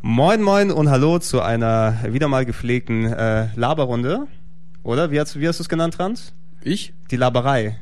Moin moin und hallo zu einer wieder mal gepflegten äh, Laberrunde. Oder? Wie hast, wie hast du es genannt, Trans? Ich? Die Laberei.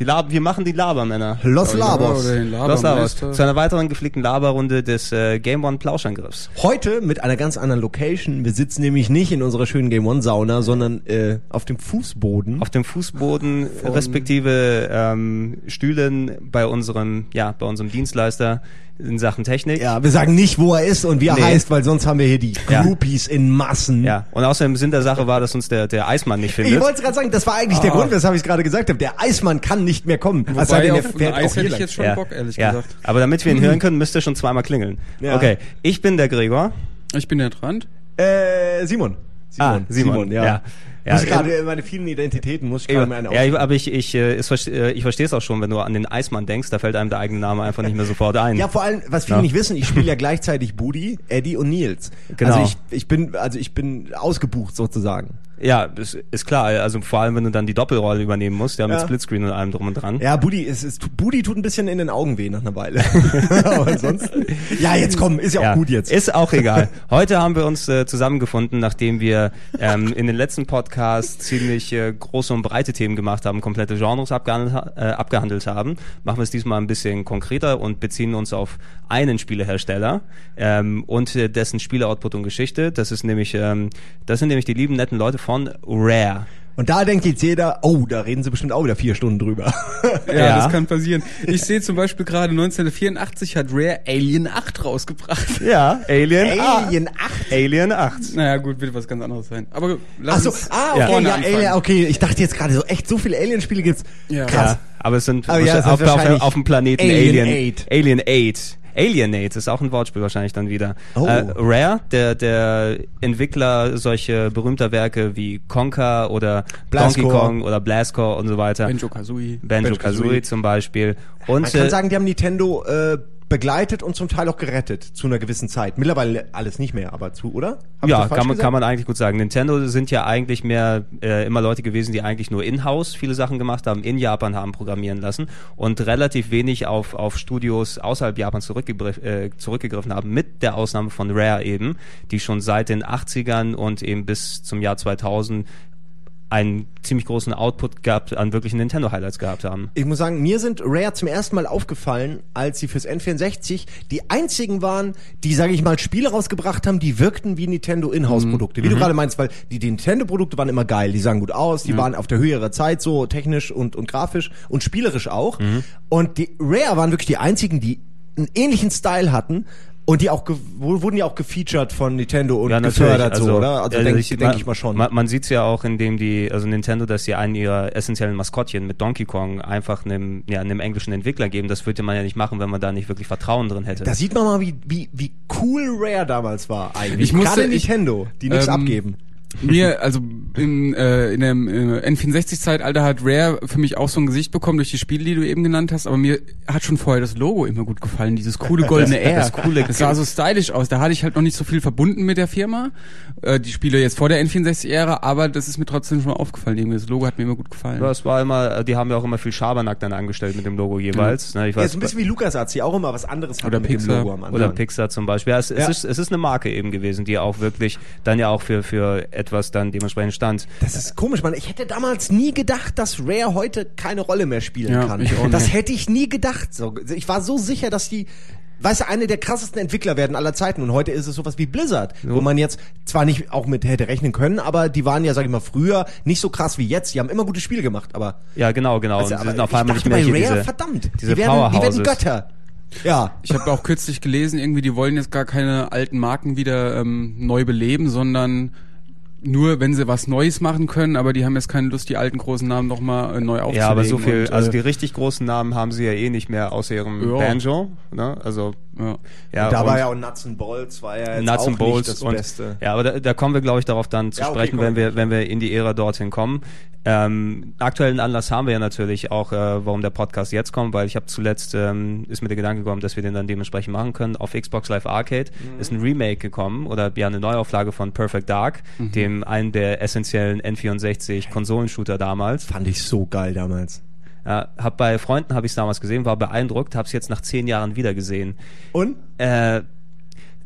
Die Lab wir machen die Labermänner. Los Labos. Oder den Los Labers. Labermeister. Zu einer weiteren gepflegten Laberrunde des äh, Game One Plauschangriffs. Heute mit einer ganz anderen Location. Wir sitzen nämlich nicht in unserer schönen Game One Sauna, sondern äh, auf dem Fußboden. Auf dem Fußboden respektive ähm, Stühlen bei unserem, ja, bei unserem Dienstleister in Sachen Technik. ja, wir sagen nicht, wo er ist und wie er Nee. heißt, weil sonst haben wir hier die Ja. Groupies in Massen. Ja, und außerdem Sinn der Sache war, dass uns der, der Eismann nicht Ich findet. wollte gerade sagen, das war eigentlich der Ah. Grund, weshalb ich es gerade gesagt habe. Der Eismann kann nicht mehr kommen. Wobei denn, auf fährt Eis hätte ich jetzt schon ja, Bock, ehrlich ja. gesagt. Aber damit wir ihn hören können, müsst ihr schon zweimal klingeln. Ja. Okay, ich bin der Gregor. Ich bin der Trant. Äh, Simon. Ah, Simon, ja. ja. Ja, muss gerade meine vielen Identitäten muss ich gerade mal eine Ja, ich, aber ich, ich, äh, äh, ich verstehe es auch schon, wenn du an den Eismann denkst, da fällt einem der eigene Name einfach nicht mehr sofort ein. Ja, vor allem, was viele Ja. nicht wissen, ich spiele ja gleichzeitig Budi, Eddie und Nils. Genau. Also ich, ich bin, also ich bin ausgebucht sozusagen. Ja, das ist klar. Also vor allem, wenn du dann die Doppelrolle übernehmen musst, ja, mit Ja. Splitscreen und allem drum und dran. Ja, Budi, es ist, Budi tut ein bisschen in den Augen weh nach einer Weile. Aber ansonsten, ja, jetzt komm, ist ja auch gut jetzt. Ist auch egal. Heute haben wir uns äh, zusammengefunden, nachdem wir ähm, in den letzten Podcasts ziemlich äh, große und breite Themen gemacht haben, komplette Genres abgehandelt, ha- äh, abgehandelt haben. Machen wir es diesmal ein bisschen konkreter und beziehen uns auf einen Spielehersteller ähm, und äh, dessen Spieleoutput und Geschichte. Das ist nämlich, ähm, das sind nämlich die lieben netten Leute von Rare. Und da denkt jetzt jeder, oh, da reden sie bestimmt auch wieder vier Stunden drüber. Ja, Ja. das kann passieren. Ich sehe zum Beispiel gerade 1984 hat Rare Alien 8 rausgebracht. Ja, Alien, Alien 8. 8. Alien 8. Naja, gut, wird was ganz anderes sein. Aber lass Achso, uns ah, okay, vorne ja, anfangen. Alien, okay, ich dachte jetzt gerade so, echt, so viele Alien-Spiele gibt's. Ja. Krass. Ja, aber es sind Aber ja, es ist auf, auf, auf dem Planeten Alien Alien. 8. Alien 8. Alienate ist auch ein Wortspiel wahrscheinlich dann wieder. Oh. Äh, Rare, der, der Entwickler solche berühmter Werke wie Conker oder Donkey Blastcore. Kong oder Blastcore und so weiter. Benjo Kazooie. Banjo Kazooie zum Beispiel. Und Man kann äh, sagen, die haben Nintendo äh, begleitet und zum Teil auch gerettet zu einer gewissen Zeit. Mittlerweile alles nicht mehr, aber zu, oder? Hab ja, kann man, gesagt? kann man eigentlich gut sagen. Nintendo sind ja eigentlich mehr äh, immer Leute gewesen, die eigentlich nur in-house viele Sachen gemacht haben, in Japan haben programmieren lassen und relativ wenig auf, auf Studios außerhalb Japans zurückgegriff, äh, zurückgegriffen haben, mit der Ausnahme von Rare eben, die schon seit den 80ern und eben bis zum Jahr 2000 einen ziemlich großen Output gehabt, an wirklichen Nintendo-Highlights gehabt haben. Ich muss sagen, mir sind Rare zum ersten Mal aufgefallen, als sie fürs N64 die einzigen waren, die, sage ich mal, Spiele rausgebracht haben, die wirkten wie Nintendo Inhouse-Produkte. Wie du gerade meinst, weil die, die Nintendo-Produkte waren immer geil, die sahen gut aus, die waren auf der Höhe ihrer Zeit, so technisch und, und grafisch und spielerisch auch. Und die Rare waren wirklich die einzigen, die einen ähnlichen Style hatten. Und die auch wurden ja auch gefeatured von Nintendo und gefördert, so, oder? Also äh, denke ich, denk man- ich mal schon. Man, man sieht es ja auch, indem die, also Nintendo, dass sie einen ihrer essentiellen Maskottchen mit Donkey Kong einfach einem, ja, einem englischen Entwickler geben. Das würde man ja nicht machen, wenn man da nicht wirklich Vertrauen drin hätte. Da sieht man mal, wie, wie, wie cool Rare damals war eigentlich. Ich musste- Gerade Nintendo, die nichts ähm, abgeben. Mir, also in, äh, in dem äh, N64-Zeitalter hat Rare für mich auch so ein Gesicht bekommen durch die Spiele, die du eben genannt hast, aber mir hat schon vorher das Logo immer gut gefallen, dieses coole goldene Das- R. das coole- das sah so stylisch aus. Da hatte ich halt noch nicht so viel verbunden mit der Firma, äh, die Spiele jetzt vor der N64-Ära, aber das ist mir trotzdem schon aufgefallen. Irgendwie das Logo hat mir immer gut gefallen. Ja, es war immer, die haben ja auch immer viel Schabernack dann angestellt mit dem Logo jeweils. Ne, ich Ja, weiß, so ein bisschen wie LucasArts, die auch immer was anderes Oder mit Pixar. dem Logo am Anfang. oder Pixar zum Beispiel. Ja, es, es, Ja. ist, es ist eine Marke eben gewesen, die auch wirklich dann ja auch für, für etwas dann dementsprechend stand. Das ist komisch, Mann. Ich hätte damals nie gedacht, dass Rare heute keine Rolle mehr spielen Ja, kann. ich auch Das hätte ich nie gedacht. So, ich war so sicher, dass die, weißt du, eine der krassesten Entwickler werden aller Zeiten. Und heute ist es sowas wie Blizzard, wo man jetzt zwar nicht auch mit hätte rechnen können, aber die waren ja, sag ich mal, früher nicht so krass wie jetzt. Die haben immer gute Spiele gemacht, aber, Ja, genau, genau. also, und sind auf ich einmal dachte nicht mehr bei hier Rare, diese, verdammt, diese die werden, die werden. Götter. Ja. Ich habe auch kürzlich gelesen, irgendwie, die wollen jetzt gar keine alten Marken wieder ähm, neu beleben, sondern nur, wenn sie was Neues machen können, aber die haben jetzt keine Lust, die alten großen Namen nochmal äh, neu aufzulegen. Ja, aber so viel, und, also äh, die richtig großen Namen haben sie ja eh nicht mehr außer ihrem Ja. Banjo, ne? Also Ja. Ja, da war ja auch Nuts and Bolts, war ja jetzt Nuts auch and Bolts nicht das und, Beste. Ja, aber da, da kommen wir, glaube ich, darauf dann zu Ja, okay, sprechen, komm. wenn wir, wenn wir in die Ära dorthin kommen. Ähm, aktuellen Anlass haben wir ja natürlich auch, äh, warum der Podcast jetzt kommt, weil ich habe zuletzt, ähm, ist mir der Gedanke gekommen, dass wir den dann dementsprechend machen können. Auf Xbox Live Arcade Mhm. ist ein Remake gekommen oder ja eine Neuauflage von Perfect Dark, Mhm. dem einen der essentiellen N64 Konsolenshooter damals. Fand ich so geil damals. Ja, hab bei Freunden habe ich es damals gesehen, war beeindruckt, habe es jetzt nach zehn Jahren wieder gesehen. Und? Äh,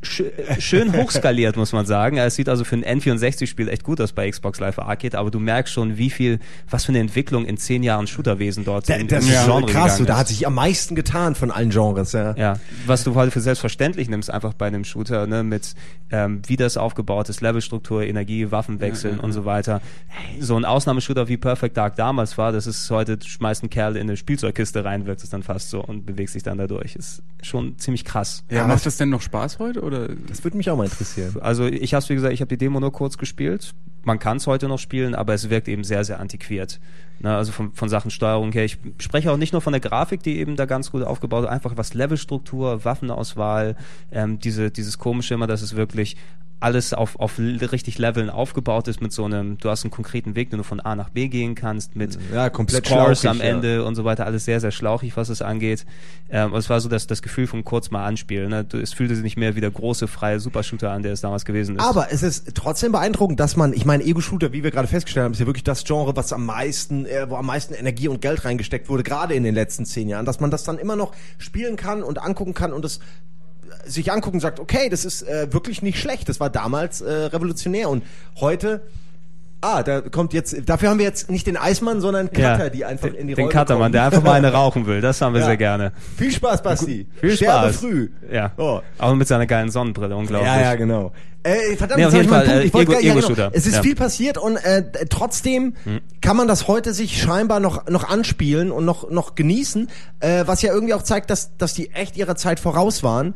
schön hochskaliert, muss man sagen. Es sieht also für ein N64-Spiel echt gut aus bei Xbox Live Arcade, aber du merkst schon, wie viel, was für eine Entwicklung in zehn Jahren Shooterwesen dort Da, in, das in ist Genre krass, so, da hat sich am meisten getan von allen Genres, ja. Ja, was du heute für selbstverständlich nimmst, einfach bei einem Shooter, ne, mit ähm, wie das aufgebaut ist, Levelstruktur, Energie, Waffenwechseln und so weiter. So ein Ausnahmeshooter wie Perfect Dark damals war, das ist heute, du schmeißt einen Kerl in eine Spielzeugkiste rein, wirkt es dann fast so und bewegst dich dann dadurch. Ist schon ziemlich krass. Ja, macht das denn noch Spaß heute? Oder? Das würde mich auch mal interessieren. Also ich habe wie gesagt, ich habe die Demo nur kurz gespielt. Man kann es heute noch spielen, aber es wirkt eben sehr, sehr antiquiert. Na, also von, von Sachen Steuerung her. Ich spreche auch nicht nur von der Grafik, die eben da ganz gut aufgebaut ist, einfach was Levelstruktur, Waffenauswahl, ähm, diese, dieses komische immer, dass es wirklich alles auf, auf richtig Leveln aufgebaut ist mit so einem, du hast einen konkreten Weg, den du von A nach B gehen kannst, mit Ja, komplett Scores am ja. Ende und so weiter, alles sehr, sehr schlauchig, was es angeht. Ähm, und es war so das, das Gefühl von kurz mal anspielen. Ne? Du- Es fühlte sich nicht mehr wie der große, freie Supershooter an, der es damals gewesen ist. Aber es ist trotzdem beeindruckend, dass man, ich meine, Ego-Shooter, wie wir gerade festgestellt haben, ist ja wirklich das Genre, was am meisten, äh, wo am meisten Energie und Geld reingesteckt wurde, gerade in den letzten zehn Jahren, dass man das dann immer noch spielen kann und angucken kann und äh, sich angucken und sagt, okay, das ist äh, wirklich nicht schlecht. Das war damals äh, revolutionär und heute Ah, da kommt jetzt, dafür haben wir jetzt nicht den Eismann, sondern Cutter, die einfach in die den Räume Cuttermann, der einfach mal eine rauchen will. Das haben wir Ja. sehr gerne. Viel Spaß, Basti. Viel Sterbe Spaß. früh. Ja. Oh. Auch mit seiner geilen Sonnenbrille, unglaublich. Ja, ja, genau. Äh, verdammt, Nee, auf jeden Fall, äh, Ich wollte Ego- gar- ja, genau. Es ist Ja. viel passiert und äh, trotzdem kann man das heute sich scheinbar noch noch anspielen und noch noch genießen, äh, was ja irgendwie auch zeigt, dass dass die echt ihrer Zeit voraus waren.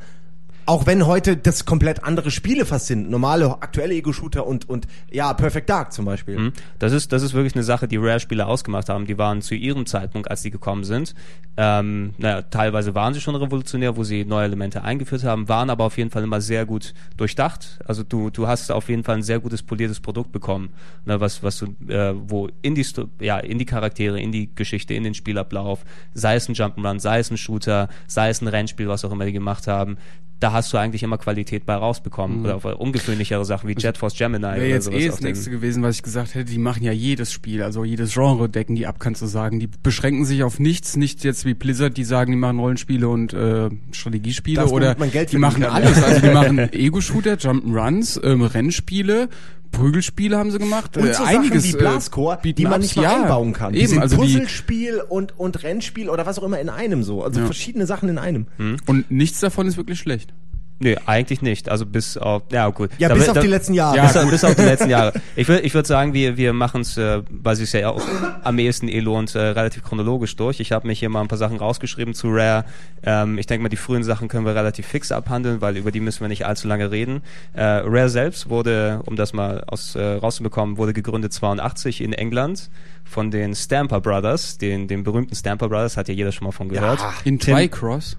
Auch wenn heute das komplett andere Spiele fast sind, normale aktuelle Ego-Shooter und und ja Perfect Dark zum Beispiel. Mhm. Das ist, das ist wirklich eine Sache, die Rare-Spieler ausgemacht haben. Die waren zu ihrem Zeitpunkt, als die gekommen sind, ähm, naja, teilweise waren sie schon revolutionär, wo sie neue Elemente eingeführt haben, waren aber auf jeden Fall immer sehr gut durchdacht. Also du, du hast auf jeden Fall ein sehr gutes poliertes Produkt bekommen, ne, was, was du, äh, wo in die, ja, in die Charaktere, in die Geschichte, in den Spielablauf, sei es ein Jump'n'Run, sei es ein Shooter, sei es ein Rennspiel, was auch immer die gemacht haben, da hast du eigentlich immer Qualität bei rausbekommen. Oder auf ungewöhnlichere Sachen wie Jet Force Gemini Wäre oder jetzt sowas eh das nächste gewesen, was ich gesagt hätte. Die machen ja jedes Spiel, also jedes Genre decken die ab, kannst du sagen. Die beschränken sich auf nichts, nicht jetzt wie Blizzard, die sagen, die machen Rollenspiele und äh, Strategiespiele Das, oder womit man Geld die machen kann, alles. ja. Also die machen Ego-Shooter, Jump'n'Runs, ähm, Rennspiele, Prügelspiele haben sie gemacht. Und äh, so einiges, Sachen wie äh, Blascore, die man nicht mal ja. einbauen kann. Die Eben, sind also die, Puzzlespiel und, und Rennspiel oder was auch immer in einem so. Also Ja. verschiedene Sachen in einem. und nichts davon ist wirklich schlecht. Nee, eigentlich nicht. Also bis auf, ja gut. Ja, Da bis auf da, die letzten Jahre. Ja, bis, auf, bis auf die letzten Jahre. Ich würde ich würd sagen, wir, wir machen es, äh, weil es sich ja auch am ehesten eh lohnt, äh, relativ chronologisch durch. Ich habe mich hier mal ein paar Sachen rausgeschrieben zu Rare. Ähm, ich denke mal, die frühen Sachen können wir relativ fix abhandeln, weil über die müssen wir nicht allzu lange reden. Äh, Rare selbst wurde, um das mal aus, äh, rauszubekommen, wurde gegründet 82 in England von den Stamper Brothers, den, den berühmten Stamper Brothers, hat ja jeder schon mal von gehört. In Tim- Twycross,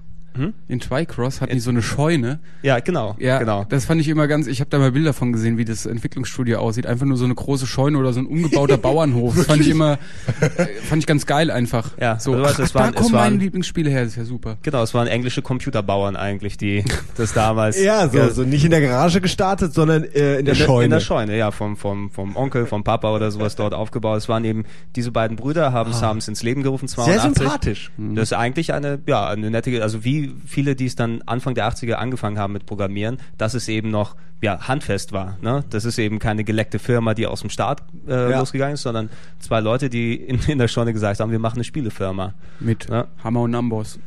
in Twycross hatten die so eine Scheune. Ja, genau. Ja, genau. das fand ich immer ganz, ich habe da mal Bilder von gesehen, wie das Entwicklungsstudio aussieht. Einfach nur so eine große Scheune oder so ein umgebauter Bauernhof. Das fand ich immer, äh, fand ich ganz geil einfach. Ja, so, also was, ach, es da waren- es kommen waren- meine Lieblingsspiele her, das ist ja super. Genau, es waren englische Computerbauern eigentlich, die das damals. Ja, so, so nicht in der Garage gestartet, sondern äh, in der in Scheune. In der Scheune, ja, vom, vom, vom Onkel, vom Papa oder sowas dort aufgebaut. Es waren eben diese beiden Brüder, haben es haben es ins Leben gerufen, 82. Sehr sympathisch. Das ist eigentlich eine, ja, eine nette, also wie viele, die es dann Anfang der 80er angefangen haben mit Programmieren, dass es eben noch, ja, handfest war, ne? Das ist eben keine geleckte Firma, die aus dem Start äh, Ja. losgegangen ist, sondern zwei Leute, die in, in der Scheune gesagt haben, wir machen eine Spielefirma. Mit Ja. Hammer und Amboss.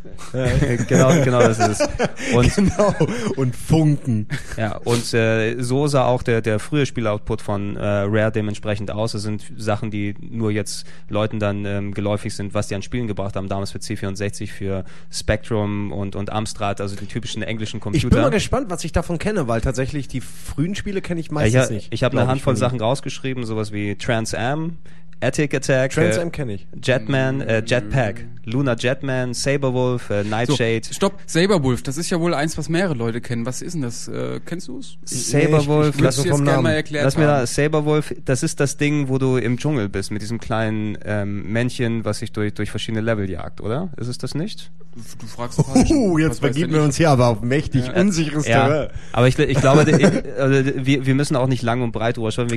genau, genau das ist es. Und Genau. Und Funken. Ja, und äh, so sah auch der, der frühe Spieloutput von äh, Rare dementsprechend aus. Das sind Sachen, die nur jetzt Leuten dann ähm, geläufig sind, was die an Spielen gebracht haben. Damals für C64, für Spectrum und, und Amstrad, also die typischen englischen Ich bin Computer. mal gespannt, was ich davon kenne, weil tatsächlich die frühen Spiele kenne ich Ja, meistens ich nicht. ich habe eine Handvoll Sachen rausgeschrieben, sowas wie Trans Am, Attic Attack, Trans äh, Am kenne ich. Jetman, äh, Jetpack, Lunar Jetman, Saberwolf, äh, So, Nightshade. stopp, Saberwolf, das ist ja wohl eins, was mehrere Leute kennen. Was ist denn das? Äh, kennst du es? Saberwolf, ich- Lass vom jetzt gerne Namen. mal erklärt Lass mir da. Saberwolf, das ist das Ding, wo du im Dschungel bist, mit diesem kleinen ähm, Männchen, was sich durch, durch verschiedene Level jagt, oder? Ist es das nicht? Du fragst falsch. Uh, Was jetzt begeben wir uns hier aber auf mächtig unsicheres Ja, Terrain. aber ich, ich glaube, ich, also wir, wir müssen auch nicht lang und breit drüber schauen.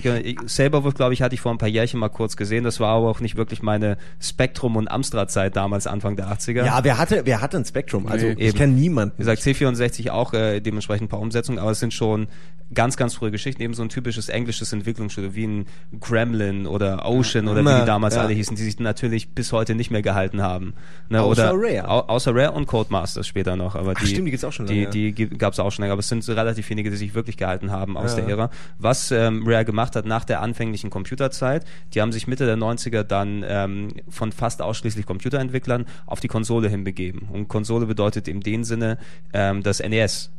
Saberwolf, glaube ich, hatte ich vor ein paar Jährchen mal kurz gesehen. Das war aber auch nicht wirklich meine Spektrum- und Amstrad-Zeit damals, Anfang der 80er. Ja, wer hatte, wer hatte ein Spektrum? Also Nee. ich kenne niemanden. Wie gesagt, C64 auch äh, dementsprechend ein paar Umsetzungen, aber es sind schon ganz, ganz frühe Geschichten. Eben so ein typisches englisches Entwicklungsstudio wie ein Gremlin oder Ocean oder wie Ja, die damals ja. alle hießen, die sich natürlich bis heute nicht mehr gehalten haben. Ne, Außer oder, Rare. Au, außer Rare und Codemasters später noch. Aber Ach, die, stimmt, die gibt's auch schon Die, lange, die gab es auch schon länger, aber es sind so relativ wenige, die sich wirklich gehalten haben aus Ja. der Ära. Was ähm, Rare gemacht hat nach der anfänglichen Computerzeit, die haben sich Mitte der 90er dann ähm, von fast ausschließlich Computerentwicklern auf die Konsole hinbegeben. Und Konsole bedeutet in dem Sinne ähm, das NES.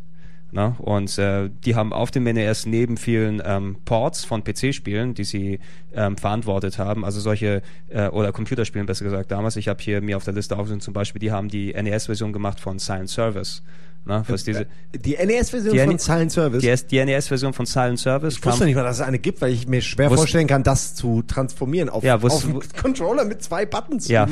Ne? Und äh, die haben auf dem NES neben vielen ähm, Ports von PC-Spielen, die sie ähm, verantwortet haben, also solche, äh, oder Computerspielen besser gesagt damals, ich habe hier mir auf der Liste aufgeschrieben, zum Beispiel, die haben die NES-Version gemacht von Silent Service. Ne? Was diese, Die NES-Version Die von Silent Service. die, die NES-Version von Silent Service ich wusste nicht mal, dass es eine gibt, weil ich mir schwer Wusst- vorstellen kann, das zu transformieren auf, Ja, wusst- auf einen Controller mit zwei Buttons. Ja,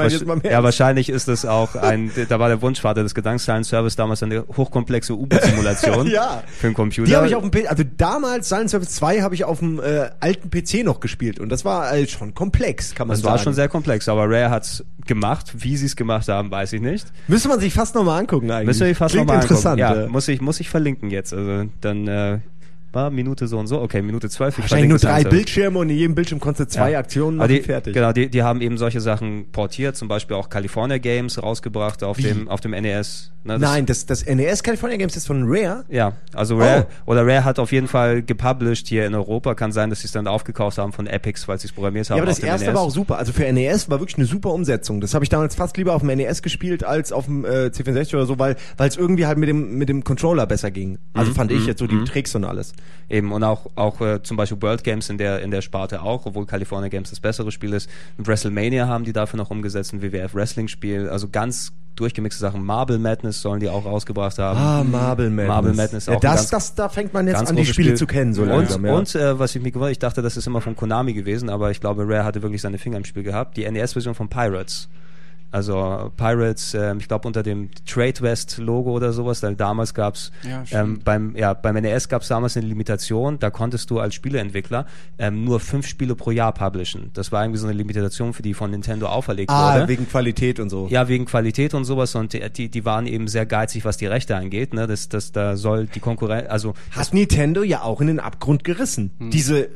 ja, wahrscheinlich ist es auch ein, da war der Wunschvater des Gedankens, Silent Service damals eine hochkomplexe U-Boot-Simulation Ja. für einen Computer. Die habe ich auf dem PC, also damals Silent Service 2 habe ich auf dem äh, alten PC noch gespielt und das war äh, schon komplex, kann man das sagen. war schon sehr komplex, aber Rare hat's gemacht. Wie sie es gemacht haben, weiß ich nicht. Müsste man sich fast nochmal angucken eigentlich. Müssen wir fast Klingt nochmal interessant. Ja, äh. muss ich, muss ich verlinken jetzt. Also dann äh, war Minute so und so. Okay, Minute zwölf. Ich Wahrscheinlich nur drei. Bildschirme und in jedem Bildschirm konntest du zwei Ja. Aktionen machen, die, fertig. Genau, die, die haben eben solche Sachen portiert, zum Beispiel auch California Games rausgebracht auf Wie? dem auf dem NES. Ne, das- Nein, das, das NES California Games ist von Rare. Ja, also Rare oder Rare hat auf jeden Fall gepublished hier in Europa. Kann sein, dass sie es dann aufgekauft haben von Epics, weil sie es programmiert haben. Ja, aber das erste NES. war auch super. Also für NES war wirklich eine super Umsetzung. Das habe ich damals fast lieber auf dem NES gespielt als auf dem äh, C64 oder so, weil weil es irgendwie halt mit dem mit dem Controller besser ging. Also Mhm, fand ich jetzt so die Tricks und alles. Eben und auch auch äh, zum Beispiel World Games in der in der Sparte auch, obwohl California Games das bessere Spiel ist. WrestleMania haben die dafür noch umgesetzt, ein WWF Wrestling Spiel, also ganz durchgemixte Sachen. Marble Madness sollen die auch rausgebracht haben. Ah, Marble Madness. Marble Madness ja, auch das, ganz- das, da fängt man jetzt an, die Spiele Spiel. zu kennen, so und, langsam. Ja. Und äh, was ich mir gewundert, ich dachte, das ist immer von Konami gewesen, aber ich glaube, Rare hatte wirklich seine Finger im Spiel gehabt. Die NES-Version von Pirates. Also Pirates, ähm, ich glaube unter dem Trade West Logo oder sowas, weil damals gab's Ja, ähm, beim ja beim NES gab's damals eine Limitation, da konntest du als Spieleentwickler ähm, nur fünf Spiele pro Jahr publishen. Das war irgendwie so eine Limitation, für die von Nintendo auferlegt ah, wurde. wegen Qualität und so. Ja, wegen Qualität und sowas und die- die, die waren eben sehr geizig, was die Rechte angeht. Ne? Das, das, da soll die Konkurrenz, also Hat Nintendo ja auch in den Abgrund gerissen. Hm. Diese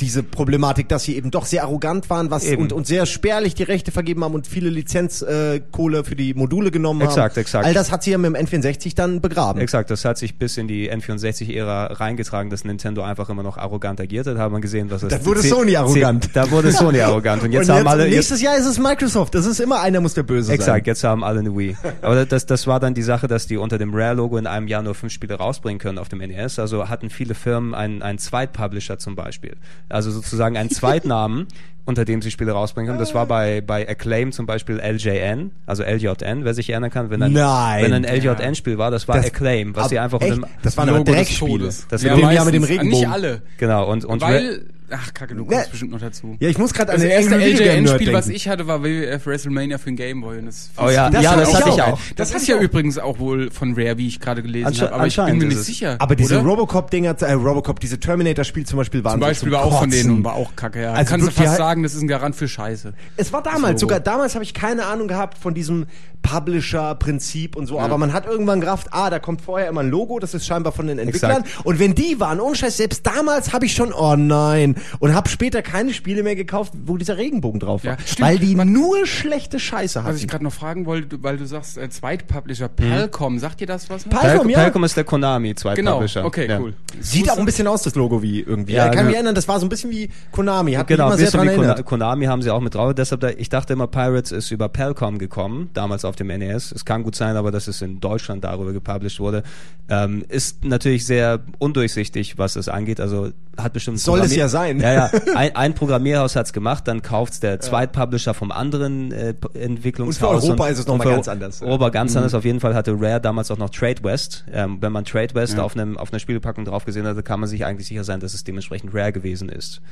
diese Problematik, dass sie eben doch sehr arrogant waren, was Eben. und, und sehr spärlich die Rechte vergeben haben und viele Lizenzkohle äh, für die Module genommen Exakt, haben. exakt. All das hat sie ja mit dem N64 dann begraben. Exakt, das hat sich bis in die N64-Ära reingetragen, dass Nintendo einfach immer noch arrogant agiert hat. Hat man gesehen, was es Da wurde Sony arrogant. Da wurde Sony arrogant. Und jetzt und haben alle. Jetzt, nächstes Jahr ist es Microsoft. Das ist immer einer muss der Böse exakt, sein. jetzt haben alle eine Wii. Aber das, das war dann die Sache, dass die unter dem Rare-Logo in einem Jahr nur fünf Spiele rausbringen können auf dem NES. Also hatten viele Firmen einen, einen Zweitpublisher zum Beispiel. Also sozusagen einen Zweitnamen, unter dem sie Spiele rausbringen können. Das war bei, bei Acclaim zum Beispiel LJN, also LJN, wer sich erinnern kann. Wenn ein, Nein. Wenn ein LJN-Spiel war, das war Das- Acclaim, was sie Aber einfach echt? unter dem, Das waren aber Logo des Dreckspiele. Das ja, sind die ja mit dem Regenbogen. Nicht alle. Genau, und, und Weil, ach kacke, du kommst Ne. bestimmt noch dazu. Ja, ich muss gerade an Das den erste LJN-Spiel, was ich hatte, war WWF WrestleMania für den Gameboy. Und das Oh ja, Das ja, hatte das ich hatte ich auch. Das, Das hatte ist ich ja auch. übrigens auch wohl von Rare, wie ich gerade gelesen Ansche- habe. Aber ich bin mir nicht sicher. Aber diese? Robocop-Dinger, äh, Robocop, diese Terminator-Spiel zum Beispiel waren Zum so Beispiel zum war auch von denen und war auch kacke. Ja. Also Kannst du fast sagen, das ist ein Garant für Scheiße. Es war damals Logo. sogar, damals habe ich keine Ahnung gehabt von diesem Publisher-Prinzip und so, aber man hat irgendwann gerafft, ah, da kommt vorher immer ein Logo, das ist scheinbar von den Entwicklern. Und wenn die waren, ohne Scheiß, selbst damals habe ich schon, oh nein, und habe später keine Spiele mehr gekauft, wo dieser Regenbogen drauf war. Ja, stimmt. weil die nur schlechte Scheiße Was ich hatten. gerade noch fragen wollte, weil du sagst, äh, Zweitpublisher Palcom, sagt dir das was? noch? Palcom, Palcom, ja. Palcom ist der Konami Genau, Zweitpublisher. okay, ja. cool. Sieht auch ein bisschen aus, das Logo, wie irgendwie. Ja, Ja, ich kann genau. mich erinnern, das war so ein bisschen wie Konami. Hat Genau, mich immer sehr dran wie erinnert. Konami haben sie auch mit drauf. Deshalb, da, ich dachte immer, Pirates ist über Palcom gekommen, damals auf dem NES. Es kann gut sein, aber dass es in Deutschland darüber gepublished wurde. Ähm, ist natürlich sehr undurchsichtig, was es angeht. Also hat bestimmt Soll es ja sein. Ja, ja. Ein, ein Programmierhaus hat's gemacht, dann kauft's der Zweitpublisher vom anderen äh, Entwicklungshaus. Und für Europa ist es noch mal für ganz anders. Mhm. Europa ganz anders. Auf jeden Fall hatte Rare damals auch noch Trade West. Ähm, wenn man Trade West Ja. auf einem auf einer Spielpackung drauf gesehen hatte, kann man sich eigentlich sicher sein, dass es dementsprechend Rare gewesen ist.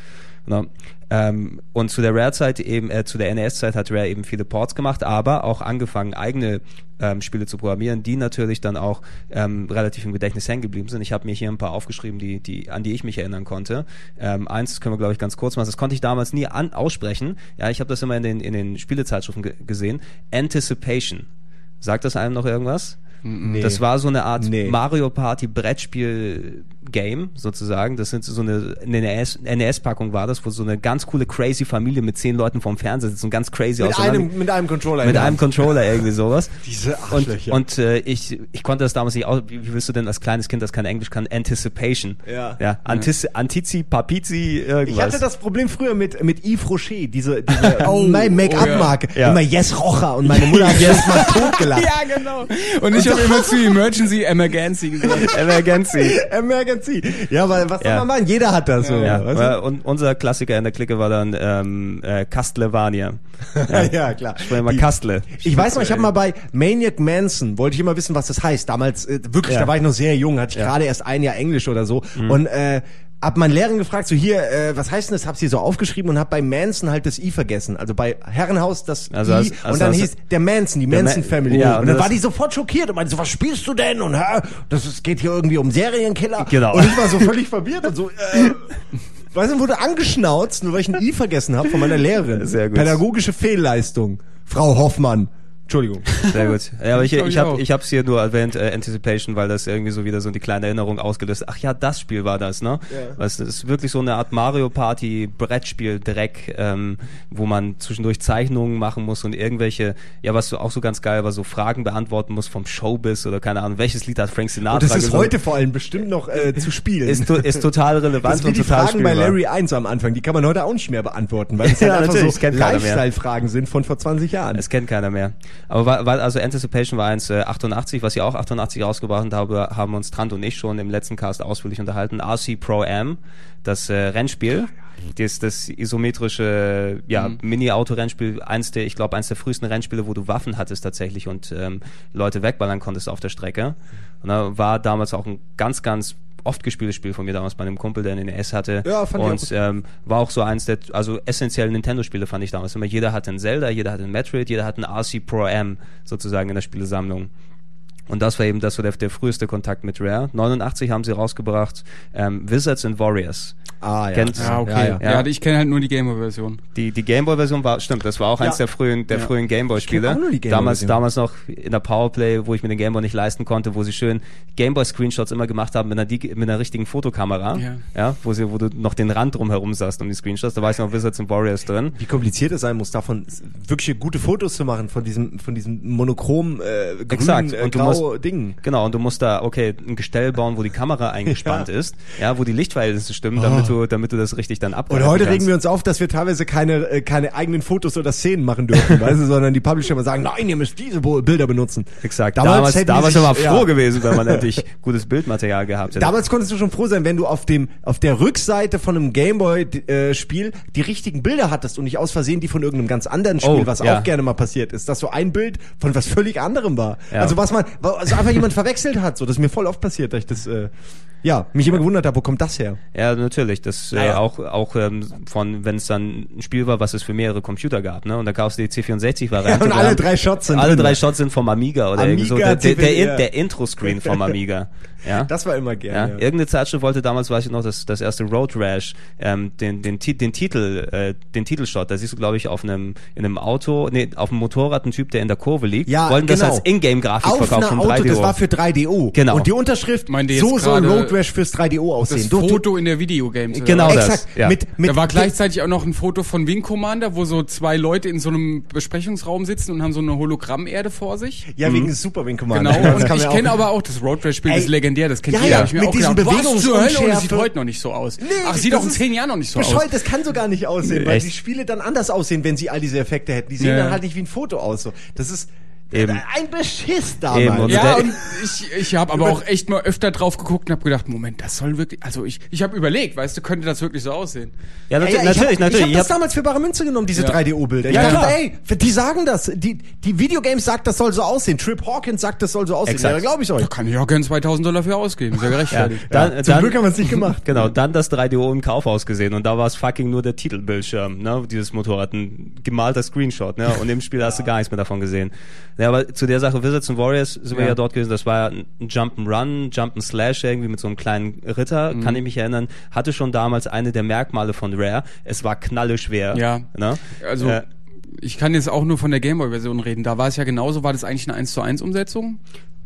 Ne? Ähm, und zu der Rare-Zeit eben, äh, zu der NES-Zeit hat Rare eben viele Ports gemacht, aber auch angefangen, eigene ähm, Spiele zu programmieren, die natürlich dann auch ähm, relativ im Gedächtnis hängen geblieben sind. Ich habe mir hier ein paar aufgeschrieben, die, die, an die ich mich erinnern konnte. Ähm, eins können wir, glaube ich, ganz kurz machen. Das konnte ich damals nie an, aussprechen. Ja, ich habe das immer in den, in den Spielezeitschriften ge gesehen. Anticipation. Sagt das einem noch irgendwas? Nee. Das war so eine Art Nee. Mario Party Brettspiel Game sozusagen. Das sind so eine, eine NES-Packung war das, wo so eine ganz coole crazy Familie mit zehn Leuten vorm Fernseher sitzt und ganz crazy Mit einem, mit einem Controller. mit einem. Controller irgendwie sowas. Diese Und, Arschlöcher. und äh, ich, ich konnte das damals nicht aus. Wie, wie willst du denn als kleines Kind, das kein Englisch kann, Anticipation? Ja. ja Antici, Antizi, Papizi, irgendwas. Ich hatte das Problem früher mit, mit Yves Rocher, diese, diese Oh, Make-up-Marke. oh ja. Ja. Immer Yes Rocher und meine Mutter hat jedes Mal totgelacht. Ja, genau. Und ich habe immer zu Emergency Emergency gesagt. Emergency. Emergency. Ja, weil was soll Ja. man machen? Jeder hat das so. Ja, weil- und unser Klassiker in der Clique war dann ähm, äh, Castlevania. du? ja, klar. Sprechen wir Die- Kastle. Ich weiß noch, ich habe mal bei Maniac Manson, wollte ich immer wissen, was das heißt. Damals, äh, wirklich, Ja. da war ich noch sehr jung, hatte ich Ja. Mhm. gerade erst ein Jahr Englisch oder so. Und äh, hab meine Lehrerin gefragt, so hier, äh, was heißt denn das? Hab's hier so aufgeschrieben und hab bei Manson halt das I vergessen. Also bei Herrenhaus das Also I hast- also und dann hieß der Manson, die Manson Ma- Family. Ja, und und dann war die sofort schockiert und meinte so, was spielst du denn? Und hä, das ist, geht hier irgendwie um Serienkiller. Genau. Und ich war so völlig verwirrt und so, äh, Weißt du, wurde angeschnauzt, nur weil ich ein I vergessen habe von meiner Lehrerin. Sehr gut. Pädagogische Fehlleistung. Frau Hoffmann. Entschuldigung. Sehr gut. Ja, aber ich, ich ich habe ich hab's hier nur erwähnt, äh, Anticipation, weil das irgendwie so wieder so die kleine Erinnerung ausgelöst. Ach ja, das Spiel war das, ne? Ja. Was das ist wirklich so eine Art Mario Party Brettspiel Dreck, ähm, wo man zwischendurch Zeichnungen machen muss und irgendwelche, ja, was so auch so ganz geil war, so Fragen beantworten muss vom Showbiz oder keine Ahnung, welches Lied hat Frank Sinatra Und das ist gesungen. heute vor allem bestimmt noch äh, zu spielen. ist, to- ist total relevant das ist und die total Fragen bei. Larry 1 am Anfang, die kann man heute auch nicht mehr beantworten, weil es Ja, halt einfach so mehr. Lifestyle-Fragen sind von vor 20 Jahren. Es kennt keiner mehr. Aber war, war, also Anticipation war eins äh, 88, was ich auch 88 rausgebracht habe, haben uns Trant und ich schon im letzten Cast ausführlich unterhalten. RC Pro Am, das äh, Rennspiel. Das, das isometrische ja, Mhm. Mini-Auto-Rennspiel, eins der, ich glaube, eins der frühesten Rennspiele, wo du Waffen hattest tatsächlich und ähm, Leute wegballern konntest auf der Strecke. Und da war damals auch ein ganz, ganz oft gespieltes Spiel von mir damals bei einem Kumpel, der eine NES hatte. Ja, fand ich auch und gut. ähm, war auch so eins der, also essentiellen Nintendo-Spiele fand ich damals immer. Jeder hatte ein Zelda, jeder hatte ein Metroid, jeder hatte ein RC Pro M sozusagen in der Spielesammlung. Und das war eben das so der, der früheste Kontakt mit Rare. 89 haben sie rausgebracht ähm, Wizards and Warriors. ah, ja. Kennt- Ja, okay. Ja, Ja, ja. Ja. ich kenne halt nur die Gameboy-Version. Die, die Gameboy-Version war, stimmt, das war auch eins Ja. der frühen, der Ja. frühen Gameboy-Spiele. Ich kenn auch nur die damals, Gameboy-Version. damals noch in der Powerplay, wo ich mir den Gameboy nicht leisten konnte, wo sie schön Gameboy-Screenshots immer gemacht haben mit einer, mit einer richtigen Fotokamera. Ja. ja. wo sie, wo du noch den Rand drumherum sahst um die Screenshots. Da war ich noch Wizards and Warriors drin. Wie kompliziert es sein muss, davon wirklich gute Fotos zu machen, von diesem, von diesem monochrom, äh, grün, Exakt. äh, Und du grau Ding. Genau, und du musst da, okay, ein Gestell bauen, wo die Kamera eingespannt Ja. ist, ja, wo die Lichtverhältnisse stimmen, damit du, damit du das richtig dann Und abgreifen heute kannst. regen wir uns auf, dass wir teilweise keine, äh, keine eigenen Fotos oder Szenen machen dürfen, weißt du, sondern die Publisher immer sagen, nein, ihr müsst diese Bilder benutzen. Exakt. Damals Damals, damals, sich- war man froh ja. gewesen, wenn man endlich gutes Bildmaterial gehabt hätte. Damals konntest du schon froh sein, wenn du auf dem auf der Rückseite von einem Gameboy-Spiel die richtigen Bilder hattest und nicht aus Versehen die von irgendeinem ganz anderen Spiel, Oh, was ja. auch gerne mal passiert ist, dass so ein Bild von was völlig anderem war. Also was man, also einfach jemand verwechselt hat. So, das ist mir voll oft passiert, dass ich das, äh, ja, mich immer gewundert habe, wo kommt das her? Ja, natürlich. Das äh, Naja. auch auch ähm, von, wenn es dann ein Spiel war, was es für mehrere Computer gab, ne? Und da kaufst du die C64-Variante. Ja, und alle drei Shots sind alle drin. drei Shots sind vom Amiga oder irgendwie so. Amiga, Der, der, der, ja. In- der Intro-Screen vom Amiga. Ja. Das war immer Ja, gerne. Ja, irgendeine Zeitschrift wollte damals, weiß ich noch, das, das erste Road Rash, ähm, den, den, Ti- den Titel, äh, den Titelshot, da siehst du, glaube ich, auf einem, in einem Auto, nee, auf einem Motorrad ein Typ, der in der Kurve liegt, Ja, wollten das genau. als Ingame-Grafik Auf verkaufen einer vom Auto, 3DO. das war für 3DO. Genau. Und die Unterschrift, Meint ihr so soll Road Rash fürs 3DO aussehen. Das Du- du- Foto in der Videogames. Genau das, Exakt. ja. Mit, mit, da war gleichzeitig auch noch ein Foto von Wing Commander, wo so zwei Leute in so einem Besprechungsraum sitzen und haben so eine Hologrammerde vor sich. Ja, wegen Super Wing Commander. Genau, Das und ich kenne aber auch das Road Rash Spiel, das ist legendär, das kennt ja, jeder. ja, ich mir mit auch diesem gedacht, was zur Hölle, und es sieht heute noch nicht so aus. Nee, Ach, sieht das auch in zehn Jahren noch nicht so aus. Bescheuert, das kann so gar nicht aussehen, weil Echt? die Spiele dann anders aussehen, wenn sie all diese Effekte hätten. Die sehen Ja. dann halt nicht wie ein Foto aus. So. Das ist, Eben. Ein Beschiss damals. Ja, und ich, ich habe aber auch echt mal öfter drauf geguckt und habe gedacht, Moment, das soll wirklich, also ich, ich habe überlegt, weißt du, könnte das wirklich so aussehen? Ja, Ja, nat ja, ich natürlich, hab, natürlich. Ich habe Ich das hab- damals für bare Münze genommen, diese Ja. 3DO-Bilder. Ich Ja, dachte, klar. ey, die sagen das. Die, die Videogames sagt, das soll so aussehen. Trip Hawkins sagt, das soll so aussehen. Exakt. Ja, glaube ich euch. Da kann ich auch gern 2000 Dollar für ausgeben, ist ja ja, gerechtfertigt. dann, Zum dann, Glück haben wir es nicht gemacht. Genau, dann das 3DO im Kaufhaus gesehen und da war es fucking nur der Titelbildschirm, ne, dieses Motorrad, ein gemalter Screenshot, ne, und im Spiel hast du gar nichts mehr davon gesehen. Ja, aber zu der Sache Wizards and Warriors sind wir Ja. ja dort gewesen, das war ja ein Jump'n'Run, Jump'n'Slash irgendwie mit so einem kleinen Ritter, Mhm. kann ich mich erinnern, hatte schon damals eine der Merkmale von Rare, es war knalle schwer. Ja. Ne? Also, Äh, ich kann jetzt auch nur von der Gameboy-Version reden. Da war es ja genauso, war das eigentlich eine 1 zu 1 Umsetzung?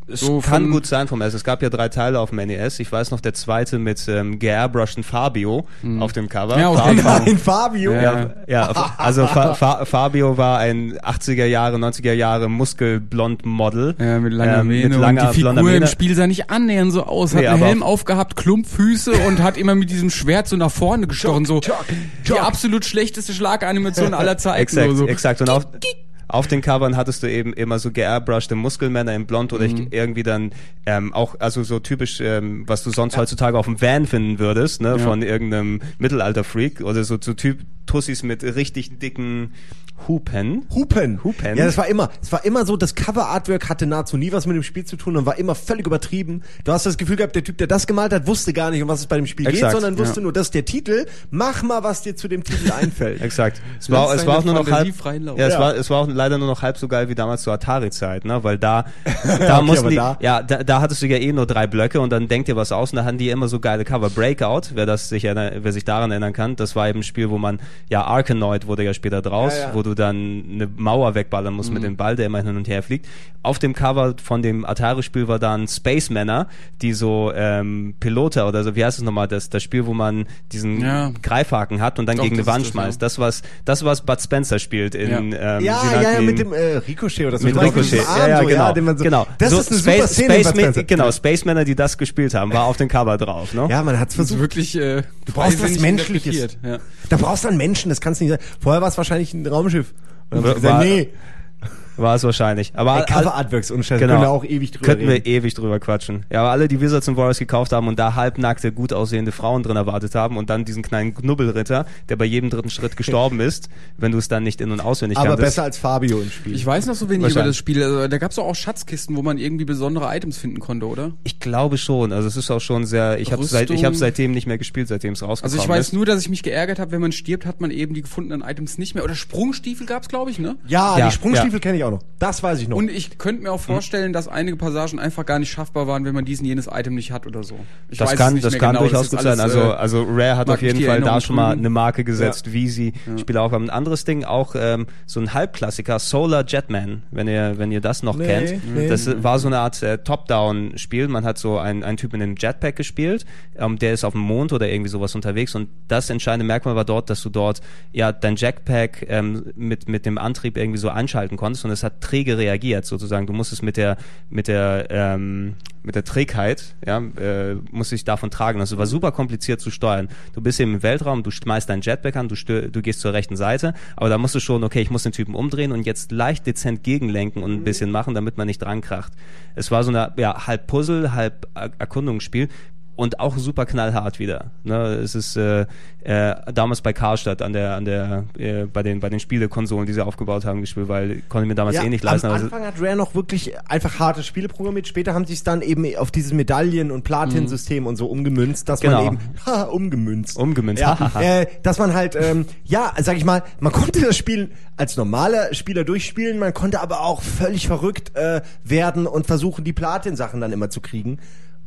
Es So kann gut sein vom NES. Es gab ja drei Teile auf dem NES. Ich weiß noch, der zweite mit ähm, geairbrushten Fabio auf dem Cover. Mhm. Ja, Fabio- okay. Nein, Fabio. Ja. Ja, ja, also Fa Fa Fabio war ein 80er Jahre, 90er Jahre muskelblond Model. Ja, mit langer ähm, Mähne mit langer, und die Figur im. Spiel sah nicht annähernd so aus. Hat Nee, einen Helm auf- aufgehabt, Klumpfüße und hat immer mit diesem Schwert so nach vorne gestochen. So Jock, die Jock. absolut schlechteste Schlaganimation aller Zeiten. Exakt, so, exakt. Und auf, auf den Covern hattest du eben immer so geairbrushte Muskelmänner in Blond oder Mhm. irgendwie dann ähm, auch, also so typisch, ähm, was du sonst heutzutage auf dem Van finden würdest, ne, von irgendeinem Mittelalter-Freak oder so, so Typ Tussis mit richtig dicken Hupen. Hupen. Hupen. Ja, das war immer, es war immer so, das Cover-Artwork hatte nahezu nie was mit dem Spiel zu tun und war immer völlig übertrieben. Du hast das Gefühl gehabt, der Typ, der das gemalt hat, wusste gar nicht, um was es bei dem Spiel Exakt, geht, sondern wusste ja. nur, das ist der Titel. Mach mal, was dir zu dem Titel einfällt. Exakt. Es war, es war auch nur noch halb, ja, es Ja. war, es war auch leider nur noch halb so geil wie damals zur Atari-Zeit, ne, weil da, da Okay, mussten die, da- ja, da, da hattest du ja eh nur drei Blöcke und dann denkt dir was aus und da hatten die immer so geile Cover. Breakout, wer das sich, wer sich daran erinnern kann, das war eben ein Spiel, wo man, ja, Arkanoid wurde ja später draus, Ja, ja. wo du dann eine Mauer wegballern musst mit dem Ball, der immer hin und her fliegt. Auf dem Cover von dem Atari-Spiel war dann Space Männer, die so, ähm, Piloter oder so, wie heißt es nochmal, das, das Spiel, wo man diesen Ja. Greifhaken hat und dann Doch, gegen eine Wand das, schmeißt. ja. Das, was, das, was Bud Spencer spielt in, Ja. ähm, ja, ja, ja, mit dem äh, Ricochet oder so. mit Ricochet. Ja, ja, genau. man so, genau. Das so ist eine Space, super Szene. Space Spencer. genau, Space Männer, die das gespielt haben, war auf dem Cover drauf, ne? Ja, man hat's Das ist versucht. wirklich, äh, Du brauchst was Menschliches. Ja. Da brauchst du einen Menschen, das kannst du nicht sein. Vorher war es wahrscheinlich ein Raumschiff. Und dann haben sie War- gesagt, nee, War es wahrscheinlich. Aber Ey, Cover Artworks und Genau. können wir auch ewig drüber Könnten reden. wir ewig drüber quatschen. Ja, aber alle, die Wizards and Warriors gekauft haben und da halbnackte, gut aussehende Frauen drin erwartet haben und dann diesen kleinen Knubbelritter, der bei jedem dritten Schritt gestorben ist, wenn du es dann nicht in- und auswendig Aber kanntest. besser als Fabio im Spiel. Ich weiß noch so wenig über das Spiel. Also, da gab es auch Schatzkisten, wo man irgendwie besondere Items finden konnte, oder? Ich glaube schon. Also es ist auch schon sehr. Ich habe seit ich habe seitdem nicht mehr gespielt, seitdem es rausgekommen Also ich weiß ist. nur, dass ich mich geärgert habe, wenn man stirbt, hat man eben die gefundenen Items nicht mehr. Oder Sprungstiefel gab's, glaube ich, ne? ja, Ja, die Sprungstiefel kenne ich auch noch. Das weiß ich noch. Und ich könnte mir auch vorstellen, dass einige Passagen einfach gar nicht schaffbar waren, wenn man diesen jenes Item nicht hat oder so. Ich Das weiß kann, es nicht das mehr kann genau, durchaus gut sein. Also, äh, also Rare hat auf jeden Fall da schon mal eine Marke gesetzt, wie sie Spiele aufhaben. Ein anderes Ding, auch ähm, so ein Halbklassiker, Solar Jetman, wenn ihr, wenn ihr das noch Nee, kennt. nee. Das war so eine Art äh, Top-Down-Spiel. Man hat so einen, einen Typ mit einem Jetpack gespielt, ähm, der ist auf dem Mond oder irgendwie sowas unterwegs und das entscheidende Merkmal war dort, dass du dort ja dein Jetpack ähm, mit, mit dem Antrieb irgendwie so anschalten konntest und es hat träge reagiert sozusagen. Du musstest mit der, mit der, ähm, mit der Trägheit, ja, äh, musst dich davon tragen. Das war super kompliziert zu steuern. Du bist eben im Weltraum, du schmeißt dein Jetpack an, du, stö du gehst zur rechten Seite, aber da musst du schon, okay, ich muss den Typen umdrehen und jetzt leicht dezent gegenlenken und ein bisschen machen, damit man nicht dran kracht. Es war so eine, ja, halb Puzzle, halb Er- Erkundungsspiel und auch super knallhart wieder. Ne, es ist äh, äh, damals bei Karstadt an der an der äh, bei den bei den Spielekonsolen, die sie aufgebaut haben, gespielt, weil konnte ich mir damals eh nicht leisten. Am Anfang hat Rare noch wirklich einfach harte Spiele programmiert. Später haben sie es dann eben auf dieses Medaillen- und Platin-System und so umgemünzt, dass Genau. man eben haha, umgemünzt. Umgemünzt, Ja, äh, dass man halt, ähm, ja, sag ich mal, man konnte das Spiel als normaler Spieler durchspielen, man konnte aber auch völlig verrückt äh, werden und versuchen, die Platin-Sachen dann immer zu kriegen.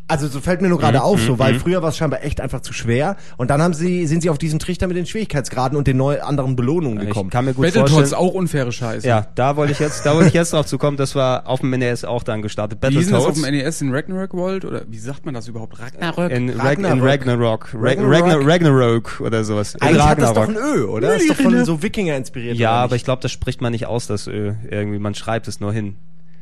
Also so fällt mir nur Mhm, gerade auf, so, weil früher war es scheinbar echt einfach zu schwer und dann haben sie, sind sie auf diesen Trichter mit den Schwierigkeitsgraden und den neu anderen Belohnungen gekommen. ich kann mir gut Battletoads vorstellen. auch unfaire Scheiße. Ja, da wollte ich jetzt, da wollte ich jetzt drauf zu kommen. Das war auf dem NES auch dann gestartet. Wie hieß denn das auf Battletoads. dem NES in Ragnarok World? Oder wie sagt man das überhaupt? Ragnarök? In, Rag Ragnarok. in Ragnarok. Ra Ragnarok. Ragnarok. Ragnarok oder sowas. In Eigentlich hat das doch Ragnarok. ein Ö, oder? Ist doch von so Wikinger inspiriert. Ja, aber ich glaube, das spricht man nicht aus, das Ö. Irgendwie, man schreibt es nur hin.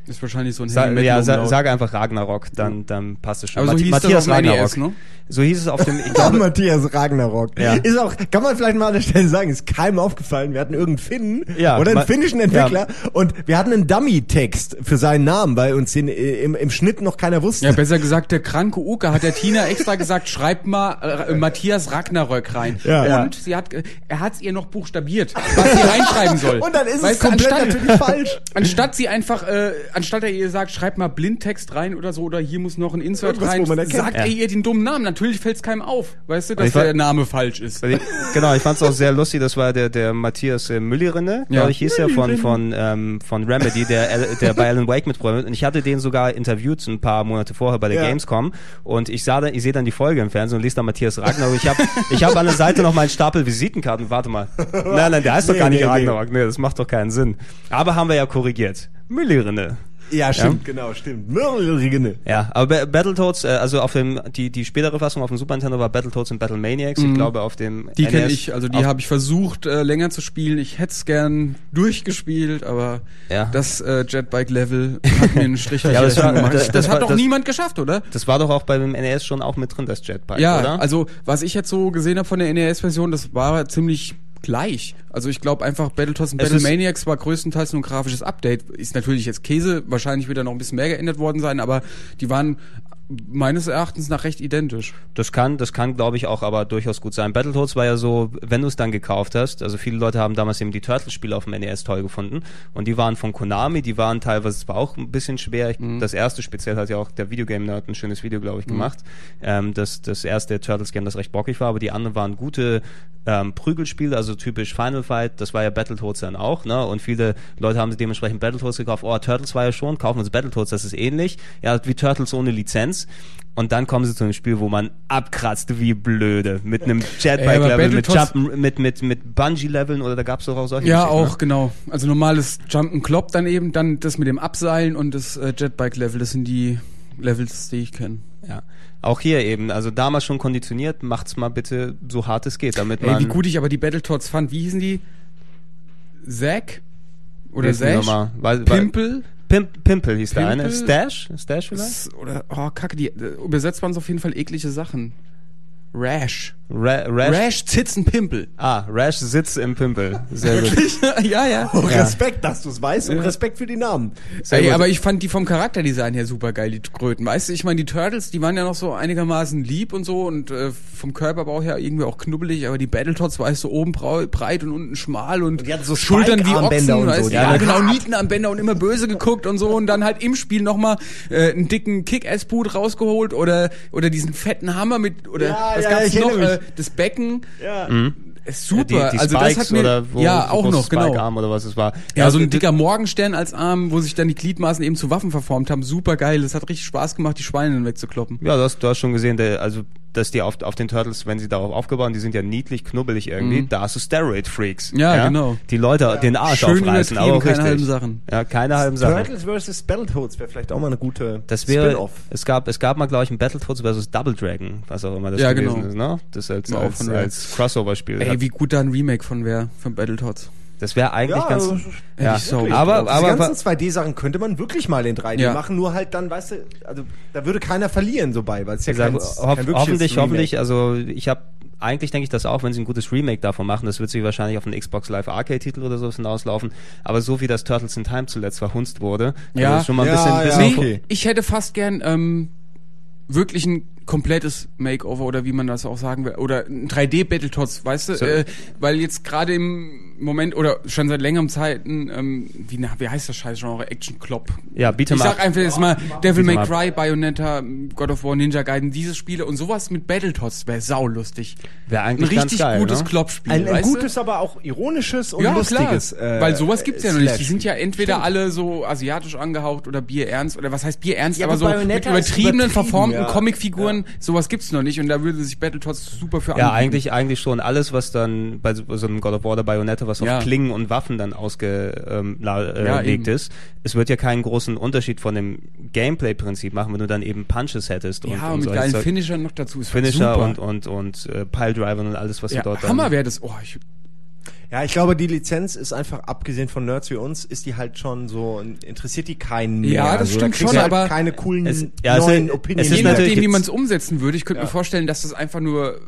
Ist wahrscheinlich so ein Sa Heavy ja, sa sag einfach Ragnarok, dann, dann passt es schon. Aber so Mathi- hieß Matthias das auf dem Ragnarok. NES, ne? So hieß es auf dem, ich Ja, glaube, Matthias Ragnarok. Ja. Ist auch, kann man vielleicht mal an der Stelle sagen, ist keinem aufgefallen. Wir hatten irgendeinen Finnen Ja, oder einen finnischen Entwickler und wir hatten einen Dummy-Text für seinen Namen, weil uns den äh, im, im Schnitt noch keiner wusste. Ja, besser gesagt, der kranke Uke hat der Tina extra gesagt, schreibt mal äh, Matthias Ragnarök rein. Ja. Und sie hat, er hat es ihr noch buchstabiert, was sie reinschreiben soll. Und dann ist es Weißt du, komplett anstatt, natürlich falsch. Anstatt sie einfach, äh, anstatt er ihr sagt, schreib mal Blindtext rein oder so, oder hier muss noch ein Insert Irgendwas, rein, sagt Ja. er ihr den dummen Namen. Natürlich fällt es keinem auf, weißt du, dass war- der Name falsch ist. Ich- Genau, ich fand es auch sehr lustig, das war der, der Matthias äh, Müllerinne, Ja. glaube ich, hieß er von, von, ähm, von Remedy, der, der bei Alan Wake mitfreundet. Und ich hatte den sogar interviewt ein paar Monate vorher bei der Ja. Gamescom. Und ich sah dann, ich sehe dann die Folge im Fernsehen und lese da Matthias Ragnarok. Ich habe ich hab an der Seite noch meinen Stapel Visitenkarten. Warte mal. Nein, nein, der heißt doch Nee, gar nicht nee. Ragnarok. Nee, das macht doch keinen Sinn. Aber haben wir ja korrigiert. Müllerinne. Ja, stimmt, genau, stimmt. Mörderigene. Ja, aber Ba- Battletoads, äh, also auf dem, die, die spätere Fassung auf dem Super Nintendo war Battletoads und Battle Maniacs. Ich glaube auf dem Mhm. Die kenne NES ich, also die habe ich versucht äh, länger zu spielen. Ich hätte es gern durchgespielt, aber Ja. das äh, Jetbike-Level hat mir einen Strich Ja, das war- gemacht. das- Das, das hat war- doch das- niemand geschafft, oder? Das war doch auch beim NES schon auch mit drin, das Jetpack, Ja, oder? also was ich jetzt so gesehen habe von der NES-Version, das war ziemlich gleich. Also ich glaube einfach Battletoads und Es Battle ist- Maniacs war größtenteils nur ein grafisches Update. Ist natürlich jetzt Käse, wahrscheinlich wird da noch ein bisschen mehr geändert worden sein, aber die waren meines Erachtens nach recht identisch. Das kann, das kann, glaube ich, auch aber durchaus gut sein. Battletoads war ja so, wenn du es dann gekauft hast, also viele Leute haben damals eben die Turtles-Spiele auf dem NES toll gefunden und die waren von Konami, die waren teilweise zwar auch ein bisschen schwer. Ich, Das erste speziell hat ja auch der Videogame-Nerd ein schönes Video, glaube ich, gemacht. Ähm, das, das erste Turtles-Game, das recht bockig war, aber die anderen waren gute ähm, Prügelspiele, also typisch Final Fight, das war ja Battletoads dann auch, ne? Und viele Leute haben dementsprechend Battletoads gekauft. Oh, Turtles war ja schon, kaufen uns Battletoads, das ist ähnlich. Ja, wie Turtles ohne Lizenz. Und dann kommen sie zu einem Spiel, wo man abkratzt wie blöde. Mit einem Ey, Jetbike-Level, mit Jumpen, mit, mit, mit Bungee-Leveln oder da gab's doch auch solche Ja, auch, Ne? genau. Also normales Jump'n'Clop dann eben, dann das mit dem Abseilen und das äh, Jetbike-Level, das sind die Levels, die ich kenne. Ja. Auch hier eben, also damals schon konditioniert, macht's mal bitte so hart es geht, damit Ey, man... wie gut ich aber die Battletoads fand. Wie hießen die? Zack? Oder Wissen wir Pimp, Pimple hieß der eine. Stash? Stash vielleicht? Oder, oh, kacke, die, äh, übersetzt waren es auf jeden Fall eklige Sachen. Rash. Ra Rash? Rash, Zitzen, Pimpel. Ah, Rash sitzt im Pimpel. Sehr gut. ja, ja. Oh, Respekt, dass du es weißt und Respekt für die Namen. Sehr Ey, aber ich fand die vom Charakterdesign her super geil, die Kröten. Weißt du, ich meine, die Turtles, die waren ja noch so einigermaßen lieb und so und äh, vom Körperbau her irgendwie auch knubbelig, aber die Battletoads, weißt du, oben brau- breit und unten schmal und, die hatten so Schultern wie Ochsen, und so, weißt du, die ja, hatten genau. Nietenarmbänder und immer böse geguckt und so und dann halt im Spiel nochmal äh, einen dicken Kick-Ass-Boot rausgeholt oder oder diesen fetten Hammer mit oder Ja, was ja, gab's ich noch, äh, das Becken. Ja. Ist super, Die, die also das hat mir oder wo ja so auch noch genau. Spike-Arm oder was es war. Ja, so ein dicker Morgenstern als Arm, wo sich dann die Gliedmaßen eben zu Waffen verformt haben. Super geil. Das hat richtig Spaß gemacht, die Schweine wegzukloppen. Ja, du hast, du hast schon gesehen, der, also dass die auf, auf den Turtles, wenn sie darauf aufgebaut, die sind ja niedlich, knubbelig irgendwie, da hast du Steroid-Freaks. Mhm. Ja, genau. Die Leute den Arsch Schön aufreißen, aber auch keine richtig. halben Sachen. Ja, keine halben Sachen. Turtles vs. Battletoads wäre vielleicht auch mal eine gute Das wäre, Spin-off. es gab, es gab mal, glaube ich, ein Battletoads versus Double Dragon, was auch immer das Ja, gewesen genau. ist, ne? Das als, als, als Crossover-Spiel. Ey, wie gut da ein Remake von wäre, von Battletoads. Das wäre eigentlich Ja, ganz, also, ja, Wirklich, aber, Diese aber, ganzen 2D-Sachen könnte man wirklich mal in 3D Ja. machen, nur halt dann, weißt du, also da würde keiner verlieren so bei, weil es ja kein, hoff, kein hoffentlich, Remake. hoffentlich, also ich habe eigentlich denke ich das auch, wenn sie ein gutes Remake davon machen, das wird sich wahrscheinlich auf einen Xbox Live Arcade Titel oder so hinauslaufen, aber so wie das Turtles in Time zuletzt verhunzt wurde, Ja. also ist schon mal ein Ja, bisschen, ja, bisschen okay. Ich hätte fast gern ähm, wirklich ein komplettes Makeover oder wie man das auch sagen will oder ein 3D Battletoads, weißt du, So. äh, weil jetzt gerade im Moment oder schon seit längerem Zeiten ähm, wie na, wie heißt das scheiß Genre Action Klopp. ja, Beat'em Ich sag einfach jetzt mal Devil May. Cry, Bayonetta, God of War, Ninja Gaiden, diese Spiele und sowas mit Battletoads wäre saulustig. Wäre Ein eigentlich ganz richtig geil, gutes ne? Kloppspiel, ein, ein weißt du? gutes, aber auch ironisches und ja, lustiges. klar. äh, Weil sowas gibt's ja noch nicht. Die sind ja entweder alle so asiatisch angehaucht oder bierernst oder was heißt bierernst, Ja, aber aber so mit übertriebenen, übertrieben, verformten ja. Comicfiguren, sowas gibt's noch nicht und da würde sich Battletoads super für Ja, anbieten. eigentlich, eigentlich schon alles, was dann bei so einem God of War oder Bayonetta, was Ja. auf Klingen und Waffen dann ausgelegt ähm, äh, Ja, ist. Es wird ja keinen großen Unterschied von dem Gameplay-Prinzip machen, wenn du dann eben Punches hättest. Ja, und, und mit geilen. Finishern noch dazu. Ist Finisher super. und, und, und äh, Piledrivern und alles, was ja, du dort. Hammer wäre das. Oh, ich, Ja, ich glaube, die Lizenz ist einfach, abgesehen von Nerds wie uns, ist die halt schon so, interessiert die keinen mehr. Ja, das Also, da stimmt kriegst schon, halt aber keine coolen es- ja, es neuen ist- Opinions. es ist Je nachdem, wie man es umsetzen würde, ich könnte mir vorstellen, dass das einfach nur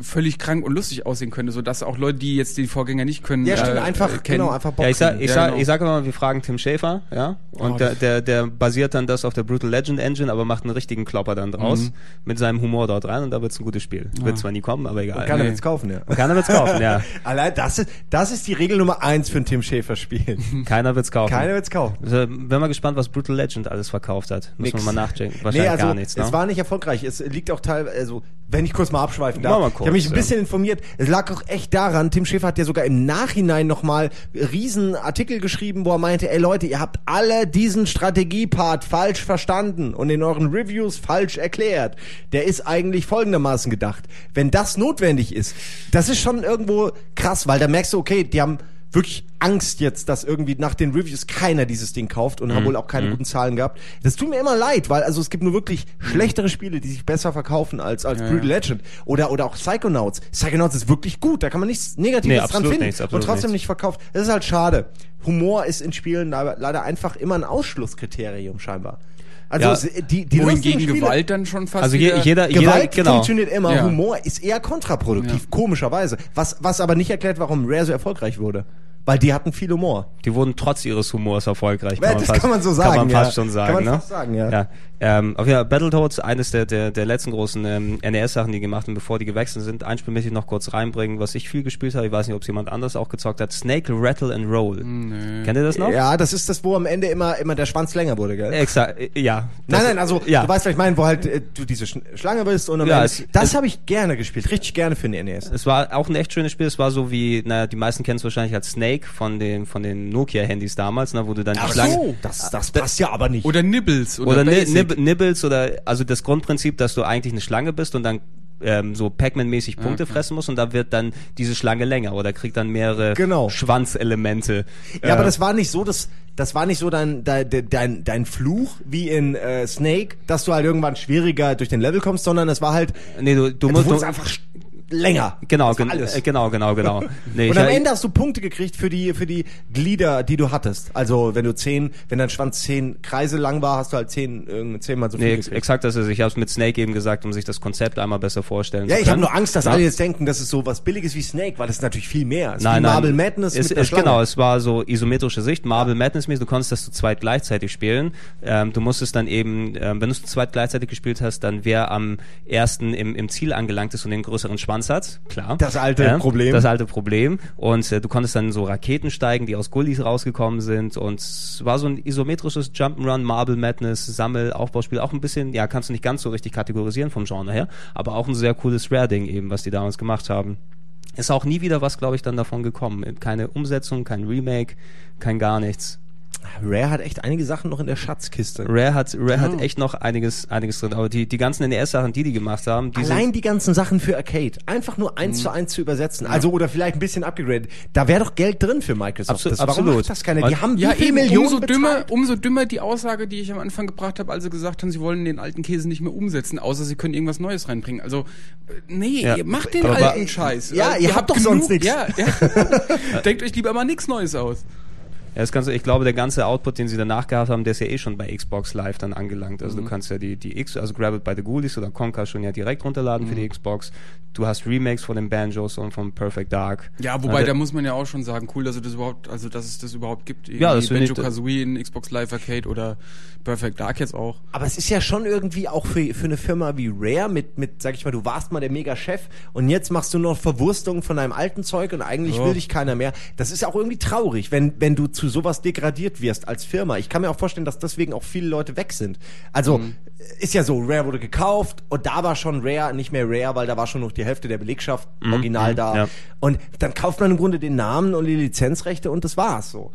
völlig krank und lustig aussehen könnte, so dass auch Leute, die jetzt die Vorgänger nicht können, ja, stimmt, äh, einfach, äh, kennen. genau, einfach Bock Ja, ich sag, ich, Ja, sag, genau. ich sag immer, wir fragen Tim Schäfer, ja, und Oh, der, der, der basiert dann das auf der Brutal Legend Engine, aber macht einen richtigen Klopper dann draus Mhm. mit seinem Humor dort rein und da wird's ein gutes Spiel. Wird zwar nie kommen, aber egal. Keiner Nee. will's kaufen, ja. Keiner wird's kaufen, ja. Allein das ist, das ist die Regel Nummer eins für ein Tim Schäfer-Spiel. Keiner wird's kaufen. Keiner wird's kaufen. Also, bin mal gespannt, was Brutal Legend alles verkauft hat. Muss Nix. man mal nachchecken. Wahrscheinlich Nee, also, gar nichts, ne? es war nicht erfolgreich. Es liegt auch teilweise, also, wenn ich kurz mal abschweifen darf. Mal ich kurz, habe mich ein bisschen informiert. Es lag auch echt daran, Tim Schäfer hat ja sogar im Nachhinein nochmal riesen Artikel geschrieben, wo er meinte, ey Leute, ihr habt alle diesen Strategiepart falsch verstanden und in euren Reviews falsch erklärt. Der ist eigentlich folgendermaßen gedacht. Wenn das notwendig ist, das ist schon irgendwo krass, weil da merkst du, okay, die haben wirklich Angst jetzt, dass irgendwie nach den Reviews keiner dieses Ding kauft und haben Mhm. wohl auch keine guten Zahlen gehabt. Das tut mir immer leid, weil also es gibt nur wirklich schlechtere Spiele, die sich besser verkaufen als als Ja, Brutal ja. Legend oder oder auch Psychonauts. Psychonauts ist wirklich gut, da kann man nichts Negatives Nee, dran finden nichts, und trotzdem nichts. nicht verkauft. Das ist halt schade. Humor ist in Spielen leider einfach immer ein Ausschlusskriterium scheinbar. Also Ja. die die lustigen Wohingegen Spiele, Gewalt dann schon fast Also je, wieder, jeder, Gewalt jeder, genau. funktioniert immer, Ja. Humor ist eher kontraproduktiv, Ja. komischerweise. Was, was aber nicht erklärt, warum Rare so erfolgreich wurde. Weil die hatten viel Humor. Die wurden trotz ihres Humors erfolgreich. Ja, das kann man so sagen, Kann man ja. fast schon sagen. Kann man ne? fast sagen, ja. ja. Ähm, auf jeden Fall, Battletoads, eines der, der, der letzten großen ähm, NES-Sachen, die gemacht haben, bevor die gewechselt sind. Ein Spiel möchte ich noch kurz reinbringen, was ich viel gespielt habe. Ich weiß nicht, ob es jemand anders auch gezockt hat. Snake Rattle and Roll. Nee. Kennt ihr das noch? Ja, das ist das, wo am Ende immer, immer der Schwanz länger wurde, gell? Exakt, äh, ja. Das- Nein, nein, also ja. du weißt, was ich meine, wo halt äh, du diese Sch Schlange bist und am Ja, Ende, es- das habe ich gerne gespielt, richtig gerne für den NES. Es war auch ein echt schönes Spiel. Es war so wie, naja, die meisten kennen es wahrscheinlich als Snake von den, von den Nokia-Handys damals, ne, wo du dann die Schlange, das, das passt ja aber nicht. Oder Nibbles oder, oder Ni- Basic. Nib Nibbles oder also das Grundprinzip, dass du eigentlich eine Schlange bist und dann ähm, so Pac-Man-mäßig Punkte okay. fressen musst und da wird dann diese Schlange länger oder kriegt dann mehrere Genau. Schwanzelemente. Ja, aber Äh, das war nicht so, das, das war nicht so dein, dein, dein, dein Fluch wie in äh, Snake, dass du halt irgendwann schwieriger durch den Level kommst, sondern es war halt, nee, du, du du musst du, einfach länger. genau, gen alles. äh, genau, genau, genau. Nee, Und am Ende hast du Punkte gekriegt für die, für die Glieder, die du hattest. Also, wenn du zehn, wenn dein Schwanz zehn Kreise lang war, hast du halt zehn, zehnmal so viel Nee, ex gekriegt. exakt das ist. Ich habe es mit Snake eben gesagt, um sich das Konzept einmal besser vorstellen Ja, zu ich habe können. nur Angst, dass Ja. alle jetzt denken, das ist so was Billiges wie Snake, weil das ist natürlich viel mehr. Es ist Nein, nein. Marble Madness es, es. Genau, es war so isometrische Sicht, Marble Madness mäßig, du konntest das zu zweit gleichzeitig spielen. Ähm, du musstest dann eben, ähm, wenn du es zu zweit gleichzeitig gespielt hast, dann wer am ersten im, im Ziel angelangt ist und den größeren Schwanz hat, klar. Das alte Problem. Das alte Problem. Und äh, du konntest dann so Raketen steigen, die aus Gullis rausgekommen sind und es war so ein isometrisches Jump'n'Run, Marble Madness, Sammel, Aufbauspiel, auch ein bisschen, ja, kannst du nicht ganz so richtig kategorisieren vom Genre her, aber auch ein sehr cooles Rare-Ding eben, was die damals gemacht haben. Ist auch nie wieder was, glaube ich, dann davon gekommen. Keine Umsetzung, kein Remake, kein gar nichts. Rare hat echt einige Sachen noch in der Schatzkiste. Rare hat, Rare hat Oh. echt noch einiges, einiges drin. Aber die, die ganzen NES-Sachen, die die gemacht haben, die Allein sind, die ganzen Sachen für Arcade, einfach nur Mhm. eins zu eins zu übersetzen. Also oder vielleicht ein bisschen upgegradet. Da wäre doch Geld drin für Microsoft. Abso- das, warum absolut. macht das keiner? Die haben Ja, eben, Millionen umso dümmer, umso dümmer die Aussage, die ich am Anfang gebracht habe, als sie gesagt haben, sie wollen den alten Käse nicht mehr umsetzen, außer sie können irgendwas Neues reinbringen. Also, nee, Ja, ihr macht den aber- alten Scheiß. Ja, Äh, ihr habt doch sonst nix. Ja, ja. Denkt euch lieber mal nichts Neues aus. Ja, das Ganze, ich glaube, der ganze Output, den sie danach gehabt haben, der ist ja eh schon bei Xbox Live dann angelangt. Also Mhm. du kannst ja die, die X, also Grab It by the Ghoulies oder Conker schon ja direkt runterladen für Mhm. die Xbox. Du hast Remakes von den Banjos und von Perfect Dark. Ja, wobei, Also- da muss man ja auch schon sagen, cool, dass es das überhaupt, also dass es das überhaupt gibt. Ja, das finde ich- Banjo Kazooie in Xbox Live Arcade oder Perfect Dark jetzt auch. Aber es ist ja schon irgendwie auch für, für eine Firma wie Rare mit, mit, sag ich mal, du warst mal der Mega-Chef und jetzt machst du noch Verwurstung von deinem alten Zeug und eigentlich Ja. will dich keiner mehr. Das ist auch irgendwie traurig, wenn, wenn du zu sowas degradiert wirst als Firma. Ich kann mir auch vorstellen, dass deswegen auch viele Leute weg sind. Also, ist ja so, Rare wurde gekauft und da war schon Rare nicht mehr Rare, weil da war schon noch die Hälfte der Belegschaft original mhm, da. ja. Und dann kauft man im Grunde den Namen und die Lizenzrechte und das war's so.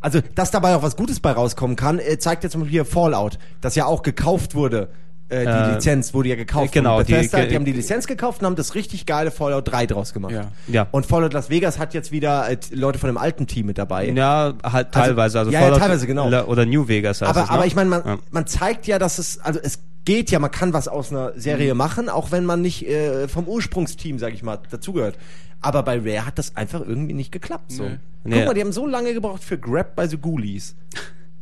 Also, dass dabei auch was Gutes bei rauskommen kann, äh, zeigt jetzt zum Beispiel hier Fallout, das ja auch gekauft wurde. Äh, die Äh, Lizenz wurde ja gekauft. genau, von die- Bethesda. Die, ge- haben die Lizenz gekauft und haben das richtig geile Fallout 3 draus gemacht. Ja. Ja. Und Fallout Las Vegas hat jetzt wieder äh, Leute von dem alten Team mit dabei. Ja, halt teilweise. Also, ja, ja, Fallout- teilweise, genau. Oder New Vegas heißt aber, es, ne? aber ich meine, man, Ja. man zeigt ja, dass es, also es geht ja, man kann was aus einer Serie machen, auch wenn man nicht äh, vom Ursprungsteam, sag ich mal, dazugehört. Aber bei Rare hat das einfach irgendwie nicht geklappt. So. Nee. Guck Nee. mal, die haben so lange gebraucht für Grab bei The Ghoulies.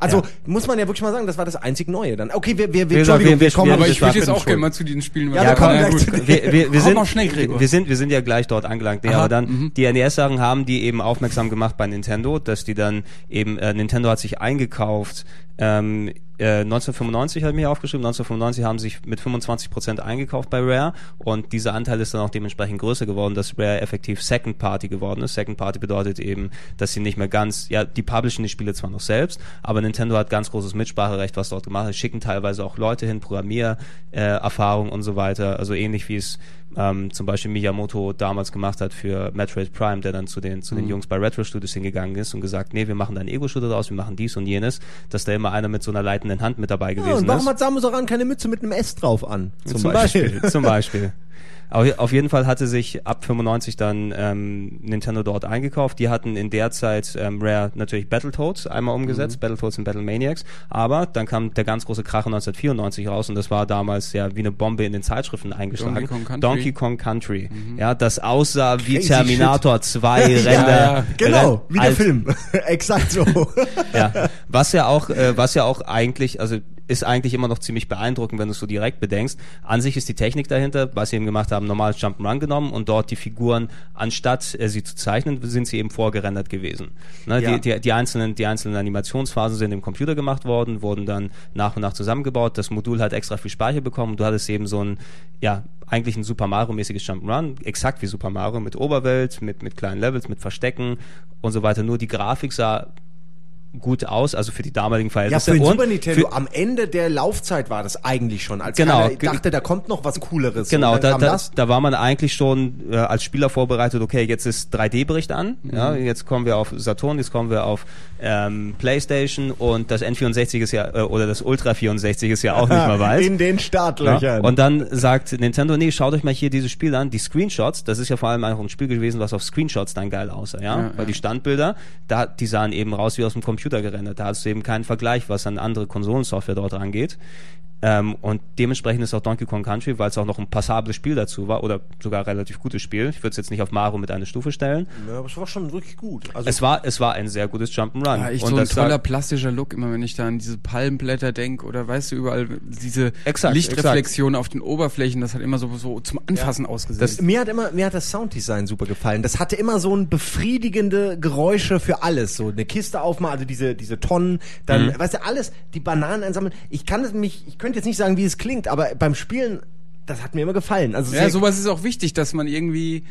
Also Ja. muss man ja wirklich mal sagen, das war das einzig Neue dann. Okay, wir, wir, wir, Entschuldigung, wir- wir kommen wir- Aber ich würde jetzt auch gerne mal zu diesen Spielen. Ja, kommen wir Ja, gut. wir, wir, wir, Komm sind, mal schnell, Gregor. wir sind wir sind ja gleich dort angelangt. Nee, aber dann mhm. die NES-Sachen haben die eben aufmerksam gemacht bei Nintendo, dass die dann eben äh, Nintendo hat sich eingekauft. Ähm, äh, 1995 habe ich aufgeschrieben. 1995 haben sich mit 25 Prozent eingekauft bei Rare und dieser Anteil ist dann auch dementsprechend größer geworden, dass Rare effektiv Second Party geworden ist. Second Party bedeutet eben, dass sie nicht mehr ganz, ja, die publishen die Spiele zwar noch selbst, aber Nintendo hat ganz großes Mitspracherecht, was dort gemacht wird. Schicken teilweise auch Leute hin, Programmier, äh, und so weiter. Also ähnlich wie es ähm, zum Beispiel Miyamoto damals gemacht hat für Metroid Prime, der dann zu den, zu den Mhm. Jungs bei Retro Studios hingegangen ist und gesagt, nee, wir machen da einen Ego-Shooter draus, wir machen dies und jenes, dass da immer einer mit so einer leitenden Hand mit dabei Ja, gewesen und warum ist. hat Samus Aran keine Mütze mit einem S drauf an? Zum, Beispiel. zum Beispiel. Auf, jeden Fall hatte sich ab 95 dann ähm, Nintendo dort eingekauft. Die hatten in der Zeit ähm, Rare natürlich Battletoads einmal umgesetzt, Mhm. Battletoads und Battlemaniacs. Aber dann kam der ganz große Kracher 1994 raus und das war damals ja wie eine Bombe in den Zeitschriften eingeschlagen. Donkey Kong Country. Donkey Kong Country. Ja, das aussah wie Crazy Terminator 2 Ränder. ja, Genau, wie der alt- Film. Exakt so. ja, was ja auch, äh, was ja auch eigentlich, also ist eigentlich immer noch ziemlich beeindruckend, wenn du es so direkt bedenkst. An sich ist die Technik dahinter, was sie eben gemacht haben, normales Jump'n'Run genommen und dort die Figuren, anstatt äh, sie zu zeichnen, sind sie eben vorgerendert gewesen. Ne, Ja. die, die, die, einzelnen, die einzelnen Animationsphasen sind im Computer gemacht worden, wurden dann nach und nach zusammengebaut. Das Modul hat extra viel Speicher bekommen. Du hattest eben so ein, ja, eigentlich ein Super Mario-mäßiges Jump'n'Run, exakt wie Super Mario, mit Oberwelt, mit, mit kleinen Levels, mit Verstecken und so weiter. Nur die Grafik sah gut aus, also für die damaligen Ja, Verhältnisse. für den Super Nintendo für- am Ende der Laufzeit war das eigentlich schon, als Genau, keiner dachte, da kommt noch was Cooleres. Genau, da, da, da war man eigentlich schon äh, als Spieler vorbereitet, okay, jetzt ist 3D-Bericht an, ja, jetzt kommen wir auf Saturn, jetzt kommen wir auf ähm, Playstation und das N64 ist ja, äh, oder das Ultra 64 ist ja auch nicht mal weit. In den Startlöchern. Ja? Und dann sagt Nintendo, nee, schaut euch mal hier dieses Spiel an, die Screenshots, das ist ja vor allem auch ein Spiel gewesen, was auf Screenshots dann geil aussah, ja, Ja, weil ja. die Standbilder, da, die sahen eben raus wie aus dem Computer gerendert, da hast du eben keinen Vergleich, was an andere Konsolensoftware dort angeht. Ähm, und dementsprechend ist auch Donkey Kong Country, weil es auch noch ein passables Spiel dazu war, oder sogar relativ gutes Spiel. Ich würde es jetzt nicht auf Mario mit einer Stufe stellen. ja, aber es war schon wirklich gut. Also Es war, es war ein sehr gutes Jump'n'Run. Ja, echt und so ein das toller plastischer Look, immer wenn ich da an diese Palmblätter denke oder weißt du, überall diese Exakt, Lichtreflexion auf den Oberflächen, das hat immer so, so zum Anfassen ausgesehen. Das- mir hat immer, mir hat das Sounddesign super gefallen. Das hatte immer so ein befriedigende Geräusche für alles. So eine Kiste aufmachen, also diese, diese Tonnen, dann, Mhm. weißt du, alles, die Bananen einsammeln. Ich kann es mich, ich könnte jetzt nicht sagen, wie es klingt, aber beim Spielen, das hat mir immer gefallen. Also ja, sowas ist auch wichtig, dass man irgendwie,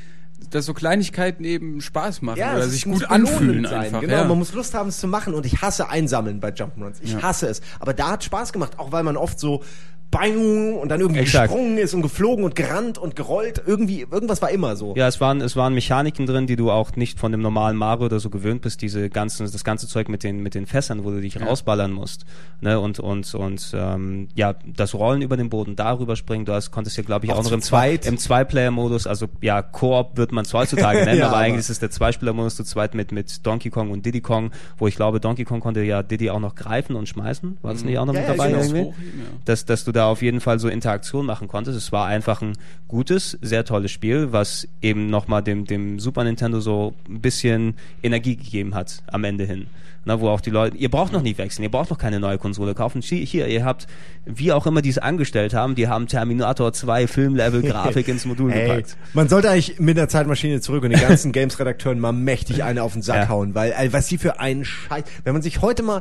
dass so Kleinigkeiten eben Spaß machen Ja, oder sich gut anfühlen sein. einfach. Genau, ja. man muss Lust haben, es zu machen und ich hasse Einsammeln bei Jump'n'Runs. Ich Ja. hasse es. Aber da hat Spaß gemacht, auch weil man oft so bang und dann irgendwie Exakt. gesprungen ist und geflogen und gerannt und gerollt. Irgendwie, irgendwas war immer so. Ja, es waren, es waren Mechaniken drin, die du auch nicht von dem normalen Mario oder so gewöhnt bist, diese ganzen, das ganze Zeug mit den, mit den Fässern, wo du dich rausballern musst. Ne? Und, und, und ähm, ja, das Rollen über den Boden, darüber springen, du hast, konntest ja, glaube ich, Auch auch, noch im, Zwei, zweit. im Zwei-Player-Modus, also ja, Koop wird man es heutzutage nennen, Ja, aber aber- eigentlich ist es der Zweispieler-Modus zu zweit mit, mit Donkey Kong und Diddy Kong, wo ich glaube, Donkey Kong konnte ja Diddy auch noch greifen und schmeißen. War das nicht auch noch Ja, mit ja, dabei genau. irgendwie? Hochheben, ja. dass, dass du da auf jeden Fall so Interaktion machen konntest. Es war einfach ein gutes, sehr tolles Spiel, was eben nochmal dem, dem Super Nintendo so ein bisschen Energie gegeben hat am Ende hin. Na, wo auch die Leute, ihr braucht noch nie wechseln, ihr braucht noch keine neue Konsole kaufen. Hier, ihr habt, wie auch immer die es angestellt haben, die haben Terminator 2 Filmlevel-Grafik ins Modul Ey, gepackt. man sollte eigentlich mit der Zeitmaschine zurück und den ganzen Games-Redakteuren mal mächtig eine auf den Sack Ja. hauen, weil was die für einen Scheiß, wenn man sich heute mal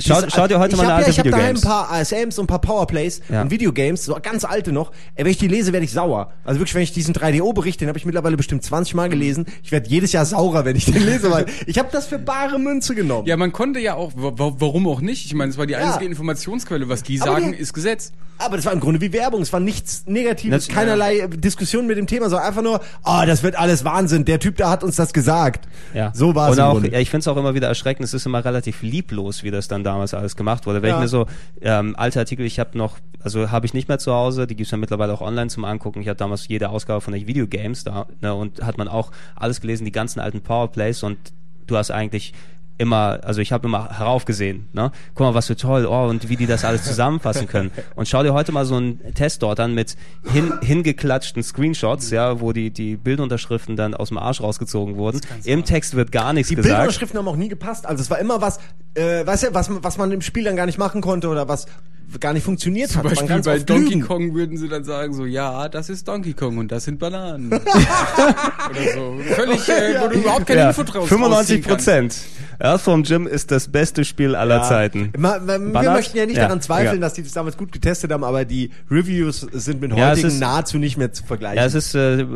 Schaut- diese- schaut ihr heute ich mal hab, eine ja, alte Ich habe daheim ein paar ASMs und ein paar Powerplays Ja. und Videogames, so ganz alte noch. Ey, wenn ich die lese, werde ich sauer. Also wirklich, wenn ich diesen 3DO-Bericht, den habe ich mittlerweile bestimmt 20 Mal gelesen. Ich werde jedes Jahr saurer, wenn ich den lese, weil ich habe das für bare Münze genommen. Ja, man konnte ja auch, wa- wa- warum auch nicht? Ich meine, es war die Ja. einzige Informationsquelle. Was die Aber sagen, die- ist Gesetz. Aber das war im Grunde wie Werbung. Es war nichts Negatives, Das- keinerlei Diskussion mit dem Thema, sondern einfach nur, ah, das wird alles Wahnsinn. Der Typ da hat uns das gesagt. Ja. So war es auch, Grunde. ja, ich finde es auch immer wieder erschreckend, es ist immer relativ lieblos, wie das dann damals alles gemacht wurde. Wenn Ja. ich mir so ähm, alte Artikel, ich habe noch, also habe ich nicht mehr zu Hause, die gibt's ja mittlerweile auch online zum Angucken. Ich hatte damals jede Ausgabe von den Videogames da ne, und hat man auch alles gelesen, die ganzen alten Powerplays und du hast eigentlich immer, also ich habe immer heraufgesehen, ne? Guck mal, was für toll, oh, und wie die das alles zusammenfassen können. Und schau dir heute mal so einen Test dort an mit hin, hingeklatschten Screenshots, ja, wo die, die Bildunterschriften dann aus dem Arsch rausgezogen wurden. Im Text wird gar nichts Die gesagt. Bildunterschriften haben auch nie gepasst. Also es war immer was, äh, weißt du, was, was man im Spiel dann gar nicht machen konnte oder was gar nicht funktioniert Zum hat. Beispiel ganz bei Donkey Lügen. Kong würden sie dann sagen so, ja, das ist Donkey Kong und das sind Bananen. Oder so. Völlig, äh, wo du überhaupt keine ja, Info draus 95 rausziehen Prozent. Earthworm Jim ist das beste Spiel aller Zeiten. Ma, ma, wir Bannert? möchten ja nicht Ja, daran zweifeln, ja. dass die das damals gut getestet haben, aber die Reviews sind mit Ja, heutigen ist- nahezu nicht mehr zu vergleichen. Ja, es ist äh,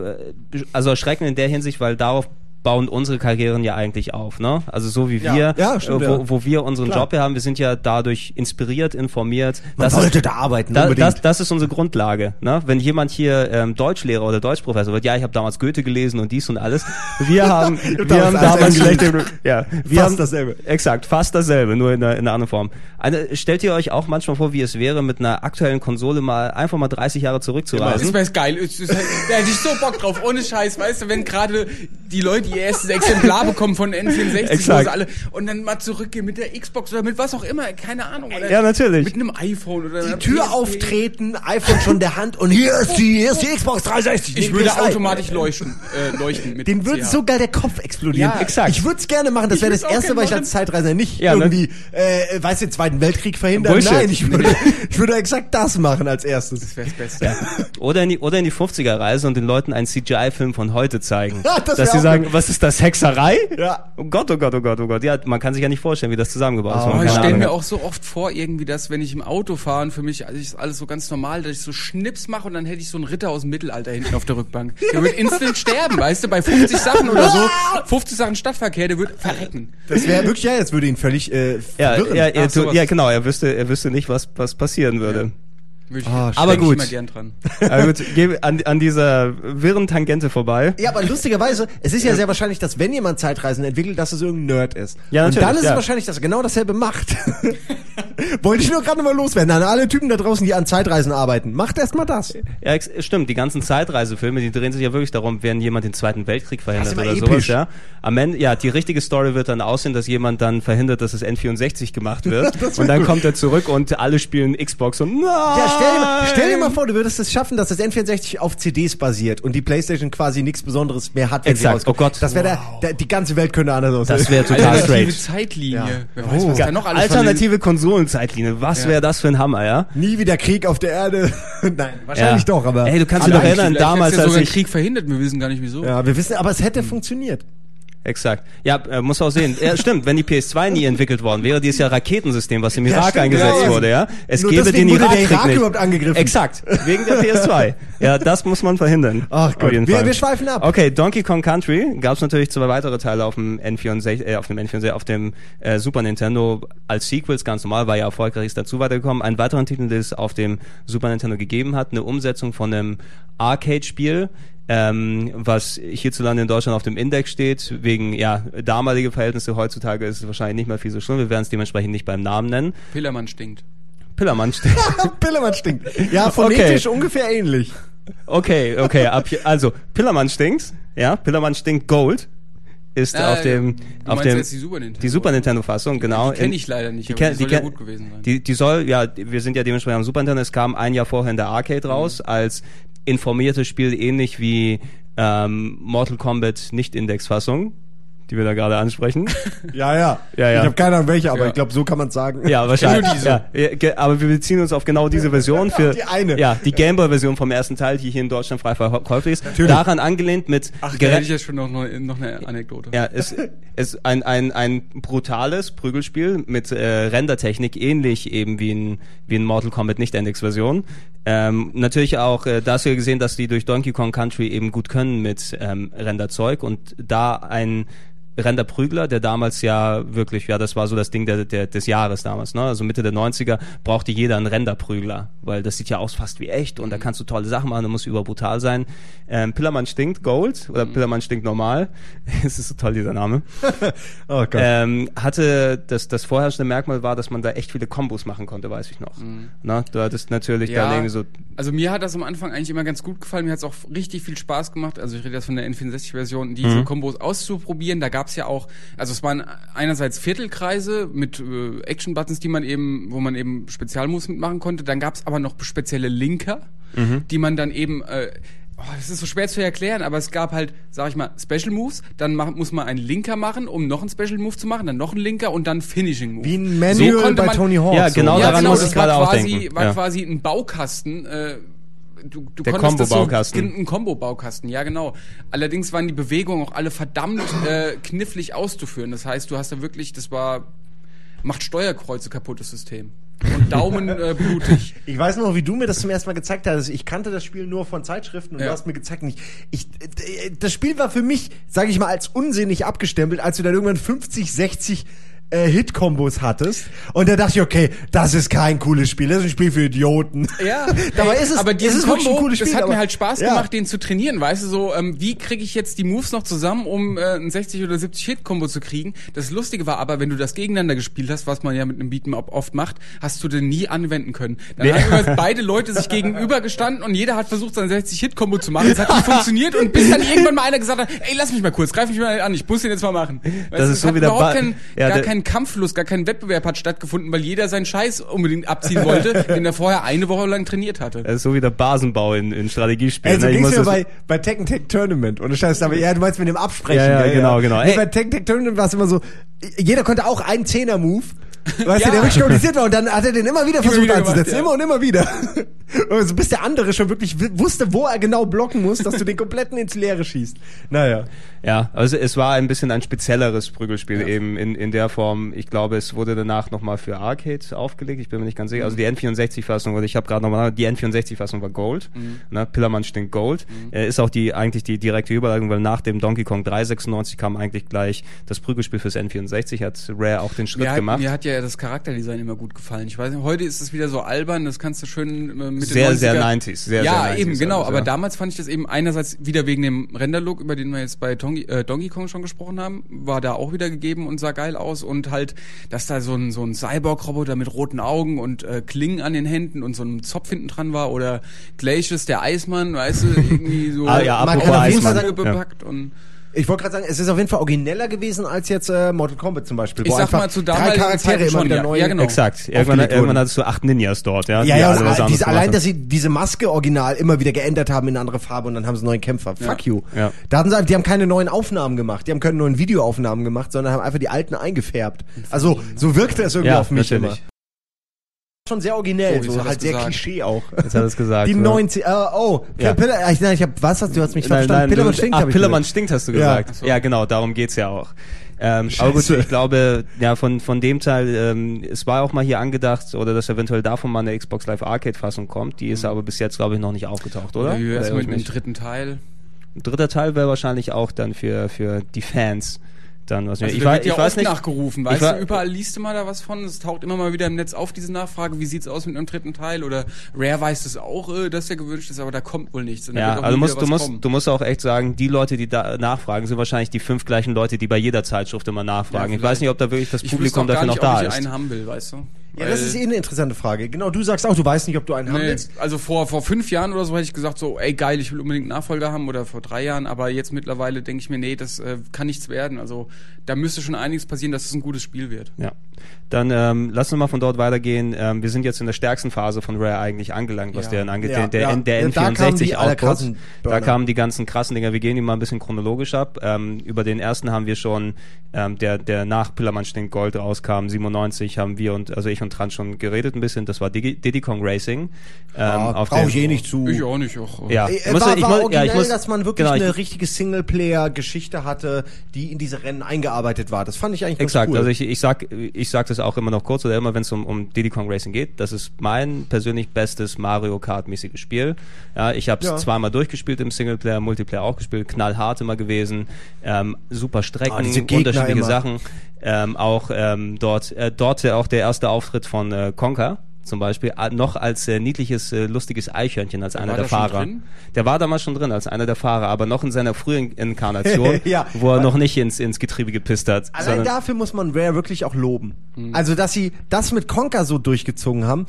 also erschreckend in der Hinsicht, weil darauf bauen unsere Karrieren ja eigentlich auf, ne? Also so wie Ja. wir, Ja, stimmt, äh, wo, ja. wo wir unseren Klar. Job hier haben, wir sind ja dadurch inspiriert, informiert. Man Das sollte ist, da arbeiten, da, unbedingt. das, das ist unsere Grundlage. Ne? Wenn jemand hier ähm, Deutschlehrer oder Deutschprofessor wird, ja, ich habe damals Goethe gelesen und dies und alles. Wir haben, wir damals haben damals ja, wir Fast haben, dasselbe. Exakt, fast dasselbe, nur in einer, in einer anderen Form. Eine, stellt ihr euch auch manchmal vor, wie es wäre, mit einer aktuellen Konsole mal einfach mal 30 Jahre Das zurückzureisen? wäre geil. Es ist halt, da hätte ich so Bock drauf, ohne Scheiß, weißt du, wenn gerade die Leute ihr erstes Exemplar bekommen von N64, wo Exakt. alle und dann mal zurückgehen mit der Xbox oder mit was auch immer, keine Ahnung. Oder Ja, natürlich. Mit einem iPhone oder die Tür PSP. auftreten, iPhone schon in der Hand und hier ist die, hier ist die Xbox 360. Ich würde automatisch leuchten, äh, leuchten mit Den würde CH. so geil der Kopf explodieren. Ja, exakt. Ich würde es gerne machen. Das wäre das Erste, was ich als Zeitreisender nicht Ja, ne? irgendwie, äh, weiß den Zweiten Weltkrieg verhindern. Bullshit. Nein, ich würde, ich würde exakt das machen als erstes. Das wäre das Beste. Oder in die, oder in die 50er Reise und den Leuten einen CGI-Film von heute zeigen. Ja, das dass sie sagen, gut. Was ist das, Hexerei? Ja. Oh Gott, oh Gott, oh Gott, oh Gott. Ja, man kann sich ja nicht vorstellen, wie das zusammengebaut ist. Oh, ich stelle mir auch so oft vor, irgendwie, dass wenn ich im Auto fahre und für mich also ist alles so ganz normal, dass ich so Schnips mache und dann hätte ich so einen Ritter aus dem Mittelalter hinten auf der Rückbank. Der wird instant sterben, weißt du, bei 50 Sachen oder so. 50 Sachen Stadtverkehr, der wird verrecken. Das wäre wirklich, ja, das würde ihn völlig äh, Ja, verwirren. ja, ja, Ach, sowas. ja, genau, er wüsste, er wüsste nicht, was, was passieren würde. Würde ich, Ah, Aber denk ich gut. immer gern dran. Aber gut, geh an, an dieser wirren Tangente vorbei. Ja, aber lustigerweise, es ist ja sehr wahrscheinlich, dass wenn jemand Zeitreisen entwickelt, dass es irgendein Nerd ist. Ja, Und natürlich, dann ist es ja. wahrscheinlich, dass er genau dasselbe macht. Wollte ich nur gerade mal loswerden. An alle Typen da draußen, die an Zeitreisen arbeiten. Macht erst mal das. Ja, stimmt, die ganzen Zeitreisefilme, die drehen sich ja wirklich darum, wenn jemand den Zweiten Weltkrieg verhindert oder immer sowas, episch. ja. Am Ende, ja, die richtige Story wird dann aussehen, dass jemand dann verhindert, dass es N64 gemacht wird. und dann kommt er zurück und alle spielen Xbox und Ja, stell dir, mal, stell dir mal vor, du würdest es schaffen, dass das N64 auf CDs basiert und die Playstation quasi nichts Besonderes mehr hat, wenn sie Exakt. Oh Gott. Das wäre der, der, die ganze Welt könnte anders aussehen. Das wäre total Alternative strange. Zeitlinie. Ja. Wer weiß, Oh. was da noch alles Alternative Konsolenzeitlinie, was Ja. wäre das für ein Hammer, ja? Nie wieder Krieg auf der Erde. Nein, wahrscheinlich Ja. doch, aber. Ey, du kannst dich doch eigentlich- erinnern, damals, als ich- Krieg verhindert, wir wissen gar nicht wieso. Ja, wir wissen, aber es hätte funktioniert. Exakt. Ja, äh, muss auch sehen. Ja, stimmt, wenn die PS2 nie entwickelt worden wäre, die ist ja Raketensystem, was im Irak stimmt, eingesetzt ja, eben. wurde, ja. Es Nur gäbe den wurde der Irak nicht. überhaupt angegriffen. Exakt, wegen der PS2. Ja, das muss man verhindern. Ach Gott, wir- wir schweifen ab. Okay, Donkey Kong Country gab es natürlich zwei weitere Teile auf dem N64, äh, auf dem N64, auf dem äh, Super Nintendo als Sequels, ganz normal, war ja erfolgreich, ist dazu weitergekommen. Einen weiteren Titel, den es auf dem Super Nintendo gegeben hat, eine Umsetzung von einem Arcade-Spiel, ähm, was hierzulande in Deutschland auf dem Index steht, wegen ja damalige Verhältnisse. Heutzutage ist es wahrscheinlich nicht mehr viel so schlimm. Wir werden es dementsprechend nicht beim Namen nennen. Pillermann stinkt. Pillermann steht. Pillemann stinkt. Ja, phonetisch ungefähr ähnlich. Okay, okay, ab hier, also Pillermann stinkt, ja, Pillermann stinkt Gold ist Ah, auf dem auf meinst dem jetzt die Super Nintendo. die Super Nintendo Fassung, genau. Die kenn In- ich leider nicht, Die, aber die soll die ja gut gewesen sein. Die, die soll, ja, wir sind ja dementsprechend am Super Nintendo. Es kam ein Jahr vorher in der Arcade raus als informiertes Spiel, ähnlich wie ähm, Mortal Kombat Nicht-Index-Fassung, die wir da gerade ansprechen. Ja, ja. Ja, ja. Ich habe keine Ahnung welche, aber Ja. ich glaube, so kann man sagen. Ja, wahrscheinlich. Ja, ja, aber wir beziehen uns auf genau diese Version für die eine. Ja, die Gameboy-Version vom ersten Teil, die hier in Deutschland frei verkäuflich ist. Daran angelehnt mit Ach, da hätte ich jetzt schon noch, noch, eine Anekdote. ja, es ist ein, ein, ein brutales Prügelspiel mit äh, Rendertechnik, ähnlich eben wie ein, wie ein Mortal Kombat Nicht-Index-Version. Ähm, natürlich auch, äh, da hast du ja gesehen, dass die durch Donkey Kong Country eben gut können mit ähm, Renderzeug und da ein Renderprügler, der damals ja wirklich, ja, das war so das Ding der, der, des Jahres damals, ne? Also Mitte der 90er brauchte jeder einen Renderprügler, weil das sieht ja aus fast wie echt und da kannst du tolle Sachen machen, da muss überbrutal sein. Ähm, Pillermann stinkt Gold oder Pillermann stinkt normal. Es ist so toll, dieser Name. Oh Gott. Ähm, hatte das, das vorherrschende Merkmal war, dass man da echt viele Kombos machen konnte, weiß ich noch. Na, du hattest natürlich dann irgendwie so also mir hat das am Anfang eigentlich immer ganz gut gefallen. Mir hat es auch richtig viel Spaß gemacht. Also ich rede jetzt von der N64-Version, Mhm. diese Kombos auszuprobieren. Da gab gab's ja auch, also es waren einerseits Viertelkreise mit äh, Action-Buttons, die man eben, wo man eben Spezialmoves mitmachen konnte. Dann gab's aber noch spezielle Linker, die man dann eben äh, Oh, das ist so schwer zu erklären, aber es gab halt, sag ich mal, Special Moves, dann mach, muss man einen Linker machen, um noch einen Special Move zu machen, dann noch einen Linker und dann Finishing Move. Wie ein Manual konnte bei man- Tony Hawk. Ja, so. genau ja, daran genau, muss das ich war gerade auch quasi, denken. war Ja. quasi ein Baukasten. Äh, du, du Der konntest das so, ein Combo-Baukasten, ja genau. Allerdings waren die Bewegungen auch alle verdammt äh, knifflig auszuführen. Das heißt, du hast da wirklich, das war macht Steuerkreuze kaputtes System und Daumen äh, blutig. Ich weiß noch, wie du mir das zum ersten Mal gezeigt hast. Ich kannte das Spiel nur von Zeitschriften und Ja. du hast mir gezeigt, nicht. Ich, äh, das Spiel war für mich, sage ich mal, als unsinnig abgestempelt, als du dann irgendwann 50, 60 äh, Hit-Kombos hattest. Und da dachte ich, okay, das ist kein cooles Spiel, das ist ein Spiel für Idioten. Ja, dabei ist es, aber es dieses ist Combo, ein cooles Spiel. das hat aber- mir halt Spaß ja. gemacht, den zu trainieren, weißt du, so, ähm, wie kriege ich jetzt die Moves noch zusammen, um äh, ein 60 oder 70 Hit-Kombo zu kriegen. Das Lustige war aber, wenn du das gegeneinander gespielt hast, was man ja mit einem Beat'em Up oft macht, hast du den nie anwenden können. Dann Nee. haben beide Leute sich gegenüber gestanden und jeder hat versucht, sein 60-Hit-Kombo zu machen. Es hat nicht funktioniert und bis dann irgendwann mal einer gesagt hat, ey, lass mich mal kurz, greif mich mal an, ich muss den jetzt mal machen. Weißt Das ist so hat wie der überhaupt Ba- kein, ja, gar der- kein Kampffluss, gar kein Wettbewerb hat stattgefunden, weil jeder seinen Scheiß unbedingt abziehen wollte, den er vorher eine Woche lang trainiert hatte. Das ist so wie der Basenbau in, in Strategiespielen. Ey, so ne? Ich das- bei, bei Tekken Tag Tournament. Und Scheiß, aber ja, du meinst mit dem Absprechen. Ja, ja, genau, genau. Nee, Ey. bei Tekken Tag Tournament war es immer so, jeder konnte auch einen Zehner-Move. Weißt Ja. du, der wirklich kompliziert war und dann hat er den immer wieder versucht wieder gemacht, anzusetzen. ja. Immer und immer wieder. Und so bis der andere schon wirklich wusste, wo er genau blocken muss, dass du den kompletten ins Leere schießt. Naja. Ja, also es war ein bisschen ein spezielleres Prügelspiel eben in, in der Form. Ich glaube, es wurde danach nochmal für Arcade aufgelegt. Ich bin mir nicht ganz sicher. Also die N64-Fassung, oder ich habe gerade nochmal, die N64-Fassung war Gold. Ne? Pillermann stinkt Gold. Äh, ist auch die eigentlich die direkte Überleitung, weil nach dem Donkey Kong 396 kam eigentlich gleich das Prügelspiel fürs N64. Hat Rare auch den Schritt Mir hat, gemacht. mir hat ja das Charakterdesign immer gut gefallen. Ich weiß nicht, heute ist es wieder so albern, das kannst du schön äh, mit Sehr, den 90er sehr 90s, sehr, ja, sehr 90s eben, genau. alles, aber ja. damals fand ich das eben einerseits wieder wegen dem Renderlook, über den wir jetzt bei Donkey, äh, Donkey Kong schon gesprochen haben, war da auch wieder gegeben und sah geil aus. Und halt, dass da so ein, so ein Cyborg-Roboter mit roten Augen und äh, Klingen an den Händen und so einem Zopf hinten dran war. Oder Glacius, der Eismann, weißt du, irgendwie so Ah, ja, Man kann auf jeden Fall sagen, bepackt und Ich wollte gerade sagen, es ist auf jeden Fall origineller gewesen als jetzt äh, Mortal Kombat zum Beispiel. Ich wo sag mal, zu drei damaligen Charaktere Zeiten immer schon, wieder ja. neu Ja, genau. Exakt. Irgendwann, irgendwann hattest du acht Ninjas dort, ja. Ja, ja, und was diese, anderes allein, dass sie diese Maske original immer wieder geändert haben in eine andere Farbe und dann haben sie einen neuen Kämpfer. Fuck you. Ja. Da hatten sie, die haben keine neuen Aufnahmen gemacht, die haben keine neuen Videoaufnahmen gemacht, sondern haben einfach die alten eingefärbt. Also so wirkte es irgendwie Ja, auf mich natürlich. immer. Schon sehr originell, Oh, so hat halt sehr gesagt. Klischee auch. Jetzt hat er es gesagt. Die ja. 90, äh, oh, Ja. Piller, ich, nein, ich hab, was hast du, du hast mich Nein, verstanden. nein, Pillermann stinkt, Ach, hab ich Pillermann stinkt, hast du Ja. gesagt. Ach so. Ja, genau, darum geht's ja auch. Ähm, aber gut, ich glaube, ja, von, von dem Teil, ähm, es war auch mal hier angedacht, oder dass eventuell davon mal eine Xbox Live Arcade Fassung kommt. Die ist aber bis jetzt, glaube ich, noch nicht aufgetaucht, oder? Wär's Oder mit dem dritten Teil? Ein dritter Teil wäre wahrscheinlich auch dann für, für die Fans dann was. Also ich der wei- wird ja ich weiß nicht. nachgerufen, ich weißt war- du, überall liest du mal da was von, es taucht immer mal wieder im Netz auf, diese Nachfrage, wie sieht's aus mit einem dritten Teil oder Rare weiß das auch, äh, dass der gewünscht ist, aber da kommt wohl nichts. Ja, also musst, du musst, kommen. du musst auch echt sagen, die Leute, die da nachfragen, sind wahrscheinlich die fünf gleichen Leute, die bei jeder Zeitschrift immer nachfragen. Ja, ich weiß nicht, ob da wirklich das ich Publikum dafür noch da ich ist. einen haben will, weißt du? Ja, das ist eh eine interessante Frage. Genau, du sagst auch, du weißt nicht, ob du einen haben Nee, willst. also vor, vor fünf Jahren oder so hätte ich gesagt so, ey geil, ich will unbedingt einen Nachfolger haben oder vor drei Jahren, aber jetzt mittlerweile denke ich mir, nee, das äh, kann nichts werden. Also da müsste schon einiges passieren, dass es ein gutes Spiel wird. Ja. Dann ähm, lass uns mal von dort weitergehen. Ähm, wir sind jetzt in der stärksten Phase von Rare eigentlich angelangt, was Ja. deren angeht. Ja, der, ja. N- der Ja, da kamen die N64 alle Output. krassen Da kamen die ganzen krassen Dinger. Wir gehen die mal ein bisschen chronologisch ab. Ähm, über den ersten haben wir schon, ähm, der, der nach Pillermann stinkt Gold rauskam, 97, haben wir und also ich und Trans schon geredet ein bisschen. Das war Digi Diddy Kong Racing. Ähm, Ja, auf brauch ich eh nicht zu. Ich auch nicht. Auch, Ja, Äh, ich muss- war, ich war muss- ja, originell, ich muss- dass man wirklich genau, ich- eine richtige Singleplayer-Geschichte hatte, die in diese Rennen eingearbeitet war. Das fand ich eigentlich Exakt, ganz cool. also ich, ich sag, ich sag das auch immer noch kurz oder immer, wenn es um, um Diddy Kong Racing geht. Das ist mein persönlich bestes Mario Kart-mäßiges Spiel. Ja, ich habe es Ja. zweimal durchgespielt im Singleplayer, Multiplayer auch gespielt, knallhart immer gewesen, ähm, super Strecken, Ah, diese Gegner unterschiedliche immer. Sachen. Ähm, auch ähm, dort, äh, dort ja auch der erste Auftritt von äh, Conker. Zum Beispiel äh, noch als äh, niedliches, äh, lustiges Eichhörnchen als einer war der da schon Fahrer. drin? Der war damals schon drin als einer der Fahrer, aber noch in seiner frühen Inkarnation, Ja. wo er noch nicht ins, ins Getriebe gepisst hat. Allein sondern- dafür muss man Rare wirklich auch loben. Mhm. Also, dass sie das mit Conker so durchgezogen haben.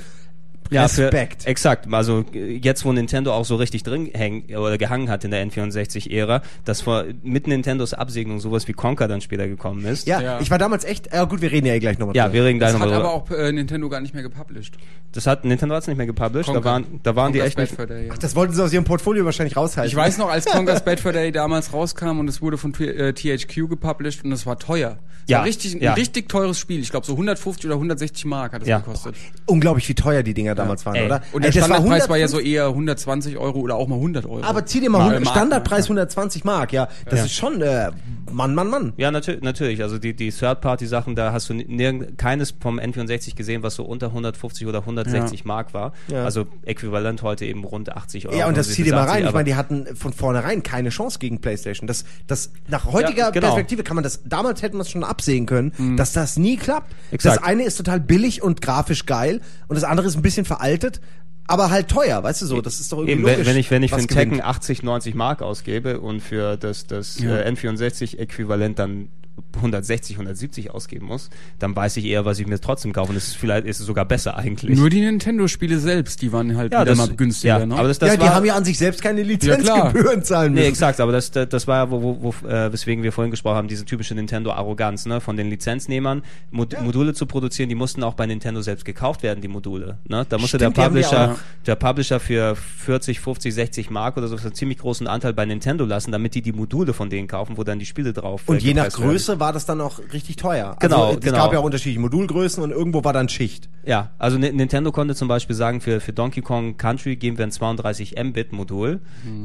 Ja, für, Respekt. exakt. Also äh, jetzt, wo Nintendo auch so richtig drin häng, oder gehangen hat in der N64-Ära, dass vor, mit Nintendos Absegnung sowas wie Conker dann später gekommen ist. Ja, Ja. ich war damals echt, ja gut, wir reden ja eh gleich nochmal Ja, wir reden gleich Das nochmal hat drüber. aber auch äh, Nintendo gar nicht mehr gepublished. Das hat Nintendo hat's nicht mehr gepublished. Da Conker. waren, da waren die echt Bad Day, ja. Das wollten sie aus ihrem Portfolio wahrscheinlich raushalten. Ich weiß noch, als Conker's Bad Fur Day damals rauskam und es wurde von T- äh, THQ gepublished und es war teuer. Es Ja, war richtig, ein ja. richtig teures Spiel. Ich glaube so 150 oder 160 Mark hat es Ja. gekostet. Unglaublich, wie teuer die Dinger damals waren, Ey. oder? Und Ey, der Standardpreis war, ja 150 so eher 120 Euro oder auch mal 100 Euro. Aber zieh dir mal, Mal 100, Mark, Standardpreis ne? 120 Mark, ja. Das Ja. ist schon, äh, Mann, Mann, Mann. Ja, natür natürlich. Also die, die Third-Party-Sachen, da hast du nirgend, keines vom N64 gesehen, was so unter 150 oder 160 Mark war. Ja. Also äquivalent heute eben rund 80 Euro. Ja, und das zieh dir mal 80, rein. Ich meine, die hatten von vornherein keine Chance gegen PlayStation. Das, das, nach heutiger Ja, genau. Perspektive kann man das, damals hätten wir es schon absehen können, dass das nie klappt. Exakt. Das eine ist total billig und grafisch geil und das andere ist ein bisschen veraltet, aber halt teuer, weißt du so. Das ist doch irgendwie Eben, logisch. wenn, ich, wenn ich für einen Tekken gewinnt. 80, 90 Mark ausgebe und für das, das Ja. äh, N64-Äquivalent dann 160, 170 ausgeben muss, dann weiß ich eher, was ich mir trotzdem kaufe. Und es ist vielleicht ist es sogar besser eigentlich. Nur die Nintendo-Spiele selbst, die waren halt wieder mal günstiger, ja, ne? aber das, das ja, die war, haben ja an sich selbst keine. Lizenzgebühren zahlen Nee, müssen. exakt, aber das, das, das war ja, wo, wo, wo, äh, weswegen wir vorhin gesprochen haben, diese typische Nintendo-Arroganz, ne, von den Lizenznehmern, Mod Module zu produzieren, die mussten auch bei Nintendo selbst gekauft werden, die Module, ne, da musste Stimmt, der Publisher, auch. der Publisher für 40, 50, 60 Mark oder so einen ziemlich großen Anteil bei Nintendo lassen, damit die die Module von denen kaufen, wo dann die Spiele drauf äh, Und je nach werden. Größe war das dann auch richtig teuer. Genau, also, es genau. gab ja auch unterschiedliche Modulgrößen und irgendwo war dann Schicht. Ja, also Ni- Nintendo konnte zum Beispiel sagen, für, für Donkey Kong Country geben wir ein 32 Mbit Modul.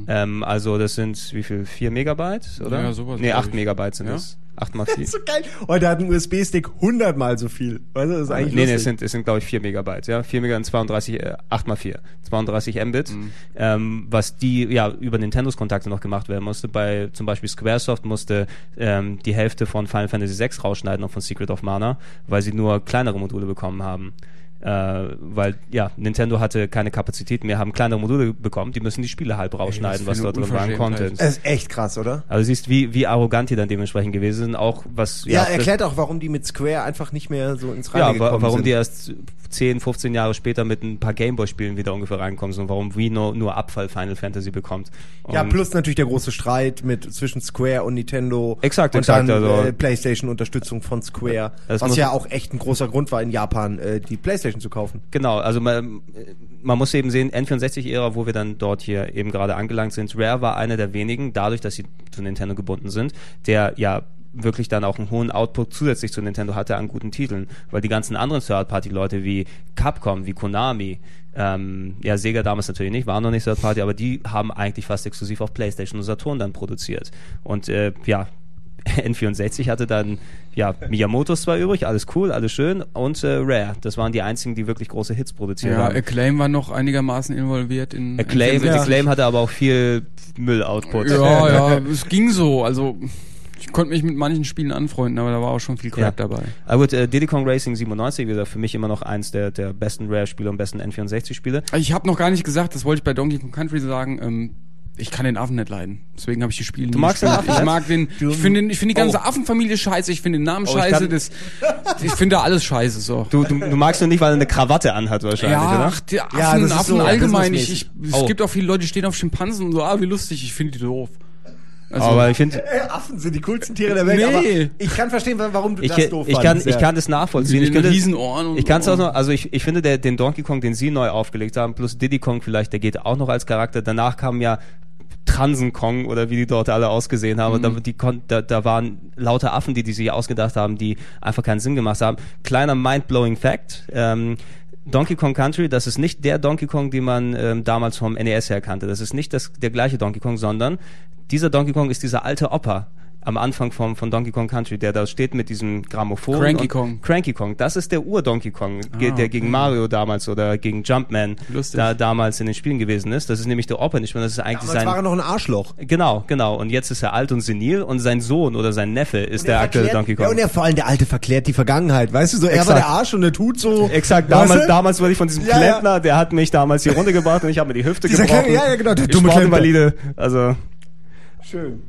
Ähm, also das sind wie viel? 4 Megabyte, oder? Ja, sowas, Nee, glaub 8 ich. Megabyte sind Ja? es. 8 mal 4. So geil. Und der hat einen USB-Stick 100 mal so viel. Weißt du, das ist eigentlich nee, nee, lustig. es sind, es sind glaube ich 4 Megabyte, ja. 4 Megabyte, 32, äh, 8 mal 4. 32 Mbit, Mhm. ähm, was die, ja, über Nintendos Kontakte noch gemacht werden musste. Bei zum Beispiel Squaresoft musste ähm, die Hälfte von Final Fantasy 6 rausschneiden, noch von Secret of Mana, weil sie nur kleinere Module bekommen haben. Äh, weil, ja, Nintendo hatte keine Kapazität mehr, haben kleinere Module bekommen, die müssen die Spiele halb rausschneiden, was dort drin war an Unverschämtheit. Content. Das ist echt krass, oder? Also siehst, wie, wie arrogant die dann dementsprechend gewesen sind, auch was, Ja, das- erklärt auch, warum die mit Square einfach nicht mehr so ins Reine ja, gekommen warum sind. die erst 10, 15 Jahre später mit ein paar Gameboy-Spielen wieder ungefähr reinkommen sind und warum Wii nur, nur Abfall Final Fantasy bekommt. Und ja, plus natürlich der große Streit mit zwischen Square und Nintendo. Exakt, und exakt, dann also- äh, PlayStation-Unterstützung von Square. Das was ja auch echt ein großer Grund war, in Japan äh, die PlayStation zu kaufen. Genau, also man, man muss eben sehen, N64-Ära, wo wir dann dort hier eben gerade angelangt sind, Rare war einer der wenigen, dadurch, dass sie zu Nintendo gebunden sind, der ja wirklich dann auch einen hohen Output zusätzlich zu Nintendo hatte an guten Titeln, weil die ganzen anderen Third-Party-Leute wie Capcom, wie Konami, ähm, ja, Sega damals natürlich nicht, waren noch nicht Third-Party, aber die haben eigentlich fast exklusiv auf Playstation und Saturn dann produziert. Und äh, ja, N64 hatte dann ja Miyamotos zwar übrig, alles cool, alles schön und äh, Rare. Das waren die einzigen, die wirklich große Hits produziert Ja, haben. Acclaim war noch einigermaßen involviert in Acclaim, N64. Acclaim hatte aber auch viel Müll-Output. Ja, ja, es ging so. Also ich konnte mich mit manchen Spielen anfreunden, aber da war auch schon viel Crap Ja. dabei. Aber gut, äh, Diddy Kong Racing 97, wie gesagt, für mich immer noch eins der, der besten Rare-Spiele und besten N64-Spiele. Ich habe noch gar nicht gesagt, das wollte ich bei Donkey Kong Country sagen. Ähm, ich kann den Affen nicht leiden. Deswegen habe ich die Spiele Du nie magst den. Affen Ich nicht? mag den. Du- Ich finde ich finde die ganze Oh. Affenfamilie scheiße. Ich finde den Namen Oh, ich scheiße. kann- das, ich finde alles scheiße. So. Du, du, du magst nur nicht, weil er eine Krawatte anhat wahrscheinlich, Ja, oder? ach, die Affen, Ja, das ist Affen so allgemein. Ich, ich, businessmäßig. es Oh. gibt auch viele Leute, die stehen auf Schimpansen und so, ah, wie lustig, ich finde die doof. Also, aber ich finde, Äh, Affen sind die coolsten Tiere der Welt, Nee. aber ich kann verstehen, warum du ich, das doof ich, kann, fandest, ich ja. kann das nachvollziehen. Ich finde, Riesenohren und ich kann es auch noch, also ich, ich finde, der, den Donkey Kong, den sie neu aufgelegt haben, plus Diddy Kong vielleicht, der geht auch noch als Charakter. Danach kam ja Transen Kong oder wie die dort alle ausgesehen haben. Und Da, die da, da waren lauter Affen, die die sich ausgedacht haben, die einfach keinen Sinn gemacht haben. Kleiner mind-blowing Fact. Ähm, Donkey Kong Country, das ist nicht der Donkey Kong, den man ähm, damals vom NES her kannte. Das ist nicht das, der gleiche Donkey Kong, sondern dieser Donkey Kong ist dieser alte Opa am Anfang vom, von Donkey Kong Country, der da steht mit diesem Grammophon. Cranky und- Kong. Cranky Kong, das ist der Ur-Donkey Kong, Ah, der gegen okay. Mario damals oder gegen Jumpman Lustig. da damals in den Spielen gewesen ist. Das ist nämlich der Opa nicht mehr, das ist eigentlich Damals war er sein... noch ein Arschloch. Genau, genau. Und jetzt ist er alt und senil und sein Sohn oder sein Neffe ist der aktuelle Donkey Kong. Ja, und er vor allem der Alte verklärt die Vergangenheit. Weißt du, so er war Exakt. der Arsch und er tut so. Exakt, Weißt damals, du? damals wurde ich von diesem Ja, ja. Klempner, der hat mich damals hier runtergebracht und ich habe mir die Hüfte Dieser gebrochen. kleine- ja, ja, genau, der dumme Klempner. Sportinvalide, also Schön.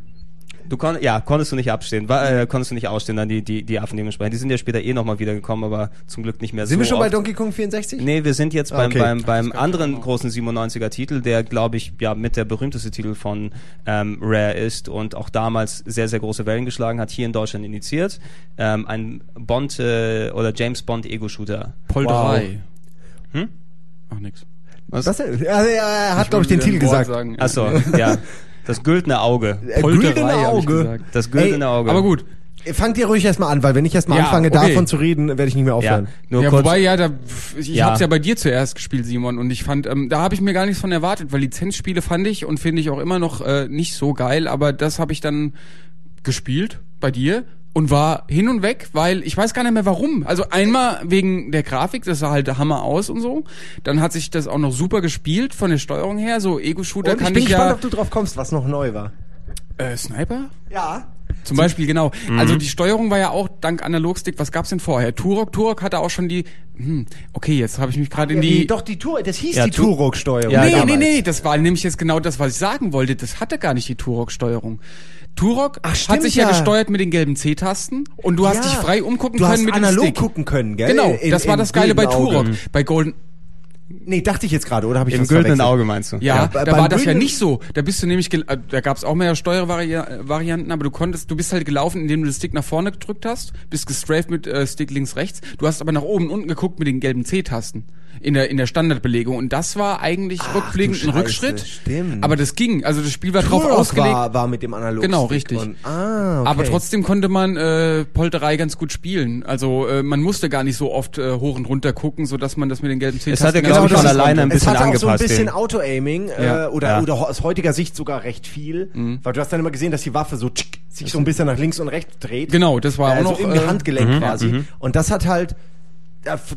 Du kon ja, konntest du nicht abstehen, war, äh, konntest du nicht ausstehen, dann die, die, die Affen dementsprechend. Die sind ja später eh nochmal wiedergekommen, aber zum Glück nicht mehr Sind so wir schon bei oft. Donkey Kong 64? Nee, wir sind jetzt beim, Okay. beim, beim anderen großen 97er Titel, der, glaube ich, ja mit der berühmteste Titel von ähm, Rare ist und auch damals sehr, sehr große Wellen geschlagen hat, hier in Deutschland initiiert. Ähm, ein Bond äh, oder James Bond Ego-Shooter. Polterei. Hm? Ach, nix. Was? Er, er hat, glaube ich, den Titel gesagt. Sagen, ja. Achso, ja. Das güldene Auge. Äh, güldene Auge. Das güldene Ey, Auge. Aber gut. Fangt ihr ruhig erstmal an, weil wenn ich erstmal Ja, anfange, okay. davon zu reden, werde ich nicht mehr Ja, aufhören. nur ja, kurz. wobei, ja, da, ich Ja. hab's ja bei dir zuerst gespielt, Simon, und ich fand, ähm, da habe ich mir gar nichts von erwartet, weil Lizenzspiele fand ich und finde ich auch immer noch äh, nicht so geil, aber das habe ich dann gespielt bei dir und war hin und weg, weil ich weiß gar nicht mehr warum. Also einmal wegen der Grafik, das sah halt der Hammer aus und so. Dann hat sich das auch noch super gespielt von der Steuerung her, so Ego-Shooter Und ich kann bin ich gespannt, ja... ob du drauf kommst, was noch neu war. Äh, Sniper? Ja. Zum Beispiel, genau. Mhm. Also die Steuerung war ja auch dank Analogstick, was gab's denn vorher? Turok, Turok hatte auch schon die, hm, okay, jetzt habe ich mich gerade in Die, die... doch, die Tour, das hieß Ja, die Tu- Turok-Steuerung. Ja, nee, damals. nee, nee, das war nämlich jetzt genau das, was ich sagen wollte. Das hatte gar nicht die Turok-Steuerung. Turok Ach, hat stimmt sich ja. ja. gesteuert mit den gelben C-Tasten und du hast Ja. dich frei umgucken Du können hast mit dem analog Stick. gucken können, gell? Genau, In- das war das Geile bei Turok. Auge. Bei Golden, Nee, dachte ich jetzt gerade, oder habe ich Im verwechselt? Auge meinst du? ja, Ja, da war das ja nicht so. Da bist du nämlich, gel- äh, da gab's auch mehr Steuervarianten, aber du konntest, du bist halt gelaufen, indem du den Stick nach vorne gedrückt hast, bist gestrafed mit äh, Stick links rechts. Du hast aber nach oben und unten geguckt mit den gelben C-Tasten in der in der Standardbelegung und das war eigentlich rückblickend du ein Rückschritt. stimmt. Aber das ging, also das Spiel war drauf Turok ausgelegt. war, war mit dem analog Genau, richtig. Und, ah, okay. Aber trotzdem konnte man äh, Polterei ganz gut spielen. Also äh, man musste gar nicht so oft äh, hoch und runter gucken, so dass man das mit den gelben C-Tasten hatte, ganz glaub gut ich, von alleine ein konnte. es bisschen hatte auch so ein angepasst, bisschen Auto-Aiming Ja. äh, oder, Ja. oder aus heutiger Sicht sogar recht viel, Mhm. weil du hast dann immer gesehen, dass die Waffe so tschick, sich so ein bisschen nach links und rechts dreht. Genau, das war äh, auch so noch im äh, Handgelenk mhm, quasi. mhm. Und das hat halt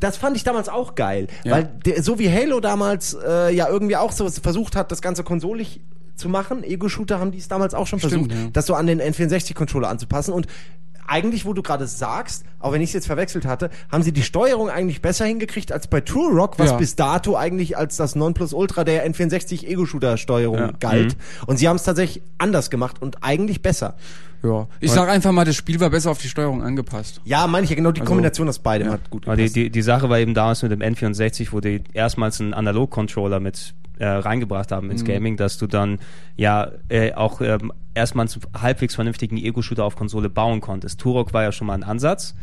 das fand ich damals auch geil, Ja. weil der, so wie Halo damals äh, ja irgendwie auch so versucht hat, das ganze konsolig zu machen. Ego-Shooter haben die es damals auch schon Stimmt, versucht, ja. das so an den N64-Controller anzupassen und eigentlich, wo du gerade sagst, auch wenn ich es jetzt verwechselt hatte, haben sie die Steuerung eigentlich besser hingekriegt als bei True Rock, was Ja. bis dato eigentlich als das Nonplusultra der N64 Ego-Shooter-Steuerung Ja. galt. Und sie haben es tatsächlich anders gemacht und eigentlich besser. Ja, ich sag einfach mal, das Spiel war besser auf die Steuerung angepasst. Ja, meine ich ja genau, die Also, Kombination aus beidem ja. hat gut Aber die, gepasst. die, die Sache war eben damals mit dem N64, wo die erstmals einen Analog-Controller mit äh, reingebracht haben Mhm. ins Gaming, dass du dann ja äh, auch ähm, erstmals einen halbwegs vernünftigen Ego-Shooter auf Konsole bauen konntest. Turok war ja schon mal ein Ansatz,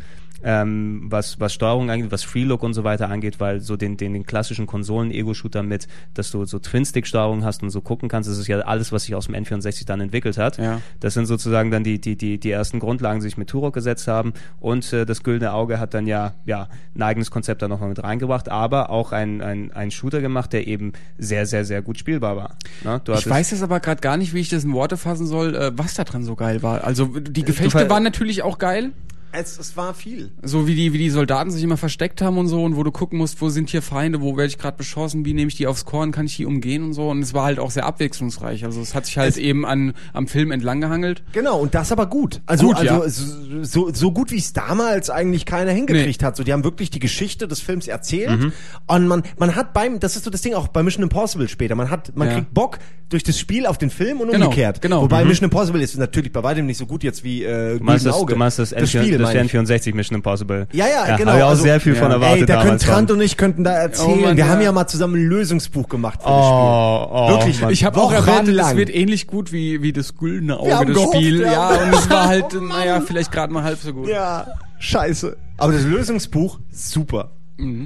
ähm, was, was Steuerung angeht, was Freelook und so weiter angeht, weil so den, den, den klassischen Konsolen-Ego-Shooter mit, dass du so Twin-Stick-Steuerung hast und so gucken kannst, das ist ja alles, was sich aus dem N64 dann entwickelt hat. Ja. Das sind sozusagen dann die, die, die, die ersten Grundlagen, die sich mit Turok gesetzt haben. Und äh, das Güldene Auge hat dann ja, ja ein eigenes Konzept da nochmal mit reingebracht, aber auch ein, ein, ein Shooter gemacht, der eben sehr, sehr, sehr gut spielbar war. Ne? Ich weiß jetzt aber gerade gar nicht, wie ich das in Worte fassen soll, äh, was da dran so geil war. Also die Gefechte ver- waren natürlich auch geil, Es, es war viel. so wie die wie die Soldaten sich immer versteckt haben und so und wo du gucken musst, wo sind hier Feinde, wo werde ich gerade beschossen, wie nehme ich die aufs Korn, kann ich die umgehen und so und es war halt auch sehr abwechslungsreich. Also es hat sich halt Es- eben an am Film entlang gehangelt. Genau, und das aber gut. Also, Gut, also ja. so, so, gut wie es damals eigentlich keiner hingekriegt hat. So, die haben wirklich die Geschichte des Films erzählt. Mhm. Und man, man hat beim, das ist so das Ding auch bei Mission Impossible später, man hat, man Ja. kriegt Bock durch das Spiel auf den Film und Genau, umgekehrt. genau. Wobei Mhm. Mission Impossible ist natürlich bei weitem nicht so gut jetzt wie äh, Du meinst das, Auge. du meinst das, N4, Spiel, das meine ich. N64 Mission Impossible. Ja, ja, genau. Habe ich auch Also, sehr viel von ja. erwartet Ey, da können. Trant von. und ich könnten da erzählen. Oh Mann, Wir ja. haben ja mal zusammen ein Lösungsbuch gemacht für Oh, oh, das Spiel. Wirklich, Mann. Ich habe auch erwartet, es wird ähnlich gut wie wie das güldene Auge haben das gehofft, Spiel. ja. Ja, und es war halt Oh naja, vielleicht gerade mal halb so gut. Ja, scheiße. Aber das Lösungsbuch, super.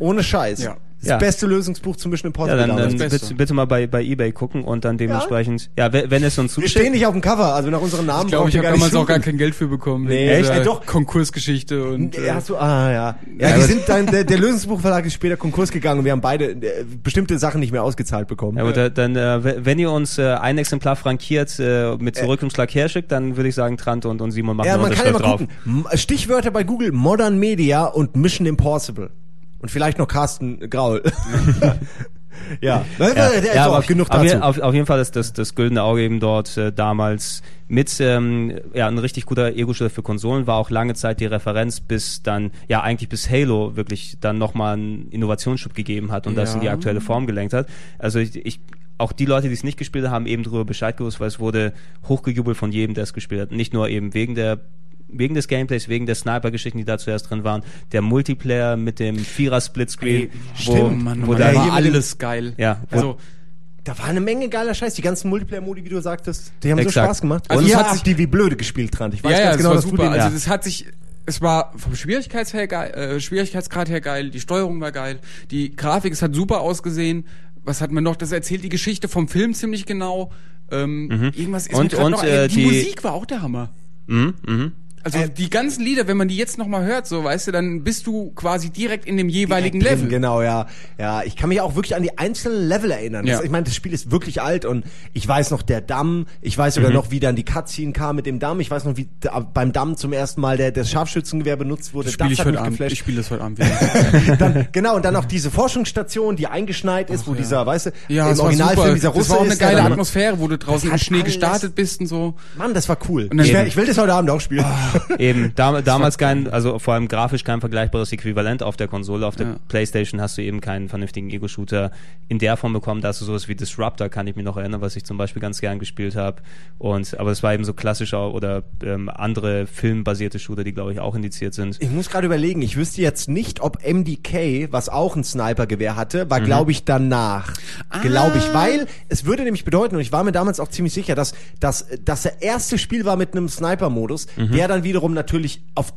Ohne Scheiß. Ja. Das Ja. beste Lösungsbuch zu Mission ja, Impossible dann, damals. dann Beste. bitte, bitte mal bei, bei Ebay gucken und dann dementsprechend, ja, wenn, wenn es uns Wir zuschickt, stehen nicht auf dem Cover, also nach unseren Namen Ich glaube, ich habe damals auch gar kein Geld für bekommen. Nee, echt? Äh, doch. Konkursgeschichte und Ja, äh, hast du, ah, ja. Ja, Ja, die aber- sind dann, der, der Lösungsbuchverlag ist später Konkurs gegangen und wir haben beide äh, bestimmte Sachen nicht mehr ausgezahlt bekommen. Ja, gut, äh, dann, äh, wenn ihr uns äh, ein Exemplar frankiert äh, mit Zurückumschlag herschickt, dann würde ich sagen, Trant und, und Simon machen Ja, eine man kann ja mal drauf. gucken. Stichwörter bei Google, Modern Media und Mission Impossible. Und vielleicht noch Carsten Graul. ja, ja, Ja, ja, aber auf, genug dazu. auf, auf jeden Fall ist das, das Güldene Auge eben dort äh, damals mit ähm, ja, ein richtig guter Ego-Shooter für Konsolen, war auch lange Zeit die Referenz, bis dann, ja eigentlich bis Halo wirklich dann nochmal einen Innovationsschub gegeben hat und das Ja. in die aktuelle Form gelenkt hat. Also ich, ich auch die Leute, die es nicht gespielt haben, haben eben darüber Bescheid gewusst, weil es wurde hochgejubelt von jedem, der es gespielt hat. Nicht nur eben wegen der wegen des Gameplays, wegen der Sniper-Geschichten, die da zuerst drin waren, der Multiplayer mit dem Vierer-Splitscreen, wo, stimmt, Mann, wo Mann, da war alles geil. Ja, wo- also Da war eine Menge geiler Scheiß. Die ganzen Multiplayer-Modi, wie du sagtest, die haben so Exakt. Spaß gemacht. Also und es ihr hat sich- die wie blöde gespielt dran. Ich weiß ja, ja, ganz es genau, war dass du super. den Also Ja. es hat sich, es war vom Schwierigkeits her geil, äh, Schwierigkeitsgrad her geil, die Steuerung war geil, die Grafik, es hat super ausgesehen. Was hat man noch? Das erzählt die Geschichte vom Film ziemlich genau. Ähm, Irgendwas ist Und- und, noch, äh, die, die- Musik war auch der Hammer. mhm, mhm. Also die ganzen Lieder, wenn man die jetzt noch mal hört, so weißt du, dann bist du quasi direkt in dem jeweiligen Level. drin, Genau, ja. Ja, ich kann mich auch wirklich an die einzelnen Level erinnern. Das, Ja. ich meine, das Spiel ist wirklich alt und ich weiß noch der Damm, ich weiß sogar noch, wie dann die Cutscene kam mit dem Damm, ich weiß noch, wie da, beim Damm zum ersten Mal der, das Scharfschützengewehr benutzt wurde. Das spiele ich heute Abend. Ich spiele das heute Abend wieder. dann, genau, und dann auch diese Forschungsstation, die eingeschneit ist, wo ja. dieser, weißt du, ja, im Originalfilm dieser Das Russe war auch eine geile dann- Atmosphäre, wo du draußen im Schnee gestartet bist und so. Mann, das war cool. Ich, wär- ich will das heute Abend auch spielen. Eben, dam damals kein, also vor allem grafisch kein vergleichbares Äquivalent auf der Konsole. Auf der Ja. Playstation hast du eben keinen vernünftigen Ego-Shooter in der Form bekommen. Da hast du sowas wie Disruptor, kann ich mich noch erinnern, was ich zum Beispiel ganz gern gespielt habe. Und, aber es war eben so klassischer oder ähm, andere filmbasierte Shooter, die glaube ich auch indiziert sind. Ich muss gerade überlegen, ich wüsste jetzt nicht, ob MDK, was auch ein Snipergewehr hatte, Mhm. war, glaube ich, danach. Glaube Ah. ich, weil es würde nämlich bedeuten, und ich war mir damals auch ziemlich sicher, dass, dass das der erste Spiel war mit einem Sniper-Modus, Mhm. der dann wiederum natürlich auf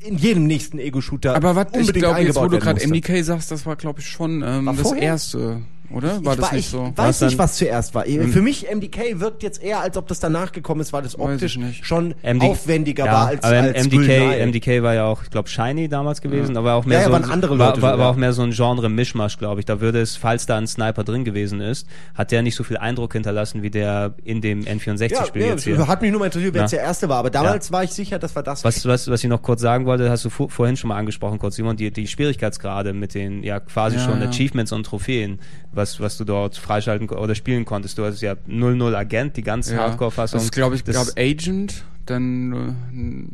in jedem nächsten Ego-Shooter Aber was, ich unbedingt glaube, jetzt wo du gerade. MDK sagst, das war, glaube ich, schon ähm, War das vorher? erste, oder? War ich das wa- nicht ich so? weiß Was nicht, was zuerst war. Für mich MDK wirkt jetzt eher, als ob das danach gekommen ist, weil das Weiß optisch ich nicht. schon MD aufwendiger ja, war als, aber als MDK. MDK war ja auch, ich glaube, Shiny damals gewesen, aber auch mehr Ja, ja, so waren ein- andere war, Leute war, war ja. auch mehr so ein Genre-Mischmasch, glaube ich. Da würde es, falls da ein Sniper drin gewesen ist, hat der nicht so viel Eindruck hinterlassen wie der in dem N64-Spiel ja, jetzt ja, hier. hat mich nur mal interessiert, wer Ja. jetzt der erste war. Aber damals war ich sicher, das war das. Was, was, was ich noch kurz sagen wollte, hast du vor, vorhin schon mal angesprochen, kurz Simon, die, die Schwierigkeitsgrade mit den ja quasi Ja, schon ja. Achievements und Trophäen, was, was du dort freischalten oder spielen konntest. Du hattest ja 00 Agent, die ganz Hardcore-Fassung. Das ist, glaube ich, Das- gab Agent, dann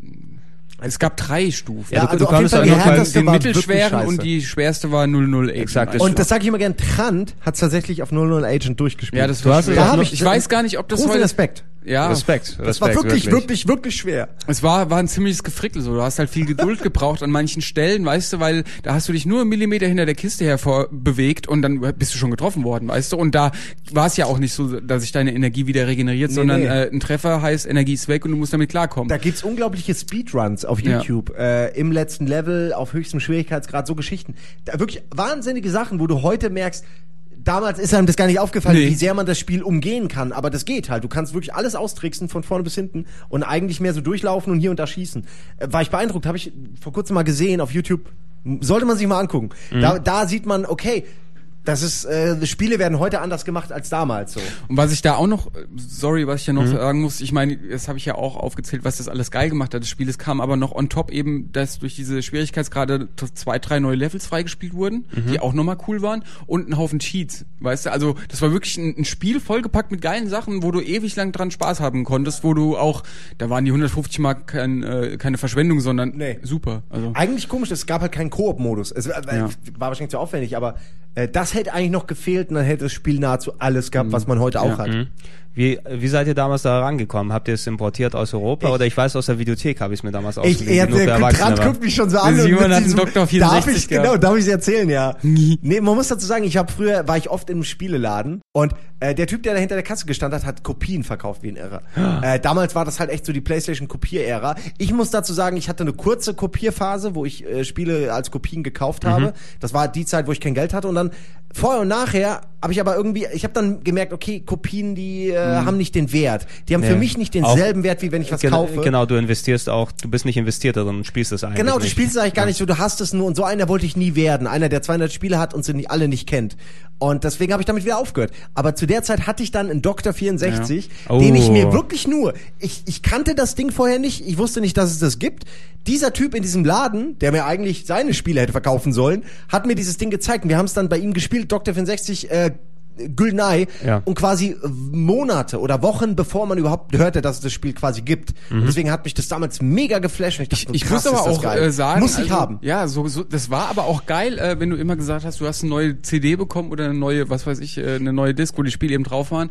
äh, es gab drei Stufen. Ja, du- also du auf jeden konntest Fall die härteste den mittelschweren und die schwerste war 00 Agent. Exakt. Also- Und das sage ich immer gern, Trant hat tatsächlich auf 00 Agent durchgespielt. ja, das Du war hast noch- ich- ich weiß gar nicht, ob das heute Respekt. Ja, Respekt, Das war Respekt, wirklich, wirklich, wirklich schwer. Es war, war ein ziemliches Gefrickel so. Du hast halt viel Geduld gebraucht an manchen Stellen, weißt du, weil da hast du dich nur einen Millimeter hinter der Kiste hervor bewegt und dann bist du schon getroffen worden, weißt du. Und da war es ja auch nicht so, dass sich deine Energie wieder regeneriert, sondern nee. Äh, ein Treffer heißt, Energie ist weg und du musst damit klarkommen. Da gibt's unglaubliche Speedruns auf Ja. YouTube, äh, im letzten Level, auf höchstem Schwierigkeitsgrad, so Geschichten. Da wirklich wahnsinnige Sachen, wo du heute merkst, damals ist einem das gar nicht aufgefallen, Nee. wie sehr man das Spiel umgehen kann, aber das geht halt. Du kannst wirklich alles austricksen von vorne bis hinten und eigentlich mehr so durchlaufen und hier und da schießen. Äh, war ich beeindruckt, habe ich vor kurzem mal gesehen auf YouTube. Sollte man sich mal angucken. Mhm. Da, da sieht man, okay, das ist, äh, Spiele werden heute anders gemacht als damals so. Und was ich da auch noch, sorry, was ich ja noch Mhm. sagen muss, ich meine, das habe ich ja auch aufgezählt, was das alles geil gemacht hat, das Spiel. Es kam aber noch on top eben, dass durch diese Schwierigkeitsgrade zwei, drei neue Levels freigespielt wurden, Mhm. die auch nochmal cool waren und ein Haufen Cheats, weißt du? Also das war wirklich ein, ein Spiel vollgepackt mit geilen Sachen, wo du ewig lang dran Spaß haben konntest, wo du auch, da waren die 150 Mark kein, äh, keine Verschwendung, sondern Nee. super. Also Eigentlich komisch, es gab halt keinen Koop-Modus. Es äh, Ja. war wahrscheinlich zu aufwendig, aber äh, das hätte eigentlich noch gefehlt und dann hätte das Spiel nahezu alles gehabt, was man heute auch Ja. hat. Mhm. Wie, wie seid ihr damals da rangekommen? Habt ihr es importiert aus Europa Ich- oder ich weiß aus der Videothek habe ich es mir damals Ich, ausgeliehen, nur für der war. guckt mich schon so an. Simon hat diesem- Doktor Darf 64 ich, gehabt. genau, darf ich erzählen, ja. Nee, man muss dazu sagen, ich habe früher, war ich oft im Spieleladen und äh, der Typ, der da hinter der Kasse gestanden hat, hat Kopien verkauft wie ein Irrer. äh, damals war das halt echt so die Playstation-Kopierära. Ich muss dazu sagen, ich hatte eine kurze Kopierphase, wo ich äh, Spiele als Kopien gekauft habe. Das war die Zeit, wo ich kein Geld hatte und dann vorher und nachher habe ich aber irgendwie, ich habe dann gemerkt, okay, Kopien, die äh, haben nicht den Wert. Die haben für Nee. mich nicht Auch- denselben Wert, wie wenn ich was Gen- kaufe. Genau, du investierst auch, du bist nicht investiert darin und spielst es eigentlich Genau, du nicht. spielst es eigentlich gar nicht so, du hast es nur und so einer wollte ich nie werden. Einer, der 200 Spiele hat und sie nicht, alle nicht kennt. Und deswegen habe ich damit wieder aufgehört. Aber zu der Zeit hatte ich dann einen Dr. 64, Ja. den ich Oh. mir wirklich nur, ich, ich kannte das Ding vorher nicht, ich wusste nicht, dass es das gibt. Dieser Typ in diesem Laden, der mir eigentlich seine Spiele hätte verkaufen sollen, hat mir dieses Ding gezeigt und wir haben es dann bei ihm gespielt, Dr. 64, äh, Gülnay Ja. und quasi Monate oder Wochen bevor man überhaupt hörte, dass es das Spiel quasi gibt. Mhm. Deswegen hat mich das damals mega geflasht. Ich dachte, Ich krass, muss aber auch geil. äh, sagen, muss ich also, haben. Ja, so, so, das war aber auch geil, äh, wenn du immer gesagt hast, du hast eine neue CD bekommen oder eine neue, was weiß ich, äh, eine neue Disc, wo die Spiele eben drauf waren.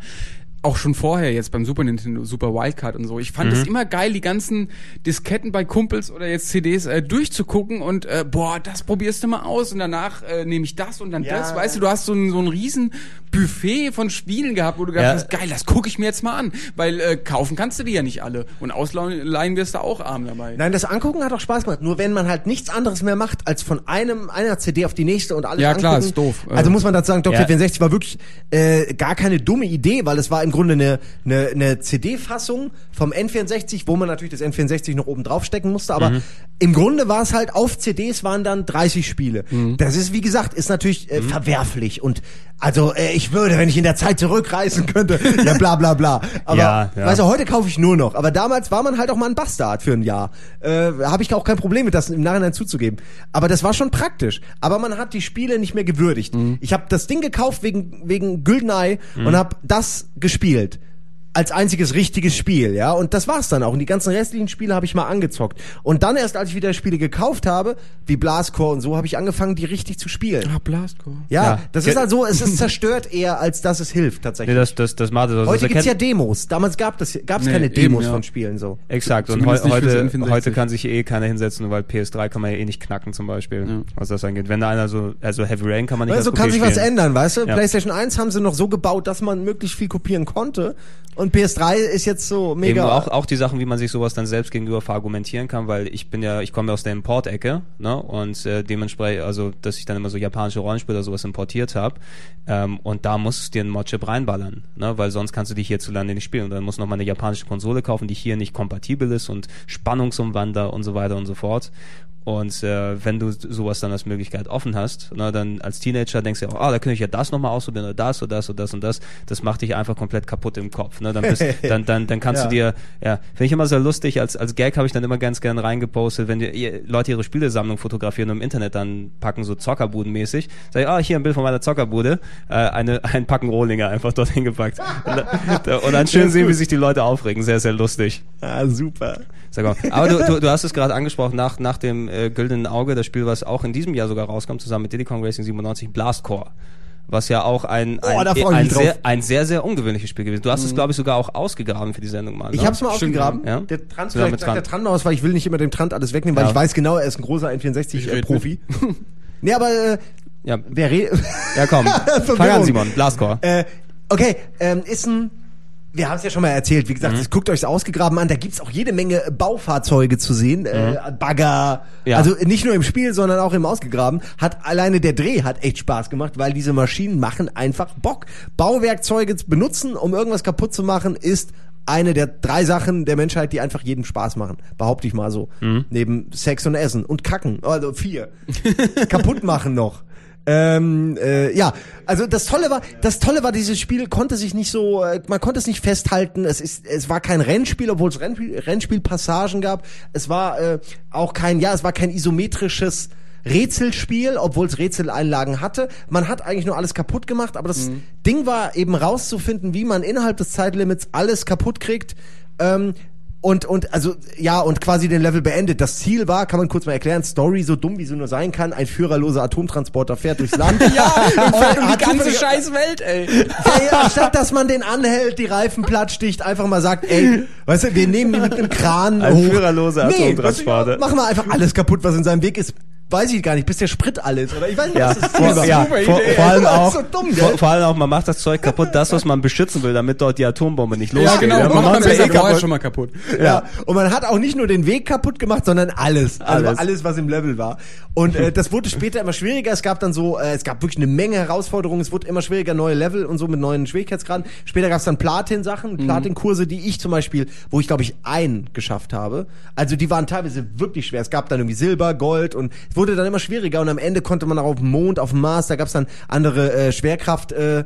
Auch schon vorher jetzt beim Super Nintendo, Super Wildcard und so. Ich fand es immer geil, die ganzen Disketten bei Kumpels oder jetzt CDs äh, durchzugucken und äh, boah, das probierst du mal aus und danach äh, nehme ich das und dann Ja. das. Weißt du, du hast so ein, so ein riesen Buffet von Spielen gehabt, wo du gedacht Ja. hast, geil, das gucke ich mir jetzt mal an. Weil äh, kaufen kannst du die ja nicht alle. Und ausleihen wirst du auch arm dabei. Nein, das Angucken hat auch Spaß gemacht. Nur wenn man halt nichts anderes mehr macht, als von einem einer CD auf die nächste und alles Ja, klar, angucken. ist doof. Also muss man dazu sagen, Dr. Ja. 64 war wirklich äh, gar keine dumme Idee, weil es war im Grunde eine, eine, eine CD-Fassung vom N64, wo man natürlich das N64 noch oben drauf stecken musste. Aber Mhm. im Grunde war es halt, auf CDs waren dann 30 Spiele. Mhm. Das ist, wie gesagt, ist natürlich äh, verwerflich. Und also äh, ich würde, wenn ich in der Zeit zurückreisen könnte, ja bla bla bla. Aber Ja, ja. weißt du, heute kaufe ich nur noch. Aber damals war man halt auch mal ein Bastard für ein Jahr. Äh, Habe ich auch kein Problem mit, das im Nachhinein zuzugeben. Aber das war schon praktisch. Aber man hat die Spiele nicht mehr gewürdigt. Mhm. Ich habe das Ding gekauft wegen, wegen Güldenei und habe das gespielt spielt als einziges richtiges Spiel, ja. Und das war's dann auch. Und die ganzen restlichen Spiele habe ich mal angezockt. Und dann erst, als ich wieder Spiele gekauft habe, wie Blascore und so, habe ich angefangen, die richtig zu spielen. Ah, Blastcore. Ja, Ja. das ist halt so, es ist zerstört eher, als dass es hilft, tatsächlich. Nee, das, das, das macht das. Heute das gibt's ja Demos. Damals gab es gab's Nee, keine eben, Demos ja. von Spielen so. Exakt, und heu heute, N64. heute kann sich eh keiner hinsetzen, weil PS3 kann man ja eh nicht knacken zum Beispiel, Ja. was das angeht. Wenn da einer so, also Heavy Rain kann man nicht Also als kann sich was spielen. ändern, weißt du? Ja. PlayStation 1 haben sie noch so gebaut, dass man möglichst viel kopieren konnte. Und PS3 ist jetzt so Eben mega. auch, auch die Sachen, wie man sich sowas dann selbst gegenüber verargumentieren kann, weil ich bin ja, ich komme ja aus der Import-Ecke, ne, und äh, dementsprechend, also, dass ich dann immer so japanische Rollenspiele oder sowas importiert habe, ähm, und da musst du dir einen Modchip reinballern, ne, weil sonst kannst du die hierzulande nicht spielen und dann musst du noch mal eine japanische Konsole kaufen, die hier nicht kompatibel ist und Spannungsumwander und so weiter und so fort. Und äh, wenn du sowas dann als Möglichkeit offen hast, na, dann als Teenager denkst du ja, ah, da könnte ich ja das nochmal ausprobieren oder das oder das oder das und das. Das macht dich einfach komplett kaputt im Kopf. Ne? Dann, bist, dann, dann, dann kannst Ja. du dir, ja, finde ich immer sehr lustig, als, als Gag habe ich dann immer ganz gern reingepostet, wenn die, Leute ihre Spielesammlung fotografieren und im Internet dann packen, so Zockerbudenmäßig, sag ich, ah, hier ein Bild von meiner Zockerbude, äh, eine, ein Packen Rohlinge einfach dorthin gepackt. Und, dann- und dann schön sehen, wie sich die Leute aufregen. Sehr, sehr lustig. ah, super. Sag mal. Aber du, du, du hast es gerade angesprochen, nach, nach dem äh, Güldenen Auge, das Spiel, was auch in diesem Jahr sogar rauskommt, zusammen mit Diddy Kong Racing 97, Blastcore. Was ja auch ein, Oh, ein, ich ein, mich sehr, ein sehr, sehr ungewöhnliches Spiel gewesen. Du hast es, glaube ich, sogar auch ausgegraben für die Sendung mal. Ich ne? hab's mal Stimmt, ausgegraben. ja. Der Trant, vielleicht mit sagt der Trant. Trant was, weil ich will nicht immer dem Trant alles wegnehmen, weil Ja. ich weiß genau, er ist ein großer Ich red N64-Profi. nee, aber äh, Ja, wer redet... ja komm. Fang an. Simon. Blastcore. Äh, okay, ähm, ist ein. Wir haben es ja schon mal erzählt. Wie gesagt, Mhm. guckt euch ausgegraben an. Da gibt's auch jede Menge Baufahrzeuge zu sehen. Äh, Bagger. Mhm. Ja. Also nicht nur im Spiel, sondern auch im Ausgegraben. Hat alleine der Dreh hat echt Spaß gemacht, weil diese Maschinen machen einfach Bock. Bauwerkzeuge zu benutzen, um irgendwas kaputt zu machen, ist eine der drei Sachen der Menschheit, die einfach jedem Spaß machen. Behaupte ich mal so. Mhm. Neben Sex und Essen und Kacken. Also vier. kaputt machen noch. Ähm, äh, ja, also das Tolle war, das Tolle war, dieses Spiel konnte sich nicht so, äh, man konnte es nicht festhalten. Es ist, es war kein Rennspiel, obwohl es Rennspiel, Rennspielpassagen gab. Es war äh, auch kein, ja, es war kein isometrisches Rätselspiel, obwohl es Rätseleinlagen hatte. Man hat eigentlich nur alles kaputt gemacht, aber das Ding war eben rauszufinden, wie man innerhalb des Zeitlimits alles kaputt kriegt. Ähm, und, und, also, ja, und quasi den Level beendet. Das Ziel war, kann man kurz mal erklären, Story so dumm wie sie nur sein kann, ein führerloser Atomtransporter fährt durchs Land. Ja, und fährt um die ganze scheiß Welt, ey. Ja, ja, statt dass man den anhält, die Reifen platt sticht, einfach mal sagt, ey, weißt du, wir nehmen die mit einem Kran Ein hoch. führerloser Atomtransporter. weißt du, Machen wir einfach alles kaputt, was in seinem Weg ist. Weiß ich gar nicht, bis der Sprit alles, oder? Ich weiß nicht, Ja, was das vor, war. ja Super vor, Idee. vor allem ist auch, so dumm, vor, vor allem auch, man macht das Zeug kaputt, das, was man beschützen will, damit dort die Atombombe nicht Ja, losgeht. genau. man Man macht macht's ja eh ja kaputt. schon mal kaputt. Ja. Und man hat auch nicht nur den Weg kaputt gemacht, sondern alles. Also Alles. alles, was im Level war. Und äh, das wurde später immer schwieriger. Es gab dann so, äh, es gab wirklich eine Menge Herausforderungen. Es wurde immer schwieriger, neue Level und so mit neuen Schwierigkeitsgraden. Später gab es dann Platin-Sachen, Platin-Kurse, die ich zum Beispiel, wo ich glaube ich einen geschafft habe. Also die waren teilweise wirklich schwer. Es gab dann irgendwie Silber, Gold und es wurde dann immer schwieriger. Und am Ende konnte man auch auf dem Mond, auf dem Mars, da gab es dann andere äh, Schwerkraft. Äh,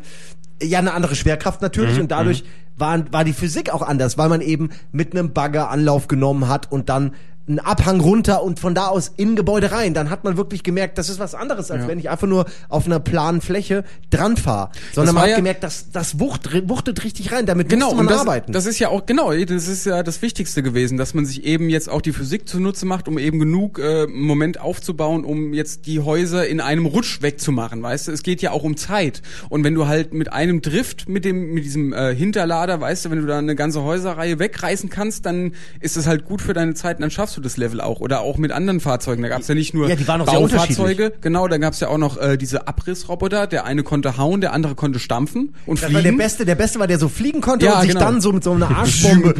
ja, eine andere Schwerkraft natürlich und dadurch waren, war die Physik auch anders, weil man eben mit einem Bagger Anlauf genommen hat und dann einen Abhang runter und von da aus in Gebäude rein. Dann hat man wirklich gemerkt, das ist was anderes, als Ja. wenn ich einfach nur auf einer planen Fläche dran fahre. Sondern man hat ja- gemerkt, das, das wucht, wuchtet richtig rein. Damit Genau, musste man das, arbeiten. das ist ja auch, genau, das ist ja das Wichtigste gewesen, dass man sich eben jetzt auch die Physik zunutze macht, um eben genug äh, Moment aufzubauen, um jetzt die Häuser in einem Rutsch wegzumachen, weißt du? Es geht ja auch um Zeit. Und wenn du halt mit einem Drift, mit dem, mit diesem äh, Hinterlader, weißt du, wenn du da eine ganze Häuserreihe wegreißen kannst, dann ist es halt gut für deine Zeit und dann schaffst du das Level auch. Oder auch mit anderen Fahrzeugen. Da gab's ja nicht nur Ja, die waren auch Baufahrzeuge, genau, da gab's ja auch noch äh, diese Abrissroboter, der eine konnte hauen, der andere konnte stampfen und das fliegen. war der Beste, der Beste war, der so fliegen konnte Ja, und sich genau. dann so mit so einer Arschbombe.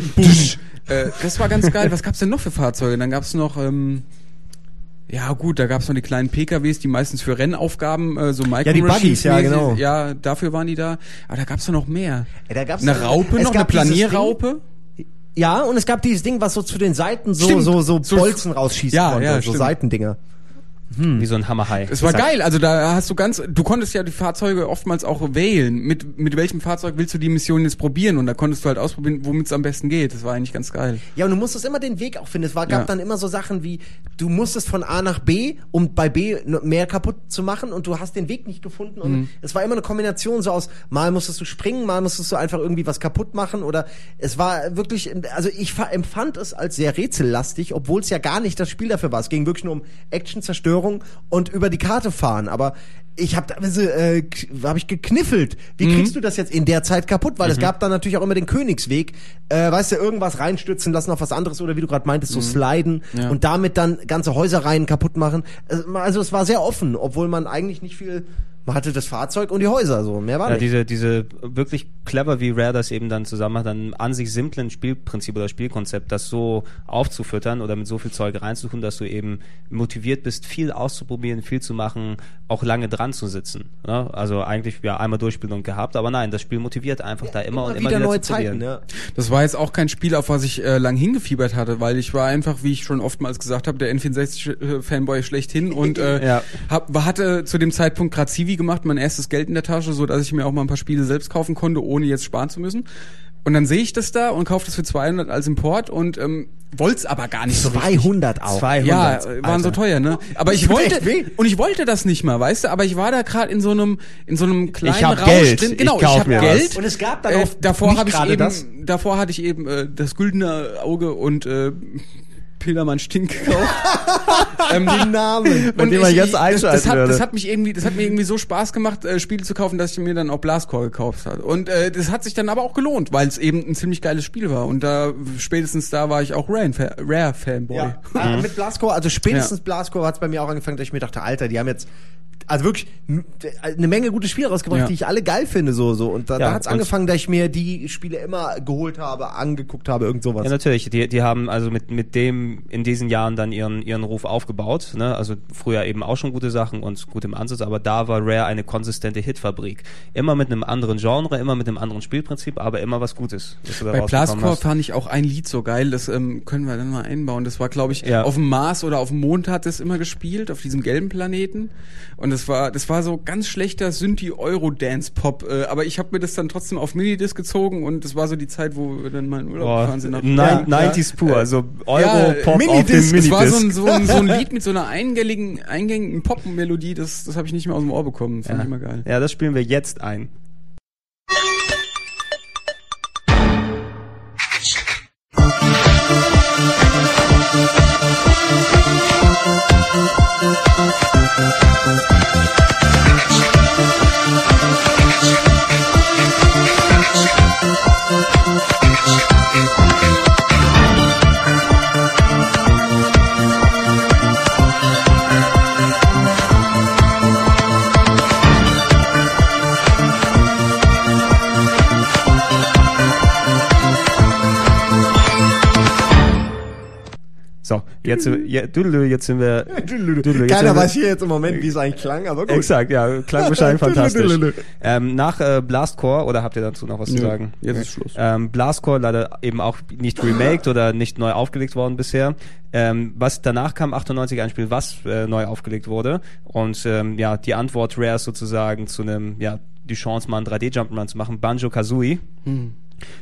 Äh, das war ganz geil. Was gab's denn noch für Fahrzeuge? Dann gab's noch, ähm, ja gut, da gab's noch die kleinen PKWs, die meistens für Rennaufgaben äh, so micro Ja, die Buggies, ja, genau. Ja, dafür waren die da. Aber da gab's doch noch mehr. Ja, da gab's eine so- Raupe es noch, eine gab Planierraupe. Ja, und es gab dieses Ding, was so zu den Seiten so, Stimmt. so, so Bolzen rausschießen Ja, konnte. ja, so stimmt. Seitendinger. Wie so ein Hammerhai. Es war geil, also da hast du ganz, du konntest ja die Fahrzeuge oftmals auch wählen. Mit, mit welchem Fahrzeug willst du die Mission jetzt probieren? Und da konntest du halt ausprobieren, womit es am besten geht. Das war eigentlich ganz geil. Ja, und du musstest immer den Weg auch finden. Es war, gab Ja. dann immer so Sachen wie, du musstest von A nach B, um bei B mehr kaputt zu machen und du hast den Weg nicht gefunden. Und Mhm. es war immer eine Kombination so aus, mal musstest du springen, mal musstest du einfach irgendwie was kaputt machen oder es war wirklich, also ich fa- empfand es als sehr rätsellastig, obwohl es ja gar nicht das Spiel dafür war. Es ging wirklich nur um Action, Zerstörung und über die Karte fahren. Aber ich habe teilweise, äh, k- hab ich gekniffelt. Wie Mhm. kriegst du das jetzt in der Zeit kaputt? Weil es gab dann natürlich auch immer den Königsweg, äh, weißt du, irgendwas reinstürzen lassen auf was anderes oder wie du gerade meintest, so sliden Mhm. Ja. und damit dann ganze Häuserreihen kaputt machen. Also also es war sehr offen, obwohl man eigentlich nicht viel, man hatte das Fahrzeug und die Häuser, so mehr war Ja, nicht. diese, diese wirklich clever, wie Rare das eben dann zusammen macht, dann an sich simplen Spielprinzip oder Spielkonzept, das so aufzufüttern oder mit so viel Zeug reinzutun, dass du eben motiviert bist, viel auszuprobieren, viel zu machen, auch lange dran zu sitzen. Ne? Also eigentlich ja einmal durchspielen und gehabt, aber nein, das Spiel motiviert einfach da immer, und immer wieder, neue. Zeiten, ja. Das war jetzt auch kein Spiel, auf was ich äh, lang hingefiebert hatte, weil ich war einfach, wie ich schon oftmals gesagt habe, der N64-Fanboy schlechthin und äh, Ja. hab, hatte zu dem Zeitpunkt gerade Civi gemacht, mein erstes Geld in der Tasche, so dass ich mir auch mal ein paar Spiele selbst kaufen konnte, ohne jetzt sparen zu müssen. Und dann sehe ich das da und kaufe das für 200 als Import und ähm, wollt's aber gar nicht so richtig. 200 auch. 200. Ja, äh, waren so Alter. teuer, ne? Aber ich wollte und ich wollte das nicht mal, weißt du? Aber ich war da gerade in so einem in so einem kleinen Ich hab Rausch Geld. drin. Ich Genau, ich, kauf hab mir was. Geld. Und es gab dann äh, auch davor nicht habe ich eben das. davor hatte ich eben äh, das güldene Auge und äh, Pildermann Stink gekauft. ähm, Den Namen. Bei dem man jetzt das, einschalten das, hat, würde. das hat mich irgendwie, das hat mir irgendwie so Spaß gemacht, äh, Spiele zu kaufen, dass ich mir dann auch Blastcore gekauft habe. Und äh, das hat sich dann aber auch gelohnt, weil es eben ein ziemlich geiles Spiel war. Und da spätestens da war ich auch Rare- Rare-Fanboy. Ja, äh, mit Blascore, also spätestens Blascore hat es bei mir auch angefangen, dass ich mir dachte, Alter, die haben jetzt also wirklich eine Menge gute Spiele rausgebracht, Ja. die ich alle geil finde, so so und da, Ja, da hat es und- angefangen, dass ich mir die Spiele immer geholt habe, angeguckt habe, irgend sowas. Ja, natürlich. Die, die haben also mit, mit dem in diesen Jahren dann ihren, ihren Ruf aufgebaut. Ne? Also früher eben auch schon gute Sachen und gut im Ansatz, aber da war Rare eine konsistente Hitfabrik. Immer mit einem anderen Genre, immer mit einem anderen Spielprinzip, aber immer was Gutes. was Bei Blastcore fand ich auch ein Lied so geil, das ähm, können wir dann mal einbauen. Das war, glaube ich, Ja. auf dem Mars oder auf dem Mond hat es immer gespielt, auf diesem gelben Planeten. Und das war, das war so ganz schlechter Synthi-Euro-Dance-Pop. Äh, aber ich habe mir das dann trotzdem auf Minidisc gezogen und das war so die Zeit, wo wir dann mal in Urlaub Boah, gefahren sind. Ja, 90s pur, also Euro, Ja, Pop auf dem Minidisc, Das war so ein, so, ein, so ein Lied mit so einer eingängigen, eingängigen Pop-Melodie, das, das habe ich nicht mehr aus dem Ohr bekommen. Fand ich immer geil. Ja, das spielen wir jetzt ein. Jetzt, ja, Düdelü, jetzt sind wir. Düdelü, jetzt sind Keiner weiß hier jetzt im Moment, wie es eigentlich klang, aber gut. Exakt, ja, klang wahrscheinlich fantastisch. Ähm, nach äh, Blastcore, oder habt ihr dazu noch was zu Nö, sagen? jetzt ist Schluss. Ähm, Blastcore leider eben auch nicht remaked oder nicht neu aufgelegt worden bisher. Ähm, was danach kam, 98 ein Spiel, was äh, neu aufgelegt wurde. Und ähm, ja, die Antwort Rare sozusagen zu einem, ja, die Chance mal einen 3D-Jump'n'Run zu machen, Banjo-Kazooie.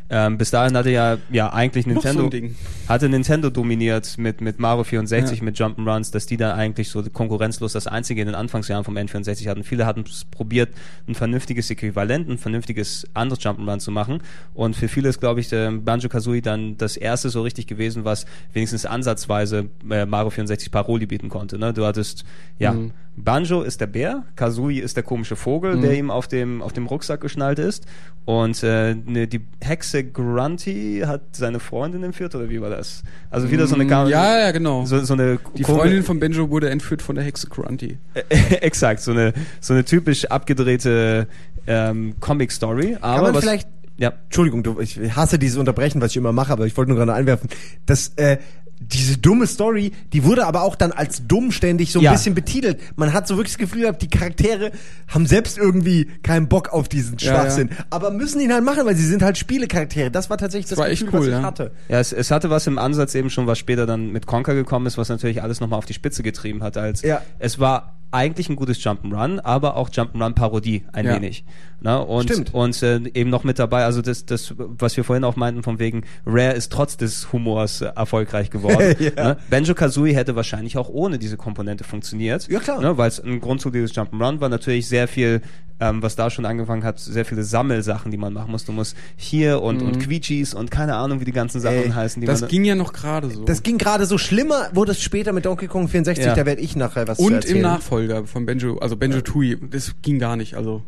Ähm, bis dahin hatte ja, ja eigentlich so Nintendo, Ding. hatte Nintendo dominiert mit, mit Mario 64, mit Jump'n'Runs, dass die da eigentlich so konkurrenzlos das einzige in den Anfangsjahren vom N64 hatten. Viele hatten es probiert, ein vernünftiges Äquivalent, ein vernünftiges anderes Jump'n'Run zu machen. Und für viele ist, glaube ich, der Banjo-Kazooie dann das erste so richtig gewesen, was wenigstens ansatzweise äh, Mario 64 Paroli bieten konnte. Ne? Du hattest, ja, Mhm. Banjo ist der Bär, Kazooie ist der komische Vogel, Mhm. der ihm auf dem, auf dem Rucksack geschnallt ist. Und äh, ne, die Hexe Grunty hat seine Freundin entführt, oder wie war das? Also wieder so eine Kam- Mm, Ja, ja, genau. so, so eine die kom- Freundin von Benjo wurde entführt von der Hexe Grunty. exakt, so eine, so eine typisch abgedrehte ähm, Comic-Story. Kann Aber man was, vielleicht ja, Entschuldigung, du, ich hasse dieses Unterbrechen, was ich immer mache, aber ich wollte nur gerade einwerfen, dass äh, diese dumme Story, die wurde aber auch dann als dumm ständig so ein Ja. bisschen betitelt. Man hat so wirklich das Gefühl gehabt, die Charaktere haben selbst irgendwie keinen Bock auf diesen Ja, Schwachsinn, aber müssen ihn halt machen, weil sie sind halt Spielecharaktere. Das war tatsächlich das, war echt Gefühl, was cool, ich ja. hatte. Ja, es, es hatte was im Ansatz eben schon, was später dann mit Conker gekommen ist, was natürlich alles nochmal auf die Spitze getrieben hat. Als Ja. Es war eigentlich ein gutes Jump'n'Run, aber auch Jump'n'Run-Parodie ein Ja. wenig. Na, und Stimmt. und äh, eben noch mit dabei, also das, das, was wir vorhin auch meinten, von wegen Rare ist trotz des Humors äh, erfolgreich geworden. Ja. ne? Benjo Kazooie hätte wahrscheinlich auch ohne diese Komponente funktioniert. Ja, klar. Ne? Weil es ein grundsolides Jump'n'Run war, natürlich sehr viel, ähm, was da schon angefangen hat, sehr viele Sammelsachen, die man machen muss. Du musst hier und, und Quietschis und keine Ahnung, wie die ganzen Sachen Ey, heißen. Die Das man, ging ja noch gerade so. Das ging gerade so schlimmer, wurde es später mit Donkey Kong 64, Ja. da werde ich nachher was zu Und im Nachfolger von Benjo, also Benjo Tui, das ging gar nicht, also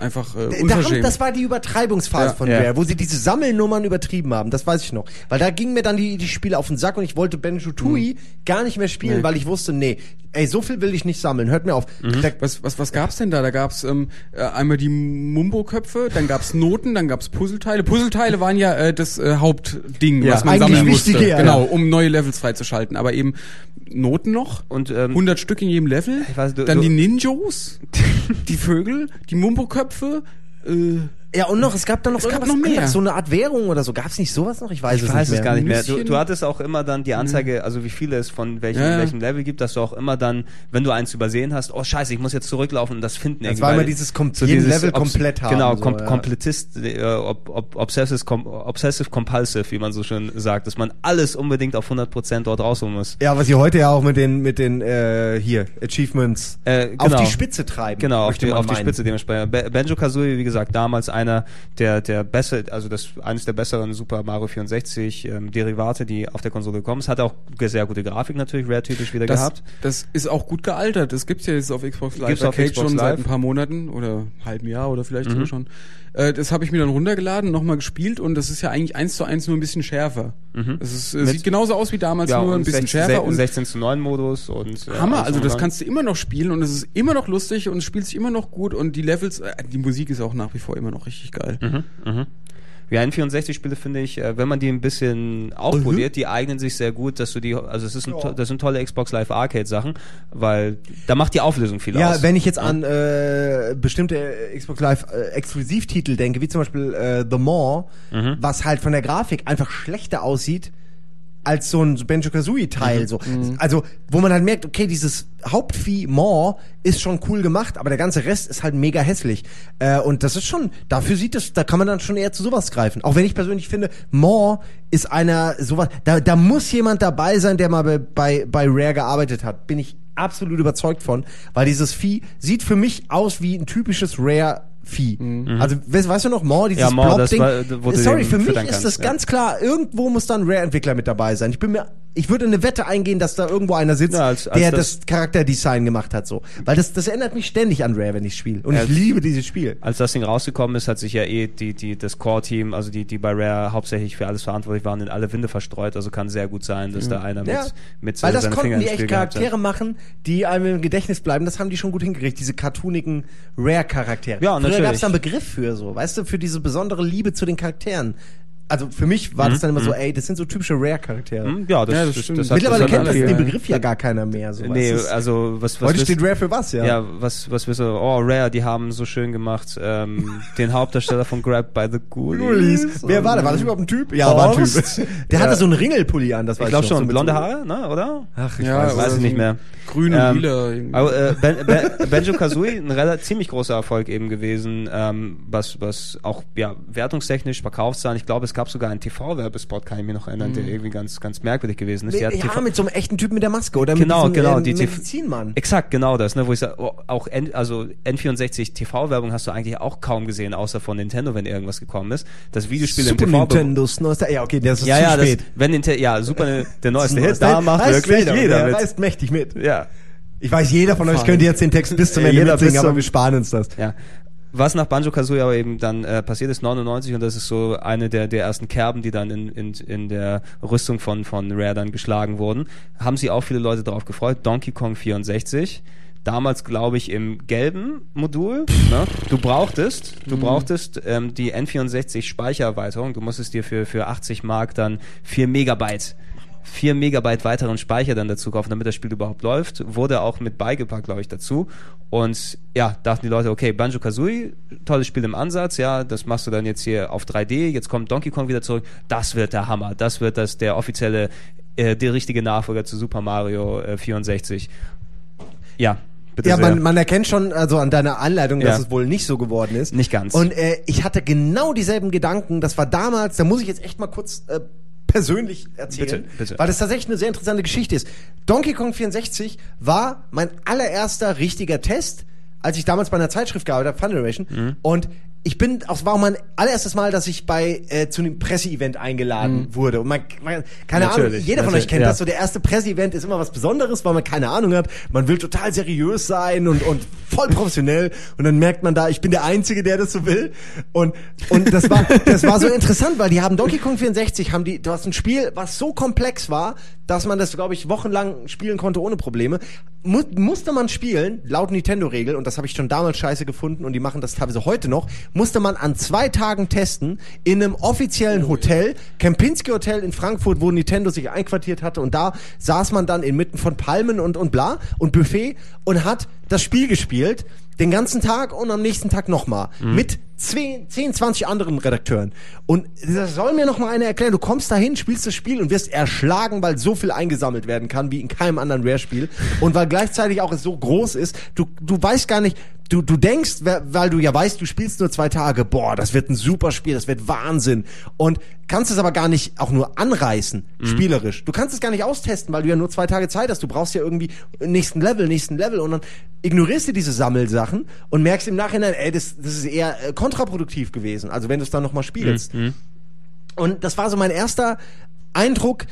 einfach äh, Da haben, unverschämt. das war die Übertreibungsphase Ja. von Ja. Rare, wo sie diese Sammelnummern übertrieben haben. Das weiß ich noch. Weil da gingen mir dann die, die Spiele auf den Sack und ich wollte Benjo Tui gar nicht mehr spielen, Nee. weil ich wusste, nee, ey, so viel will ich nicht sammeln. Hört mir auf. Da, was, was, was gab's denn da? Da gab's ähm, äh, einmal die Mumbo-Köpfe, dann gab's Noten, dann gab's Puzzleteile. Puzzleteile waren ja äh, das äh, Hauptding, Ja. was man Eigentlich sammeln musste. wichtige, ja. Genau, um neue Levels freizuschalten. Aber eben Noten noch. Und, ähm, 100 Stück in jedem Level. Ich weiß, du- dann du- die Ninjos, die Vögel, die Mumbo-Köpfe. Äh, ja, und noch, es gab dann noch, Es was gab noch mehr. so eine Art Währung oder so. Gab es nicht sowas noch? Ich weiß, Ich es, weiß nicht es gar nicht mehr. Du, du hattest auch immer dann die Anzeige, also wie viele es von welchem, Ja, welchem Level gibt, dass du auch immer dann, wenn du eins übersehen hast, oh scheiße, ich muss jetzt zurücklaufen und das finden. Das irgendwie, war immer dieses kom- jeden Level komplett haben, Genau, so, kom ja. Komplettist, äh, ob, ob, obsessive, kom obsessive compulsive, wie man so schön sagt, dass man alles unbedingt auf 100% dort rausholen muss. Ja, was sie heute ja auch mit den, mit den, äh, hier, Achievements Äh, auf genau. die Spitze treiben. Genau, auf die, auf die. Spitze dementsprechend. Be- Banjo Kazooie, wie gesagt, damals einer der, der besser, also das, eines der besseren Super Mario 64 ähm, Derivate, die auf der Konsole gekommen ist. Hat auch sehr gute Grafik natürlich, Rare-typisch wieder das, gehabt. das ist auch gut gealtert. Das gibt's ja jetzt auf Xbox Live Gibt's auf Arcade Xbox schon seit Live. ein paar Monaten oder halben Jahr oder vielleicht Mhm. schon. Äh, das habe ich mir dann runtergeladen, nochmal gespielt und das ist ja eigentlich eins zu eins nur ein bisschen schärfer. Es ist, äh, sieht genauso aus wie damals, nur ein bisschen 16, schärfer und 16 zu 9 Modus und äh, Hammer, also das kannst du immer noch spielen und es ist immer noch lustig und es spielt sich immer noch gut und die Levels, äh, die Musik ist auch nach wie vor immer noch richtig geil. Mhm. Ja, N64-Spiele finde ich, äh, wenn man die ein bisschen Mhm. aufpoliert, die eignen sich sehr gut, dass du die, also es ist ein, to- das sind tolle Xbox Live Arcade Sachen, weil da macht die Auflösung viel Ja, aus. wenn ich jetzt an äh, bestimmte äh, Xbox Live äh, Exklusivtitel denke, wie zum Beispiel äh, The Maw, Mhm. was halt von der Grafik einfach schlechter aussieht als so ein Banjo Kazooie Teil. Mhm. So, also wo man halt merkt, okay, dieses Hauptvieh Maw ist schon cool gemacht, aber der ganze Rest ist halt mega hässlich. Äh, und das ist schon, dafür sieht es, da kann man dann schon eher zu sowas greifen. Auch wenn ich persönlich finde, Maw ist einer sowas, da, da muss jemand dabei sein, der mal bei, bei, bei Rare gearbeitet hat. Bin ich absolut überzeugt von, weil dieses Vieh sieht für mich aus wie ein typisches Rare Vieh. Also, weißt, weißt du noch, Maw, dieses Mhm. Ja, Maw, Blob-Ding. Sorry, für mich ist das ja. ganz klar, irgendwo muss dann Rare-Entwickler mit dabei sein. Ich bin mir, ich würde eine Wette eingehen, dass da irgendwo einer sitzt, Ja, als- als der das- das, Charakterdesign gemacht hat, so. Weil das, das erinnert mich ständig an Rare, wenn ich spiele. Und Als- ich liebe dieses Spiel. Als das Ding rausgekommen ist, hat sich ja eh die, die, das Core-Team, also die, die bei Rare hauptsächlich für alles verantwortlich waren, in alle Winde verstreut. Also kann sehr gut sein, dass da einer mit, Ja, mit weil das konnten die echt. Charaktere machen, die einem im Gedächtnis bleiben. Das haben die schon gut hingekriegt, diese cartoonigen Rare-Charaktere. Ja, natürlich. gab es da einen Begriff für so, weißt du, für diese besondere Liebe zu den Charakteren. Also für mich war das dann immer so, ey, das sind so typische Rare-Charaktere. Hm, Ja, das, Ja, das das, stimmt. das hat, Mittlerweile das kennt das den Begriff ja gar keiner mehr. So, Nee, du? also was, was Heute steht Rare für was, ja. Ja, was, was wir so, oh, Rare, die haben so schön gemacht, ähm, den Hauptdarsteller von Grab by the Ghoulies. Ghoulies. Wer war der? War das überhaupt ein Typ? Ja, war ein? Typ. Der hatte so einen Ringelpulli an, das weiß Ich glaube so schon, mit blonde so- Haare, ne, oder? Ach, ich Ja, weiß, weiß ich nicht so mehr. Grün und Ähm, lila. irgendwie. Aber äh, ben, ben, Benjo Kazooie ein relativ ziemlich großer Erfolg eben gewesen, ähm, was was auch ja wertungstechnisch Verkaufszahlen. Ich glaube, es gab sogar einen TV-Werbespot, kann ich mich noch erinnern, der irgendwie ganz ganz merkwürdig gewesen ist. Ja, TV mit so einem echten Typen mit der Maske oder Genau, mit diesem genau, äh, die Medizinmann. Exakt, genau das, ne, wo ich sage, oh, auch N, also N64 TV-Werbung hast du eigentlich auch kaum gesehen, außer von Nintendo, wenn irgendwas gekommen ist. Das Videospiel Super im TV Nintendos neuester. Ja, okay, der ist ja, zu ja, das, spät. wenn Nintendo, ja, super, der neueste Das Hit, da macht wirklich jeder, der mit. reißt mächtig mit. Ja. Ich weiß, jeder von euch könnte jetzt den Text bis zum Ende mitsingen, aber wir sparen uns das. Ja. Was nach Banjo Kazooie aber eben dann äh, passiert ist, 99, und das ist so eine der, der ersten Kerben, die dann in, in, in der Rüstung von, von Rare dann geschlagen wurden, haben sich auch viele Leute darauf gefreut. Donkey Kong 64. Damals, glaube ich, im gelben Modul. Ne? Du brauchtest, du brauchtest ähm, die N64 Speichererweiterung. Du musstest dir für, für 80 Mark dann 4 Megabyte 4 Megabyte weiteren Speicher dann dazu kaufen, damit das Spiel überhaupt läuft. Wurde auch mit beigepackt, glaube ich, dazu. Und ja, dachten die Leute, okay, Banjo Kazooie, tolles Spiel im Ansatz, ja, das machst du dann jetzt hier auf 3D, jetzt kommt Donkey Kong wieder zurück. Das wird der Hammer. Das wird das der offizielle, äh, der richtige Nachfolger zu Super Mario äh, 64. Ja, bitte Ja, sehr. man, man erkennt schon also an deiner Anleitung, dass Ja. es wohl nicht so geworden ist. Nicht ganz. Und äh, ich hatte genau dieselben Gedanken. Das war damals, da muss ich jetzt echt mal kurz äh, persönlich erzählen, Bitte, bitte. weil das tatsächlich eine sehr interessante Geschichte ist. Donkey Kong 64 war mein allererster richtiger Test, als ich damals bei einer Zeitschrift gearbeitet habe, Fun Generation. Mhm. Und ich bin, das war auch mein allererstes Mal, dass ich bei äh, zu einem Presseevent eingeladen wurde. Und man, man keine Ahnung, Mhm. Natürlich, jeder von euch kennt ja. das. So der erste Presseevent ist immer was Besonderes, weil man keine Ahnung hat. Man will total seriös sein und und voll professionell. Und dann merkt man da, ich bin der Einzige, der das so will. Und und das war das war so interessant, weil die haben Donkey Kong 64 haben die, du hast ein Spiel, was so komplex war, dass man das glaube ich wochenlang spielen konnte ohne Probleme. Mu musste man spielen laut Nintendo-Regel und das habe ich schon damals scheiße gefunden und die machen das teilweise heute noch. Musste man an zwei Tagen testen in einem offiziellen Hotel, Kempinski Hotel in Frankfurt, wo Nintendo sich einquartiert hatte und da saß man dann inmitten von Palmen und und bla und Buffet und hat das Spiel gespielt den ganzen Tag und am nächsten Tag nochmal mit 10, 10, 20 anderen Redakteuren. Und das soll mir noch mal einer erklären. Du kommst dahin, spielst das Spiel und wirst erschlagen, weil so viel eingesammelt werden kann wie in keinem anderen Rare-Spiel und weil gleichzeitig auch es so groß ist. Du du weißt gar nicht, du du denkst, weil du ja weißt, du spielst nur zwei Tage, boah, das wird ein super Spiel, das wird Wahnsinn und kannst es aber gar nicht auch nur anreißen, spielerisch. Du kannst es gar nicht austesten, weil du ja nur zwei Tage Zeit hast. Du brauchst ja irgendwie nächsten Level, nächsten Level und dann ignorierst du diese Sammelsachen und merkst im Nachhinein, ey, das, das ist eher äh, kontraproduktiv gewesen. Also wenn du es dann nochmal spielst. Und das war so mein erster Eindruck,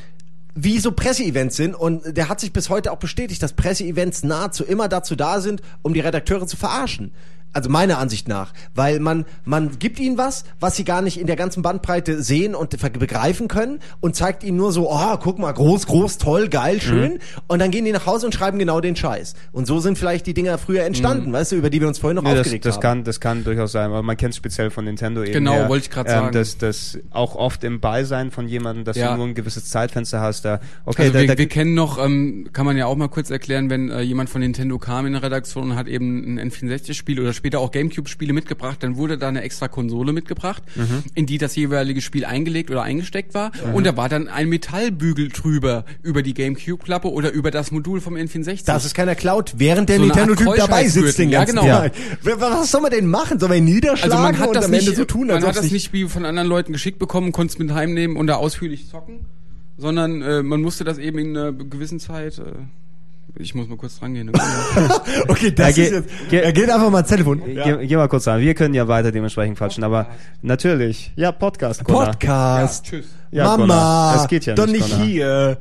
wie so Presseevents sind. Und der hat sich bis heute auch bestätigt, dass Presseevents nahezu immer dazu da sind, um die Redakteure zu verarschen. Also meiner Ansicht nach. Weil man, man gibt ihnen was, was sie gar nicht in der ganzen Bandbreite sehen und begreifen können und zeigt ihnen nur so, oh, guck mal, groß, groß, toll, geil, schön. Und dann gehen die nach Hause und schreiben genau den Scheiß. Und so sind vielleicht die Dinger früher entstanden, weißt du, über die wir uns vorhin noch Nee, das, aufgeregt das haben. kann, das kann durchaus sein, aber man kennt es speziell von Nintendo eben. Genau, wollte ich grad ähm, sagen. Dass das auch oft im Beisein von jemandem, dass Ja. du nur ein gewisses Zeitfenster hast, da, okay, Also da, wir, da, wir kennen noch, ähm, kann man ja auch mal kurz erklären, wenn äh, jemand von Nintendo kam in der Redaktion und hat eben ein N64-Spiel oder später auch Gamecube-Spiele mitgebracht, dann wurde da eine extra Konsole mitgebracht, Mhm. in die das jeweilige Spiel eingelegt oder eingesteckt war und da war dann ein Metallbügel drüber über die Gamecube-Klappe oder über das Modul vom N64. Das ist keiner klaut, während der So Nintendo-Typ dabei sitzt den Keuschheitsgürtel. Ja, ganzen genau. Tag. Was soll man denn machen? Soll man ihn niederschlagen also man hat und das am nicht, Ende so tun, man hat das nicht wie von anderen Leuten geschickt bekommen, konnte es mit heimnehmen und da ausführlich zocken, sondern äh, man musste das eben in einer gewissen Zeit. Äh, ich muss mal kurz rangehen. Okay, das Ja, ist jetzt, geh- er geht einfach mal ans Telefon. Geh, geh mal kurz an. Wir können ja weiter dementsprechend quatschen, aber natürlich. Ja, Podcast. Gunnar. Podcast. tschüss. Ja, Mama, Gunnar. Es geht ja doch nicht, nicht Gunnar. hier.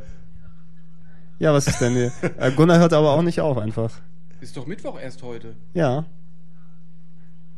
Ja, was ist denn hier? Äh, Gunnar hört aber auch nicht auf einfach. Ist doch Mittwoch erst heute. Ja.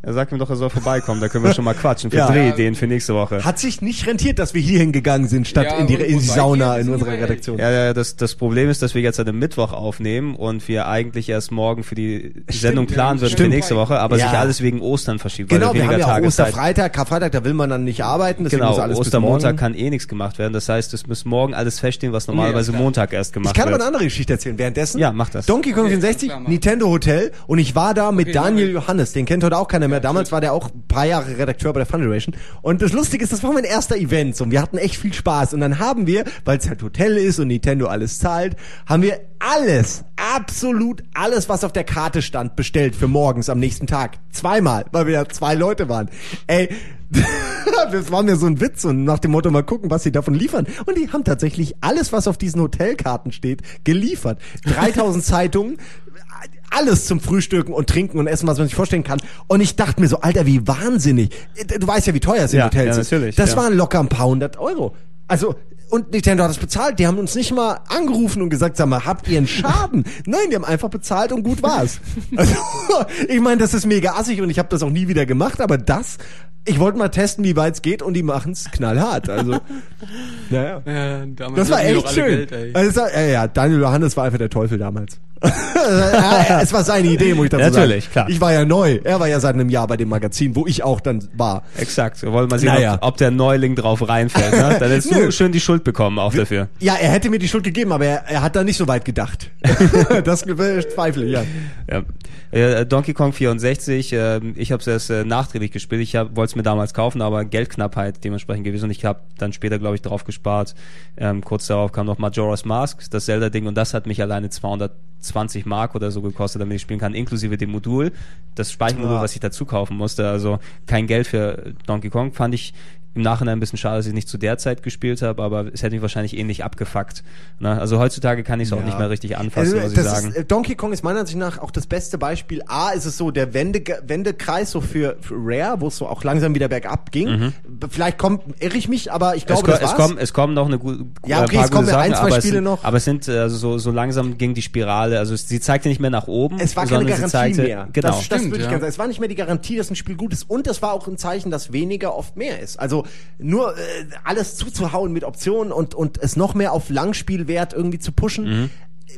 Er sagt mir doch, er soll vorbeikommen, da können wir schon mal quatschen für Ja. Drehideen für nächste Woche. Hat sich nicht rentiert, dass wir hier hingegangen sind, statt Ja, in die, in die Sauna in unserer Redaktion. Ja, ja, das, das Problem ist, dass wir jetzt an einem Mittwoch aufnehmen und wir eigentlich erst morgen für die Sendung planen würden für stimmt. nächste Woche, aber Ja. sich alles wegen Ostern verschiebt, Genau, weil wir haben ja auch Tage. Osterfreitag, Karfreitag, da will man dann nicht arbeiten, deswegen Genau, muss alles Ostermontag kann eh nichts gemacht werden. Das heißt, es muss morgen alles feststehen, was normalerweise klar. Montag erst Ich gemacht kann aber wird. eine andere Geschichte erzählen. Währenddessen, Ja, mach das. Donkey Kong Okay, 64, klar, mach. Nintendo Hotel und ich war da mit Okay, Daniel ich. Johannes, den kennt heute auch keiner mehr. Damals war der auch ein paar Jahre Redakteur bei der Fun Generation. Und das Lustige ist, das war mein erster Event so, und wir hatten echt viel Spaß. Und dann haben wir, weil es halt Hotel ist und Nintendo alles zahlt, haben wir alles, absolut alles, was auf der Karte stand, bestellt für morgens am nächsten Tag. Zweimal, weil wir ja zwei Leute waren. Ey, das war mir so ein Witz und nach dem Motto mal gucken, was sie davon liefern. Und die haben tatsächlich alles, was auf diesen Hotelkarten steht, geliefert. 3000 Zeitungen, alles zum Frühstücken und Trinken und Essen, was man sich vorstellen kann. Und ich dachte mir so, Alter, wie wahnsinnig. Du weißt ja, wie teuer es in Ja, Hotels ja, ist. natürlich, Das ja. waren locker ein paar hundert Euro. Also, und Nintendo hat das bezahlt. Die haben uns nicht mal angerufen und gesagt, sag mal, habt ihr einen Schaden? Nein, die haben einfach bezahlt und gut war's. Also, ich meine, das ist mega assig und ich habe das auch nie wieder gemacht, aber das, ich wollte mal testen, wie weit es geht und die machen's knallhart. Also, naja. Ja, Das war echt schön. Geld, also, es war, ja, ja, Daniel Johannes war einfach der Teufel damals. Ja, es war seine Idee, muss ich dazu Natürlich, sagen. klar. Ich war ja neu. Er war ja seit einem Jahr bei dem Magazin, wo ich auch dann war. Exakt. Wir wollen mal sehen, Naja. ob, ob der Neuling drauf reinfällt. Ne? Dann hättest du schön die Schuld bekommen auch dafür. Ja, er hätte mir die Schuld gegeben, aber er, er hat da nicht so weit gedacht. das zweifle ich, ja. Ja. Äh, Donkey Kong 64, äh, ich habe es erst äh, nachträglich gespielt. Ich wollte es mir damals kaufen, aber Geldknappheit dementsprechend gewesen und ich habe dann später, glaube ich, drauf gespart. Ähm, kurz darauf kam noch Majora's Mask, das Zelda-Ding und das hat mich alleine 220 Mark oder so gekostet, damit ich spielen kann, inklusive dem Modul, das Speichermodul, Ja. was ich dazu kaufen musste. Also kein Geld für Donkey Kong, fand ich im Nachhinein ein bisschen schade, dass ich nicht zu der Zeit gespielt habe, aber es hätte mich wahrscheinlich ähnlich abgefuckt. Ne? Also heutzutage kann ich es auch Ja. nicht mehr richtig anfassen, Also, muss ich sagen. Ist, äh, Donkey Kong ist meiner Ansicht nach auch das beste Beispiel. A, ist es so der Wende, Wendekreis so für, für Rare, wo es so auch langsam wieder bergab ging. Vielleicht kommt, irre ich mich, aber ich Mhm. Es, glaube, ko- das es, war's. kommen, es kommen noch eine gu Ja, äh, okay, paar es kommen gute ja ein, Sachen, zwei aber Spiele es sind, noch. Aber es sind also so, so langsam ging die Spirale, also es, sie zeigte nicht mehr nach oben. Es war keine Garantie zeigte, mehr. Genau. Das, das Stimmt, würde ich ja. ganz sagen. Es war nicht mehr die Garantie, dass ein Spiel gut ist. Und es war auch ein Zeichen, dass weniger oft mehr ist. Also nur äh, alles zuzuhauen mit Optionen und, und es noch mehr auf Langspielwert irgendwie zu pushen, Mhm.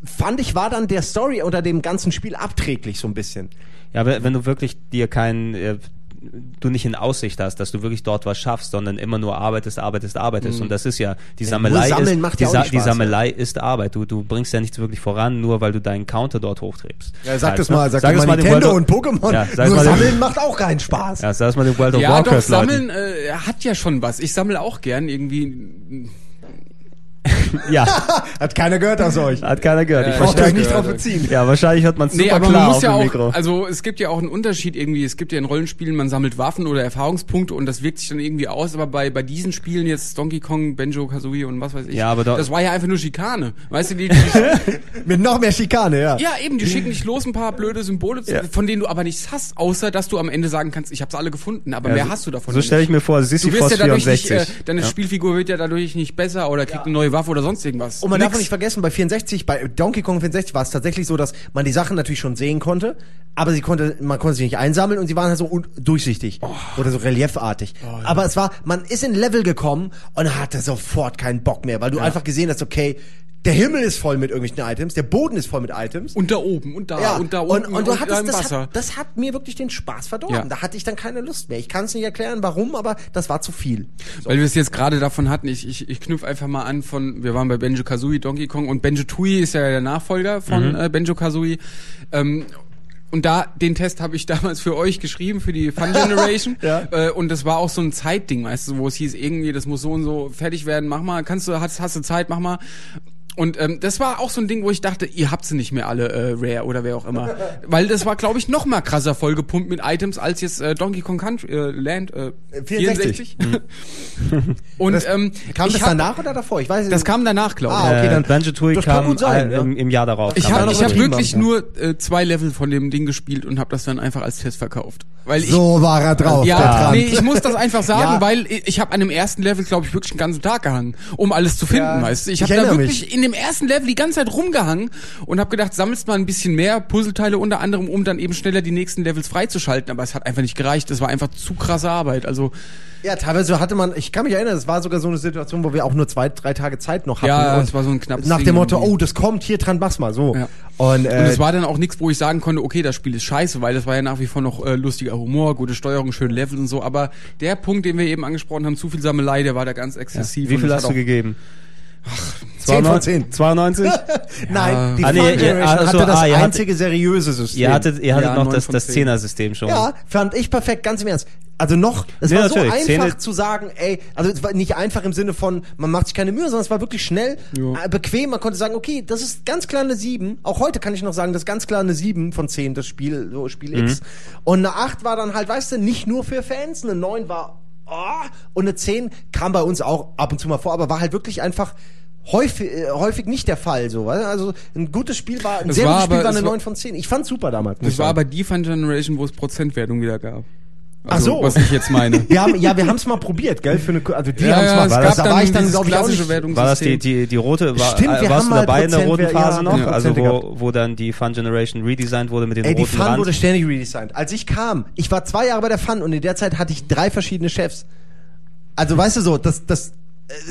fand ich, war dann der Story unter dem ganzen Spiel abträglich so ein bisschen. Ja, wenn, du wirklich dir keinen, äh, du nicht in Aussicht hast, dass du wirklich dort was schaffst, sondern immer nur arbeitest, arbeitest, arbeitest. Und das ist ja, die Sammelei ist, macht die, ja auch Sa nicht die Spaß, Sammelei ist Arbeit. Du, du bringst ja nichts wirklich voran, nur weil du deinen Counter dort hochtreibst. Ja, sag Halt, das mal, sag, Sag das es mal Nintendo und Pokémon. Ja, sag nur mal sammeln macht auch keinen Spaß. Ja, sag es mal den World of Ja, doch, Warcraft sammeln äh, hat ja schon was. Ich sammle auch gern irgendwie. Ja, Hat keiner gehört aus euch. hat keiner gehört. Ja, ich Braucht verstehe. euch nicht drauf beziehen. Ja, wahrscheinlich hört man es Nee, super aber klar man muss auf ja dem auch, Mikro. also es gibt ja auch einen Unterschied irgendwie. Es gibt ja in Rollenspielen, man sammelt Waffen oder Erfahrungspunkte und das wirkt sich dann irgendwie aus. Aber bei bei diesen Spielen jetzt Donkey Kong, Benjo, Kazooie und was weiß ich, Ja, aber da- das war ja einfach nur Schikane. Weißt du, die, die Mit noch mehr Schikane, ja. ja eben, die schicken dich los, ein paar blöde Symbole, zu, Ja. von denen du aber nichts hast, außer dass du am Ende sagen kannst, ich habe alle gefunden. Aber Ja, mehr so- hast du davon. So nicht. stelle ich mir vor, Du Sisyphos wirst ja dadurch nicht, 64. äh, deine Ja. Spielfigur wird ja dadurch nicht besser oder kriegt eine neue Waffe oder sonst irgendwas. Und man darf Nix. auch nicht vergessen, bei 64, bei Donkey Kong 64 war es tatsächlich so, dass man die Sachen natürlich schon sehen konnte, aber sie konnte, man konnte sie nicht einsammeln und sie waren halt so durchsichtig oder so reliefartig. Aber es war, man ist in Level gekommen und hatte sofort keinen Bock mehr, weil du einfach gesehen hast, okay, der Himmel ist voll mit irgendwelchen Items, der Boden ist voll mit Items. Und da oben und da ja, und da und, unten und du da hattest, im das Wasser. hat, das hat mir wirklich den Spaß verdorben. Ja. Da hatte ich dann keine Lust mehr. Ich kann es nicht erklären, warum, aber das war zu viel. Weil wir es jetzt gerade davon hatten, ich, ich, ich knüpfe einfach mal an von, wir waren bei Benjo Kazooie, Donkey Kong und Benjo Tui ist ja der Nachfolger von äh, Benjo Kazooie. Ähm, und da, den Test habe ich damals für euch geschrieben, für die Fun Generation. Ja. äh, und das war auch so ein Zeitding, weißt du, wo es hieß, irgendwie, das muss so und so fertig werden, mach mal, kannst du, hast, hast du Zeit, mach mal. Und ähm, das war auch so ein Ding, wo ich dachte, ihr habt sie nicht mehr alle äh, Rare oder wer auch immer. Weil das war, glaube ich, noch mal krasser vollgepumpt mit Items als jetzt äh, Donkey Kong Country, äh, Land äh, 64. 64. Und Das, ähm, kam ich das hab- danach oder davor? Ich weiß nicht. Das kam danach, glaube ich. Ah, okay, äh, dann- Banjo Tooie das kann kam gut sein, äh, ja. im, im Jahr darauf. Ich habe ich hab wirklich haben, nur äh, zwei Level von dem Ding gespielt und habe das dann einfach als Test verkauft. Weil ich so war er drauf, ja, nee, ich muss das einfach sagen, Ja. weil ich, ich habe an dem ersten Level, glaube ich, wirklich einen ganzen Tag gehangen, um alles zu finden, Ja, weißt du. Ich habe da wirklich mich. In dem ersten Level die ganze Zeit rumgehangen und habe gedacht, sammelst mal ein bisschen mehr Puzzleteile unter anderem, um dann eben schneller die nächsten Levels freizuschalten. Aber es hat einfach nicht gereicht. Das war einfach zu krasse Arbeit. Also Ja, teilweise hatte man, ich kann mich erinnern, es war sogar so eine Situation, wo wir auch nur zwei, drei Tage Zeit noch hatten. Ja, es war so ein knappes Nach dem Motto, irgendwie. oh, das kommt, hier dran, mach's mal, so. Ja. Und, äh, Und es war dann auch nichts, wo ich sagen konnte, okay, das Spiel ist scheiße, weil das war ja nach wie vor noch äh, lustiger Humor, gute Steuerung, schöne Level und so. Aber der Punkt, den wir eben angesprochen haben, zu viel Sammelei, der war da ganz exzessiv. Wie und viel es hast du auch- gegeben? 10 von 10. 92? Nein, die Ah, nee, Generation also, hatte das ah, ihr hattet- einzige seriöse System. ihr hattet, ihr hattet Ja, noch das, das zehn. Zehner-System schon. Ja, fand ich perfekt, ganz im Ernst. Also noch, es Nee, war so natürlich, einfach Szene- zu sagen, ey, also es war nicht einfach im Sinne von, man macht sich keine Mühe, sondern es war wirklich schnell, Ja. äh, bequem, man konnte sagen, okay, das ist ganz klar eine 7, auch heute kann ich noch sagen, das ist ganz klar eine 7 von 10, das Spiel, so Spiel X. Und eine 8 war dann halt, weißt du, nicht nur für Fans, eine 9 war, oh, und eine 10 kam bei uns auch ab und zu mal vor, aber war halt wirklich einfach häufig, äh, häufig nicht der Fall, so, also ein gutes Spiel war, ein Es sehr war gutes Spiel aber- war eine es war- 9 von 10. Ich fand's super damals. Das war aber die Fun Generation, wo es Prozentwertung wieder gab. Ach so. Was ich jetzt meine. Wir haben, ja, wir haben es mal probiert, gell? Für eine, also die Ja, haben's ja, mal. es War gab das, da dann war ich dann, glaube ich, auch nicht. War das die, die, die rote, war, Stimmt, wir äh, warst haben du dabei in der roten Phase ja, noch? ja, also wo, wo dann die Fun Generation redesigned wurde mit den Ey, die roten Fun Rand? wurde ständig redesigned. Als ich kam, ich war zwei Jahre bei der Fun und in der Zeit hatte ich drei verschiedene Chefs. Also, weißt du so, das, das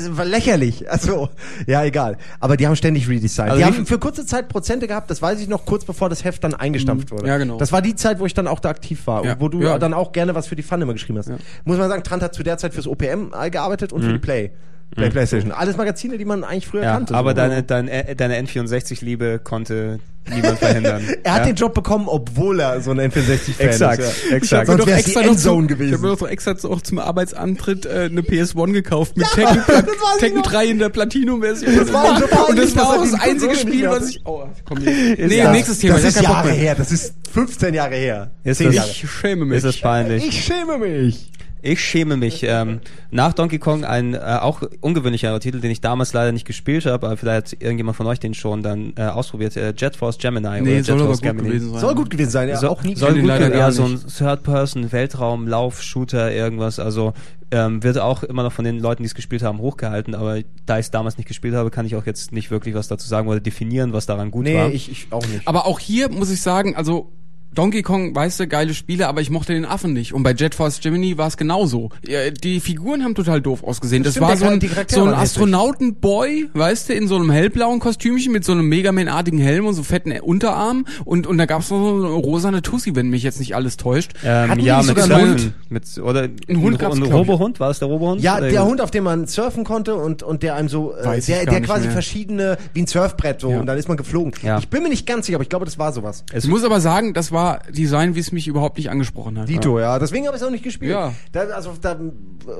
war lächerlich. Also, ja, egal. Aber die haben ständig redesigned. Also die haben für kurze Zeit Prozente gehabt, das weiß ich noch, kurz bevor das Heft dann eingestampft wurde. Ja, genau. Das war die Zeit, wo ich dann auch da aktiv war. Ja. Und wo du Ja. dann auch gerne was für die Fun immer geschrieben hast. Ja. Muss man sagen, Trant hat zu der Zeit fürs OPM gearbeitet und für die Play. Play Playstation. Alles Magazine, die man eigentlich früher ja, kannte. aber so. deine, deine, deine N64-Liebe konnte niemand verhindern. Er hat ja? den Job bekommen, obwohl er so ein N64-Fan Exakt, ist. Ja. exakt. Sonst die extra noch Endzone zu- gewesen. Ich habe mir doch extra auch zum Arbeitsantritt äh, eine PS1 gekauft mit Tekken, das ich Tekken noch. 3 in der Platinum-Version. Das war so Und das war auch die das einzige Spiel, was ich... Oh, komm hier. Nee, Ja, nächstes Thema. Das ist Jahre her. Das ist 15 Jahre her. Ist 10 das- Jahre. Ich schäme mich. Ist es peinlich? Ich schäme mich. Ich schäme mich. Ähm, nach Donkey Kong ein äh, auch ungewöhnlicherer Titel, den ich damals leider nicht gespielt habe, aber vielleicht hat irgendjemand von euch den schon dann äh, ausprobiert. Äh, Jet Force Gemini nee, oder soll Jet aber Force gut Gemini. gewesen sein. Soll gut gewesen sein. Ja, So, auch nie soll gut leider sein, ja, so ein nicht. Third-Person, Weltraum, Lauf, Shooter, irgendwas. Also ähm, wird auch immer noch von den Leuten, die es gespielt haben, hochgehalten. Aber da ich es damals nicht gespielt habe, kann ich auch jetzt nicht wirklich was dazu sagen oder definieren, was daran gut Nee, war. ich, ich auch nicht. Aber auch hier muss ich sagen, also Donkey Kong, weißt du, geile Spiele, aber ich mochte den Affen nicht. Und bei Jet Force Gemini war es genauso. Ja, Die Figuren haben total doof ausgesehen. Das Stimmt, war so ein, so ein. Astronautenboy, weißt du, in so einem hellblauen Kostümchen mit so einem Megaman-artigen Helm und so fetten Unterarm. Und, und da gab's noch so eine rosane Tussi, wenn mich jetzt nicht alles täuscht. ähm, Hatten ja, mit sogar einen Surfen. Mit, oder ein, Hund gab's, ein. Robohund? War es der Robohund? ja, der Hund, auf dem man surfen konnte und, und der einem so, äh, der, der quasi mehr. verschiedene, wie ein Surfbrett so, Ja. und dann ist man geflogen. Ja. Ich bin mir nicht ganz sicher, aber ich glaube, das war sowas. Es Ich muss aber sagen, das war Design, wie es mich überhaupt nicht angesprochen hat. Dito, ja. Deswegen habe ich es auch nicht gespielt. Ja. Da, also, da,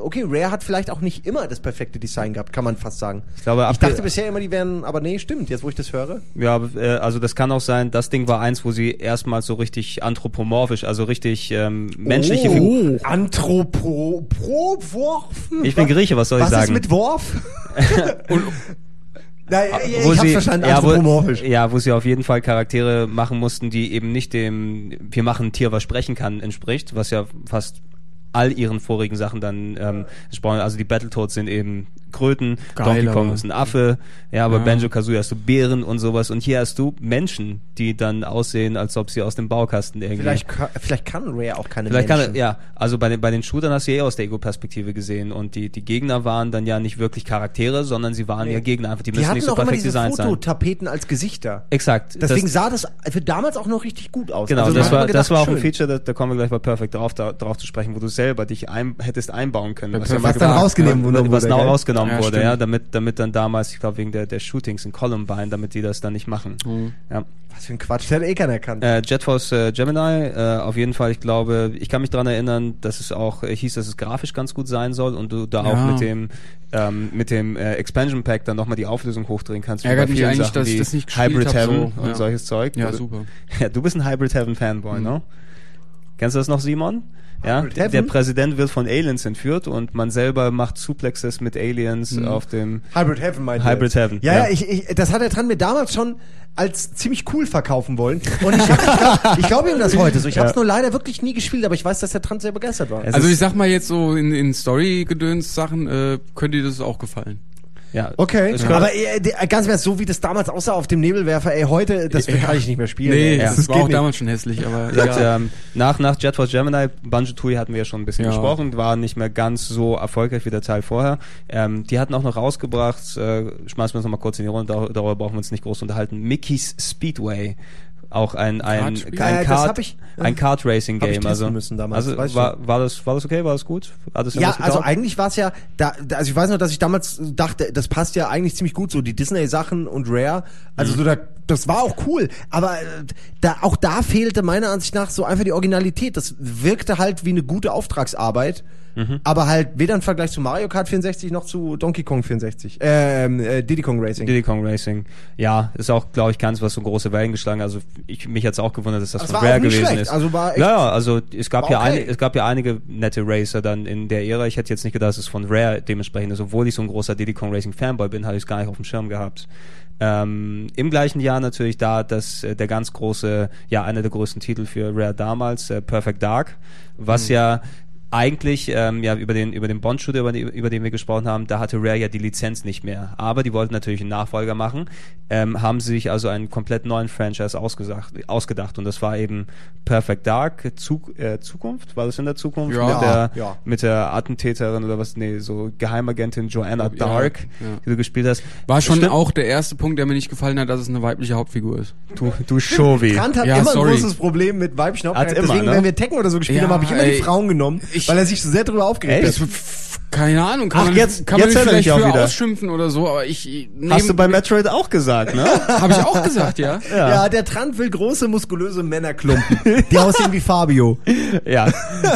okay, Rare hat vielleicht auch nicht immer das perfekte Design gehabt, kann man fast sagen. Ich glaube, Ich dachte bisher immer, die wären, aber nee, stimmt, jetzt wo ich das höre. Ja, äh, also das kann auch sein, das Ding war eins, wo sie erstmals so richtig anthropomorphisch, also richtig ähm, menschliche Figuren. oh. Anthropo, pro, Worf. Ich bin Grieche, was soll ich Was sagen? ist mit Worf? Und, Na, ja, ja, wo ich sie, verstanden, ja, wo, ja, wo sie auf jeden Fall Charaktere machen mussten, die eben nicht dem Wir machen ein Tier, was sprechen kann, entspricht, was ja fast all ihren vorigen Sachen dann ähm. Also die Battletoads sind eben Kröten, Geil, Donkey Kong aber- ist ein Affe, ja, aber Ja. Banjo-Kazooie hast du Bären und sowas und hier hast du Menschen, die dann aussehen, als ob sie aus dem Baukasten irgendwie Vielleicht, vielleicht kann Rare auch keine Vielleicht kann Menschen. er, ja, also bei den, bei den Shootern hast du eh aus der Ego-Perspektive gesehen und die, die Gegner waren dann ja nicht wirklich Charaktere, sondern sie waren Nee. ja Gegner einfach, die, Die müssen nicht so perfekt diese designt sein. Fototapeten als Gesichter. Exakt. Deswegen das, sah das für damals auch noch richtig gut aus. genau, Also das war, man das gedacht, war auch ein schön. Feature, da, da kommen wir gleich bei Perfect drauf, da, drauf zu sprechen, wo du selber dich ein, hättest einbauen können. Was, ja Was dann gemacht- rausgenommen wurde, was genau rausgenommen Ja, wurde, stimmt. ja, damit, damit dann damals, ich glaube wegen der, der Shootings in Columbine, damit die das dann nicht machen. Mhm. Ja. Was für ein Quatsch, der hat eh keiner erkannt. Äh, Jet Force äh, Gemini, äh, auf jeden Fall, ich glaube, ich kann mich daran erinnern, dass es auch äh, hieß, dass es grafisch ganz gut sein soll und du da Ja. auch mit dem ähm, mit dem äh, Expansion Pack dann nochmal die Auflösung hochdrehen kannst. Ärgert mich eigentlich, Sachen dass ich das nicht Hybrid hab, Heaven so, und ja. solches Zeug. Ja, Du- super. Ja, du bist ein Hybrid Heaven Fanboy, ne? Kennst du das noch, Simon? Ja, Hybrid der Heaven? Präsident wird von Aliens entführt und man selber macht Suplexes mit Aliens auf dem Hybrid Heaven meinte Hybrid. Heaven, Ja, ja. ja, ich, ich, das hat der Tran mir damals schon als ziemlich cool verkaufen wollen. Und ich, hab- ich glaube ihm das heute so. Ich habe es Ja. nur leider wirklich nie gespielt, aber ich weiß, dass der Trans sehr begeistert war. Also ich sag mal jetzt so in, in Story-Gedöns-Sachen, äh, könnte dir das auch gefallen. Ja. Okay, aber äh, die- ganz Ernst, so wie das damals aussah auf dem Nebelwerfer, ey, heute, das Ja. kann ich nicht mehr spielen. Nee, ey. das, das war geht auch nicht. damals schon hässlich, aber gesagt, egal. ähm, nach, nach Jet Force Gemini, Banjo-Tooie hatten wir ja schon ein bisschen Ja. gesprochen, war nicht mehr ganz so erfolgreich wie der Teil vorher. Ähm, die hatten auch noch rausgebracht, äh, schmeißen wir uns noch mal kurz in die Runde, dar darüber brauchen wir uns nicht groß unterhalten, Mickey's Speedway. Auch ein, ein, Kartspiel? ein, Äh, das Kart, ich- ein Kart Racing Game. Also, müssen damals, also war, war, das, war das okay? War das gut? Hat das Ja, also eigentlich war es ja, da, da, also ich weiß noch, dass ich damals dachte, das passt ja eigentlich ziemlich gut so, die Disney-Sachen und Rare, also so da, das war auch cool, aber äh, da, auch da fehlte meiner Ansicht nach so einfach die Originalität, das wirkte halt wie eine gute Auftragsarbeit, aber halt weder im Vergleich zu Mario Kart 64 noch zu Donkey Kong 64, ähm, äh, Diddy Kong Racing. Diddy Kong Racing. Ja, ist auch, glaube ich, keins, was so große Wellen geschlagen. Also ich, mich hat's auch gewundert, dass das Das von war auch Rare gewesen schlecht. ist. Also war echt- ja, also es gab ja okay. eine, es gab ja einige nette Racer dann in der Ära. Ich hätte jetzt nicht gedacht, dass es von Rare dementsprechend ist. Obwohl ich so ein großer Diddy Kong Racing Fanboy bin, hatte ich es gar nicht auf dem Schirm gehabt. Ähm, Im gleichen Jahr natürlich da, dass äh, der ganz große, ja, einer der größten Titel für Rare damals, äh, Perfect Dark, was Mhm. ja eigentlich ähm, ja über den über den Bond Shooter über, über den wir gesprochen haben, da hatte Rare ja die Lizenz nicht mehr, aber die wollten natürlich einen Nachfolger machen, ähm, haben sie sich also einen komplett neuen Franchise ausgesagt, ausgedacht und das war eben Perfect Dark Zug, äh, Zukunft, war das in der Zukunft Ja. mit der Ja. mit der Attentäterin oder was nee so Geheimagentin Joanna Ja, Dark, ja. die du gespielt hast. War schon Stimmt. auch der erste Punkt, der mir nicht gefallen hat, dass es eine weibliche Hauptfigur ist. du du Shovi. Trant hat Ja, immer sorry. ein großes Problem mit Hauptcharakteren. immer, Deswegen, ne? wenn wir Tekken oder so gespielt Ja, haben, habe ich immer die. Frauen genommen, Ich- weil er sich so sehr darüber aufgeregt hat. Keine Ahnung, kann Ach, man, jetzt- kann man jetzt mich erinnere ich vielleicht auch wieder. ausschimpfen oder so, aber ich Hast du bei Metroid auch gesagt, ne? habe ich auch gesagt, ja. Ja. der Trant will große, muskulöse Männerklumpen, die aussehen wie Fabio. ja,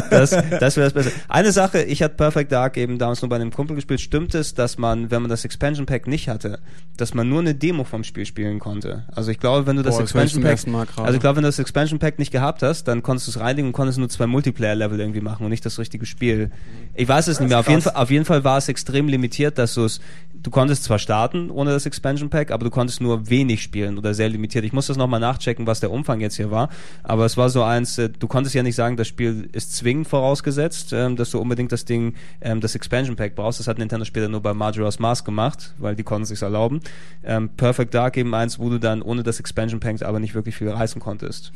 das, das wäre das Beste. Eine Sache, ich hatte Perfect Dark eben damals nur bei einem Kumpel gespielt. Stimmt es, dass man, wenn man das Expansion Pack nicht hatte, dass man nur eine Demo vom Spiel spielen konnte? Also ich glaube, wenn du das Boah, ich Expansion Pack, also ich glaube, wenn du das Expansion Pack nicht gehabt hast, dann konntest du es reinigen und konntest nur zwei Multiplayer-Level irgendwie machen und nicht das richtige Spiel. Ich weiß es nicht mehr. Auf jeden, Fall, auf jeden Fall war es extrem limitiert, dass du es, du konntest zwar starten ohne das Expansion Pack, aber du konntest nur wenig spielen oder sehr limitiert. Ich muss das nochmal nachchecken, was der Umfang jetzt hier war. Aber es war so eins, äh, du konntest ja nicht sagen, das Spiel ist zwingend vorausgesetzt, ähm, dass du unbedingt das Ding, ähm, das Expansion Pack brauchst. Das hat Nintendo später nur bei Majora's Mask gemacht, weil die konnten es sich erlauben. Ähm, Perfect Dark eben eins, wo du dann ohne das Expansion Pack aber nicht wirklich viel reißen konntest.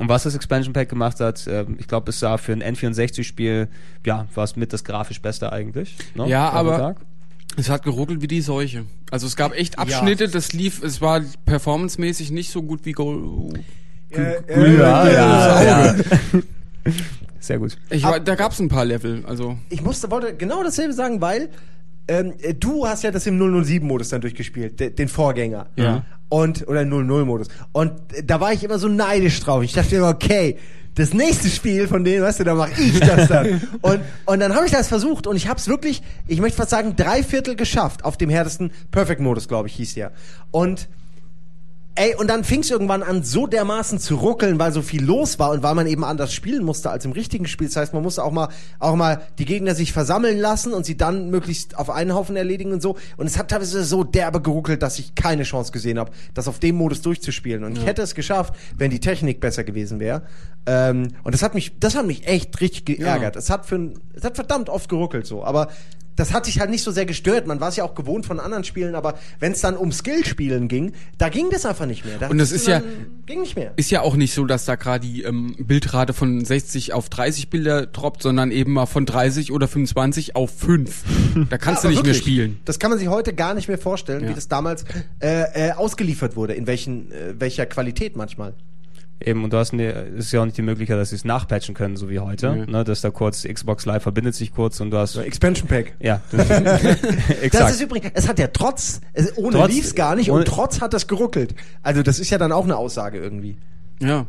Und was das Expansion Pack gemacht hat, ähm, ich glaube, es sah für ein N64-Spiel, ja, war es mit das grafisch Beste eigentlich. Ne? Ja, aber- Dark. Es hat geruckelt wie die Seuche. Also es gab echt Abschnitte, das lief, es war performancemäßig nicht so gut wie Gold. Äh, Ja, äh, ja, äh, ja. Sehr gut. Ich war, da gab es ein paar Level, also Ich musste, wollte genau dasselbe sagen, weil ähm, äh, du hast ja das im 007-Modus dann durchgespielt, de, den Vorgänger. Ja. Und, oder 00-Modus. Und äh, da war ich immer so neidisch drauf. Ich dachte immer, okay, das nächste Spiel von denen, weißt du, da mache ich das dann. und, und dann habe ich das versucht und ich habe es wirklich, ich möchte fast sagen, drei Viertel geschafft auf dem härtesten Perfect-Modus, glaube ich, hieß der. Und Ey, und dann fing es irgendwann an, so dermaßen zu ruckeln, weil so viel los war und weil man eben anders spielen musste als im richtigen Spiel. Das heißt, man musste auch mal, auch mal die Gegner sich versammeln lassen und sie dann möglichst auf einen Haufen erledigen und so. Und es hat teilweise so derbe geruckelt, dass ich keine Chance gesehen habe, das auf dem Modus durchzuspielen. Und ich hätte es geschafft, wenn die Technik besser gewesen wäre. Ähm, und das hat mich, das hat mich echt richtig geärgert. Es hat für, es hat verdammt oft geruckelt so. Aber das hat sich halt nicht so sehr gestört. Man war es ja auch gewohnt von anderen Spielen, aber wenn es dann um Skillspielen ging, da ging das einfach nicht mehr. Da Und das ist ja- ging nicht mehr. ist ja auch nicht so, dass da gerade die ähm, Bildrate von 60 auf 30 Bilder droppt, sondern eben mal von 30 oder 25 auf 5. Da kannst Ja, du nicht aber mehr wirklich, spielen. Das kann man sich heute gar nicht mehr vorstellen, Ja. wie das damals äh, äh, ausgeliefert wurde, in welchen, äh, welcher Qualität manchmal. Eben, und du hast ne, es ist ja auch nicht die Möglichkeit, dass sie es nachpatchen können, so wie heute. Mhm. Ne, dass da kurz Xbox Live verbindet sich kurz und du hast. Expansion Pack. Ja, Das exakt. ist übrigens, es hat ja trotz, ohne Trotz- lief's gar nicht ohne- und trotz hat das geruckelt. Also das ist ja dann auch eine Aussage irgendwie. Ja.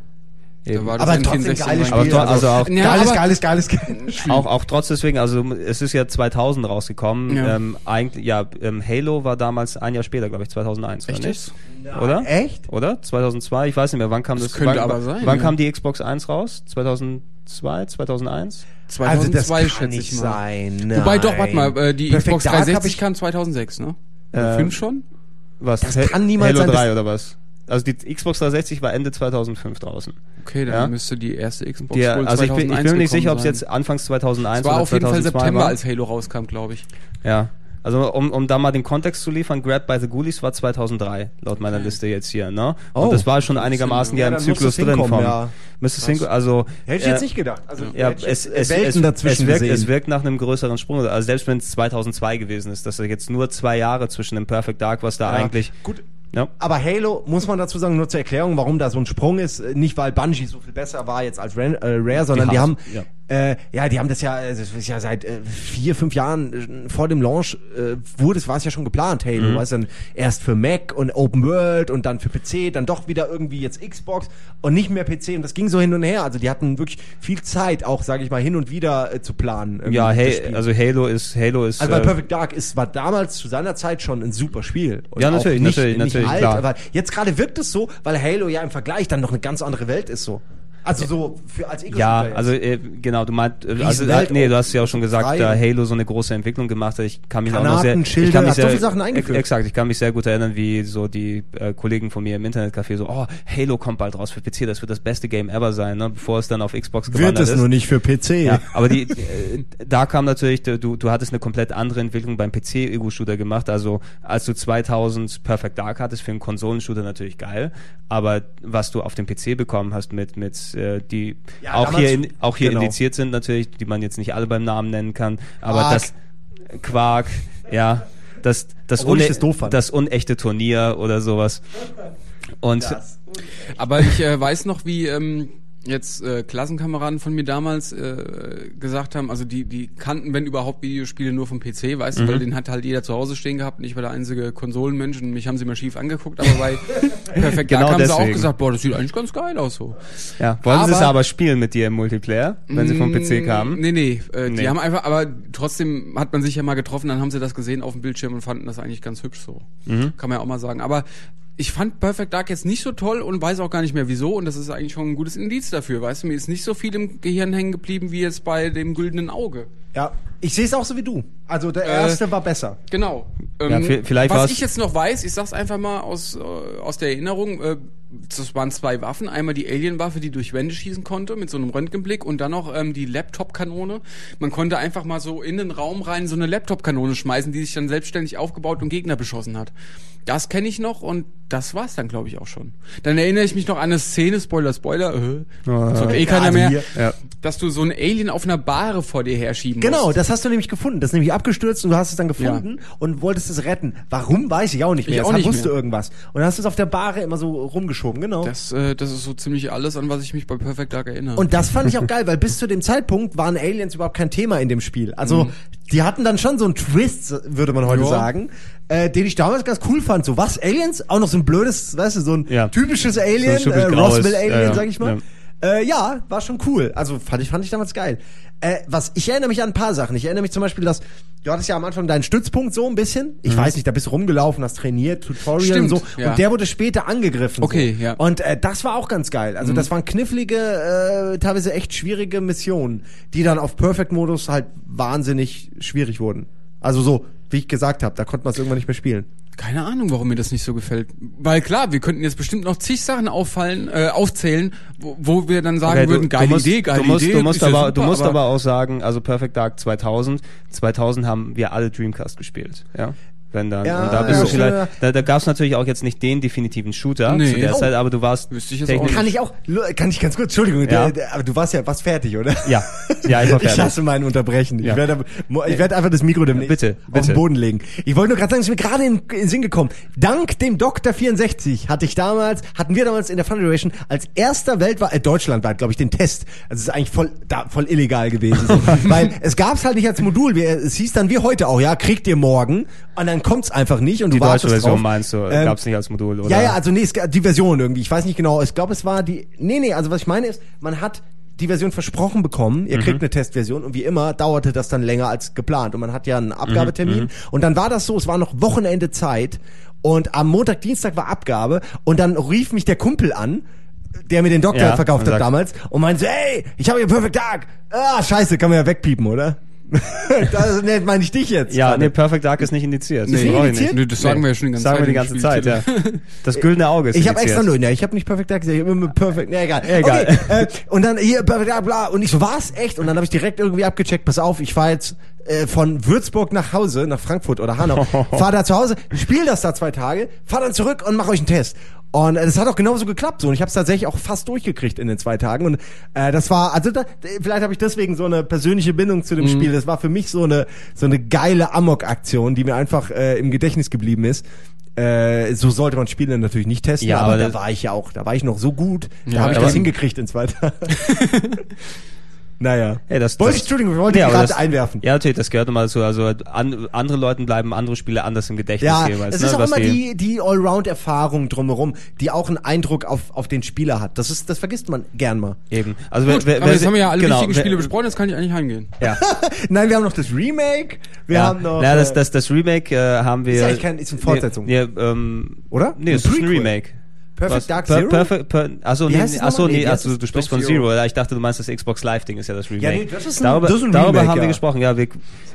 Da Eben. war das Aber trotzdem N64 geiles Aber Spiel. tro- also auch- Ja, geiles, aber- geiles, geiles, geiles Spiel. Auch, auch trotz deswegen, also es ist ja 2000 rausgekommen. Ja. Ähm, eigentlich, ja, ähm, Halo war damals ein Jahr später, glaube ich, 2001. Echt oder nicht? Oder? Echt? Oder? 2002? Ich weiß nicht mehr. Wann kam das? Das könnte wann, aber sein, Wann ja. kam die Xbox 1 raus? 2002? 2001? 2002 schätze ich mal. sein. Wobei doch, warte mal, äh, die Perfect Xbox Dark hab 360 ich- kam 2006, ne? Äh, 5 schon? Was? Das kann niemals Halo sein, 3 das- oder was? Also die Xbox 360 war Ende 2005 draußen. Okay, dann Ja. müsste die erste Xbox Die, wohl also ich bin, ich bin mir nicht sicher, ob es jetzt. Anfangs 2001 Es war oder auf jeden Fall 2002 September, war. als Halo rauskam, glaube ich. Ja. Also um, um da mal den Kontext zu liefern, Grab by the Ghoulies war 2003, laut meiner Liste jetzt hier, ne? Oh. Und das war schon einigermaßen ja, im Zyklus drin hinkommen, vom. ja. Es hinkommen, also. Hätte ich äh, jetzt nicht gedacht. Also, Ja, es, es, es, dazwischen es, wirkt, es wirkt nach einem größeren Sprung. Also selbst wenn es 2002 gewesen ist, dass er jetzt nur zwei Jahre zwischen dem Perfect Dark, was da Ja, eigentlich. Gut, Ja. Aber Halo, muss man dazu sagen, nur zur Erklärung, warum da so ein Sprung ist, äh, nicht weil Bungie so viel besser war jetzt als äh, Rare, sondern die, Die haben, Haus- äh, ja, die haben das ja, äh, das ist ja seit äh, vier, fünf Jahren äh, vor dem Launch äh, wurde es, war es ja schon geplant, Halo, Mhm. weißt du, dann erst für Mac und Open World und dann für PC, dann doch wieder irgendwie jetzt Xbox und nicht mehr PC und das ging so hin und her, also die hatten wirklich viel Zeit auch, sage ich mal, hin und wieder äh, zu planen. Ja, hey, also Halo ist, Halo ist. Also bei äh, Perfect Dark ist, war damals zu seiner Zeit schon ein super Spiel. Und Ja, natürlich, nicht, natürlich, nicht natürlich, alt, klar. aber jetzt gerade wirkt es so, weil Halo ja im Vergleich dann noch eine ganz andere Welt ist so. Also so für als Ego Ja, also äh, genau, du meint, äh, also äh, nee, du hast ja auch schon gesagt, da Halo so eine große Entwicklung gemacht hat. Ich kann mich auch noch sehr, Granaten, ich kann mich sehr, viele Sachen eingeführt. Ex exakt, ich kann mich sehr gut erinnern, wie so die äh, Kollegen von mir im Internetcafé so, oh, Halo kommt bald raus für PC, das wird das beste Game ever sein, ne, bevor es dann auf Xbox Wird gewandert es ist. nur nicht für PC. Ja, aber die, äh, da kam natürlich, du, du hattest eine komplett andere Entwicklung beim PC-Ego-Shooter gemacht. Also als du 2000 Perfect Dark hattest, für einen Konsolenshooter natürlich geil. Aber was du auf dem PC bekommen hast mit, mit äh, die Ja, auch damals- hier, in, auch hier genau. indiziert sind natürlich, die man jetzt nicht alle beim Namen nennen kann. Aber Quark. das Quark, ja, das, das, une- das das unechte Turnier oder sowas. Und Aber ich äh, weiß noch, wie ähm, jetzt äh, Klassenkameraden von mir damals äh, gesagt haben, also die die kannten, wenn überhaupt, Videospiele nur vom PC, weißt Mhm. du, weil den hat halt jeder zu Hause stehen gehabt. und Ich war der einzige Konsolenmensch und mich haben sie mal schief angeguckt, aber bei Perfect Genau Dark haben sie auch deswegen. gesagt, boah, das sieht eigentlich ganz geil aus so. ja, wollen sie es Aber- aber spielen mit dir im Multiplayer, wenn sie vom PC kamen? Nee, nee, äh, Nee. die haben einfach, aber trotzdem hat man sich ja mal getroffen, dann haben sie das gesehen auf dem Bildschirm und fanden das eigentlich ganz hübsch so. Mhm. Kann man ja auch mal sagen. Aber ich fand Perfect Dark jetzt nicht so toll und weiß auch gar nicht mehr wieso und das ist eigentlich schon ein gutes Indiz dafür, weißt du, mir ist nicht so viel im Gehirn hängen geblieben wie jetzt bei dem güldenen Auge. Ja. Ich sehe es auch so wie du. Also der erste war besser. Genau. Ja, Ähm, vi- vielleicht was war's- ich jetzt noch weiß, ich sag's einfach mal aus, äh, aus der Erinnerung, äh, das waren zwei Waffen. Einmal die Alien-Waffe, die durch Wände schießen konnte, mit so einem Röntgenblick und dann noch ähm, die Laptop-Kanone. Man konnte einfach mal so in den Raum rein so eine Laptop-Kanone schmeißen, die sich dann selbstständig aufgebaut und Gegner beschossen hat. Das kenne ich noch und das war's dann, glaube ich, auch schon. Dann erinnere ich mich noch an eine Szene, Spoiler, Spoiler, äh, hat eh keiner also mehr, Ja. dass du so ein Alien auf einer Bahre vor dir herschieben Genau, musst. das hast du nämlich gefunden. Das ist nämlich abgestürzt und du hast es dann gefunden und wolltest es retten. Warum, weiß ich auch nicht mehr. Ich auch nicht wusste mehr. irgendwas. Und dann hast du es auf der Bahre immer so rumgeschoben, genau. Das, äh, das ist so ziemlich alles, an was ich mich bei Perfect Dark erinnere. Und das fand ich auch geil, weil bis zu dem Zeitpunkt waren Aliens überhaupt kein Thema in dem Spiel. Also, die hatten dann schon so einen Twist, würde man heute Ja. sagen, äh, den ich damals ganz cool fand. So, was, Aliens? Auch noch so ein blödes, weißt du, so ein Ja. typisches Alien, So typisch äh, Roswell-Alien, ja, ja. sag ich mal. Äh, ja, war schon cool. Also fand ich, fand ich damals geil. Äh, was, ich erinnere mich an ein paar Sachen. Ich erinnere mich zum Beispiel, dass du hattest ja am Anfang deinen Stützpunkt so ein bisschen. Ich weiß nicht, da bist du rumgelaufen, hast trainiert, Tutorial Stimmt, und so. ja. Und der wurde später angegriffen. Okay, so. ja. Und äh, das war auch ganz geil. Also das waren knifflige, äh, teilweise echt schwierige Missionen, die dann auf Perfect-Modus halt wahnsinnig schwierig wurden. Also so, wie ich gesagt habe, da konnte man es irgendwann nicht mehr spielen. Keine Ahnung, warum mir das nicht so gefällt. Weil klar, wir könnten jetzt bestimmt noch zig Sachen auffallen, äh, aufzählen, wo, wo wir dann sagen Okay, würden, geile musst, Idee, geile du musst, Idee. Du musst, aber, super, du musst aber, auch sagen, also Perfect Dark 2000, 2000 haben wir alle Dreamcast gespielt, ja. Wenn dann, Ja, und da bist ja, du vielleicht, ja. da, da gab es natürlich auch jetzt nicht den definitiven Shooter Nee. zu der Oh. Zeit, aber du warst Wüsste ich jetzt auch technisch- nicht. Kann ich auch, kann ich ganz kurz, Entschuldigung, Ja. der, der, aber du warst ja fast fertig, oder? Ja, ja, ich war Ich fertig. hasse mein Unterbrechen. Ja. Ich werde ich werde einfach das Mikro demnächst Bitte, auf bitte. den Boden legen. Ich wollte nur gerade sagen, es ist mir gerade in, in den Sinn gekommen. Dank dem Dr. 64 hatte ich damals, hatten wir damals in der Federation als erster weltweit, äh, deutschlandweit, glaube ich, den Test. Also es ist eigentlich voll, da, voll illegal gewesen. So. Weil es gab's halt nicht als Modul. Wir, es hieß dann wie heute auch, ja, kriegt ihr morgen. Und dann kommt's einfach nicht und Die du deutsche wartest Version drauf. meinst du, Ähm, gab's nicht als Modul, oder? Ja, ja, also nee, es, die Version irgendwie. Ich weiß nicht genau. Ich glaube, es war die. Nee, nee, also was ich meine ist, man hat die Version versprochen bekommen, ihr kriegt eine Testversion und wie immer dauerte das dann länger als geplant und man hat ja einen Abgabetermin und dann war das so, es war noch Wochenende Zeit und am Montag, Dienstag war Abgabe und dann rief mich der Kumpel an, der mir den Doktor Ja, verkauft hat damals und meinte, so, ey, ich habe hier Perfect Dark. Ah, scheiße, kann man ja wegpiepen, oder? das nee, meine ich dich jetzt. Ja, gerade. nee, Perfect Dark ist nicht indiziert. Ist Das nicht ich indiziert? Nö, das sagen wir ja schon die ganze sagen Zeit wir die ganze Zeit, ja. Das güldene Auge ist Ich habe extra nur, ja, ich habe nicht Perfect Dark gesagt, ich habe immer Perfect, ja, egal. Egal. Okay, äh, und dann hier Perfect Dark, bla, und ich so, was, echt? Und dann habe ich direkt irgendwie abgecheckt, pass auf, ich fahr jetzt äh, von Würzburg nach Hause, nach Frankfurt oder Hanau, fahr da zu Hause, spiel das da zwei Tage, fahr dann zurück und mach euch einen Test. Und äh, das hat auch genauso geklappt so und ich habe es tatsächlich auch fast durchgekriegt in den zwei Tagen und äh, das war also da, vielleicht habe ich deswegen so eine persönliche Bindung zu dem Spiel. Das war für mich so eine so eine geile Amok-Aktion, die mir einfach äh, im Gedächtnis geblieben ist. Äh, so sollte man Spiele natürlich nicht testen, Ja, aber, aber da war ich ja auch, da war ich noch so gut, da Ja, habe ich das hingekriegt in zwei Tagen. naja. Hey, das, wollte das, ich, Entschuldigung, wollte Nee, ich gerade das- einwerfen. Ja, natürlich, das gehört immer dazu. Also an, andere Leuten bleiben andere Spiele anders im Gedächtnis Ja, jeweils. es ne, ist auch was immer die, die Allround-Erfahrung drumherum, die auch einen Eindruck auf, auf den Spieler hat. Das ist, das vergisst man gern mal. Eben. Also Gut, wer, wer, aber wer, jetzt haben wir ja alle genau, wichtigen wer- Spiele besprochen, jetzt kann ich eigentlich heimgehen. Ja. Nein, wir haben noch das Remake, wir ja. haben noch. ja, das, äh, das, das Remake äh, haben wir. Ist eigentlich kein- ist eine Fortsetzung. Nee, nee, ähm, Oder? Nee, es ist ein. Remake. Perfect Was? Dark Per- Zero? Perfect, per, achso, Wie nee, achso, nochmal? Nee, nee, also du sprichst von Zero. Zero. Ich dachte, du meinst das Xbox Live-Ding ist ja das Remake. Ja, nee, das ist ein- darüber, das ist ein darüber Remake, haben wir ja. gesprochen. Ja, wir,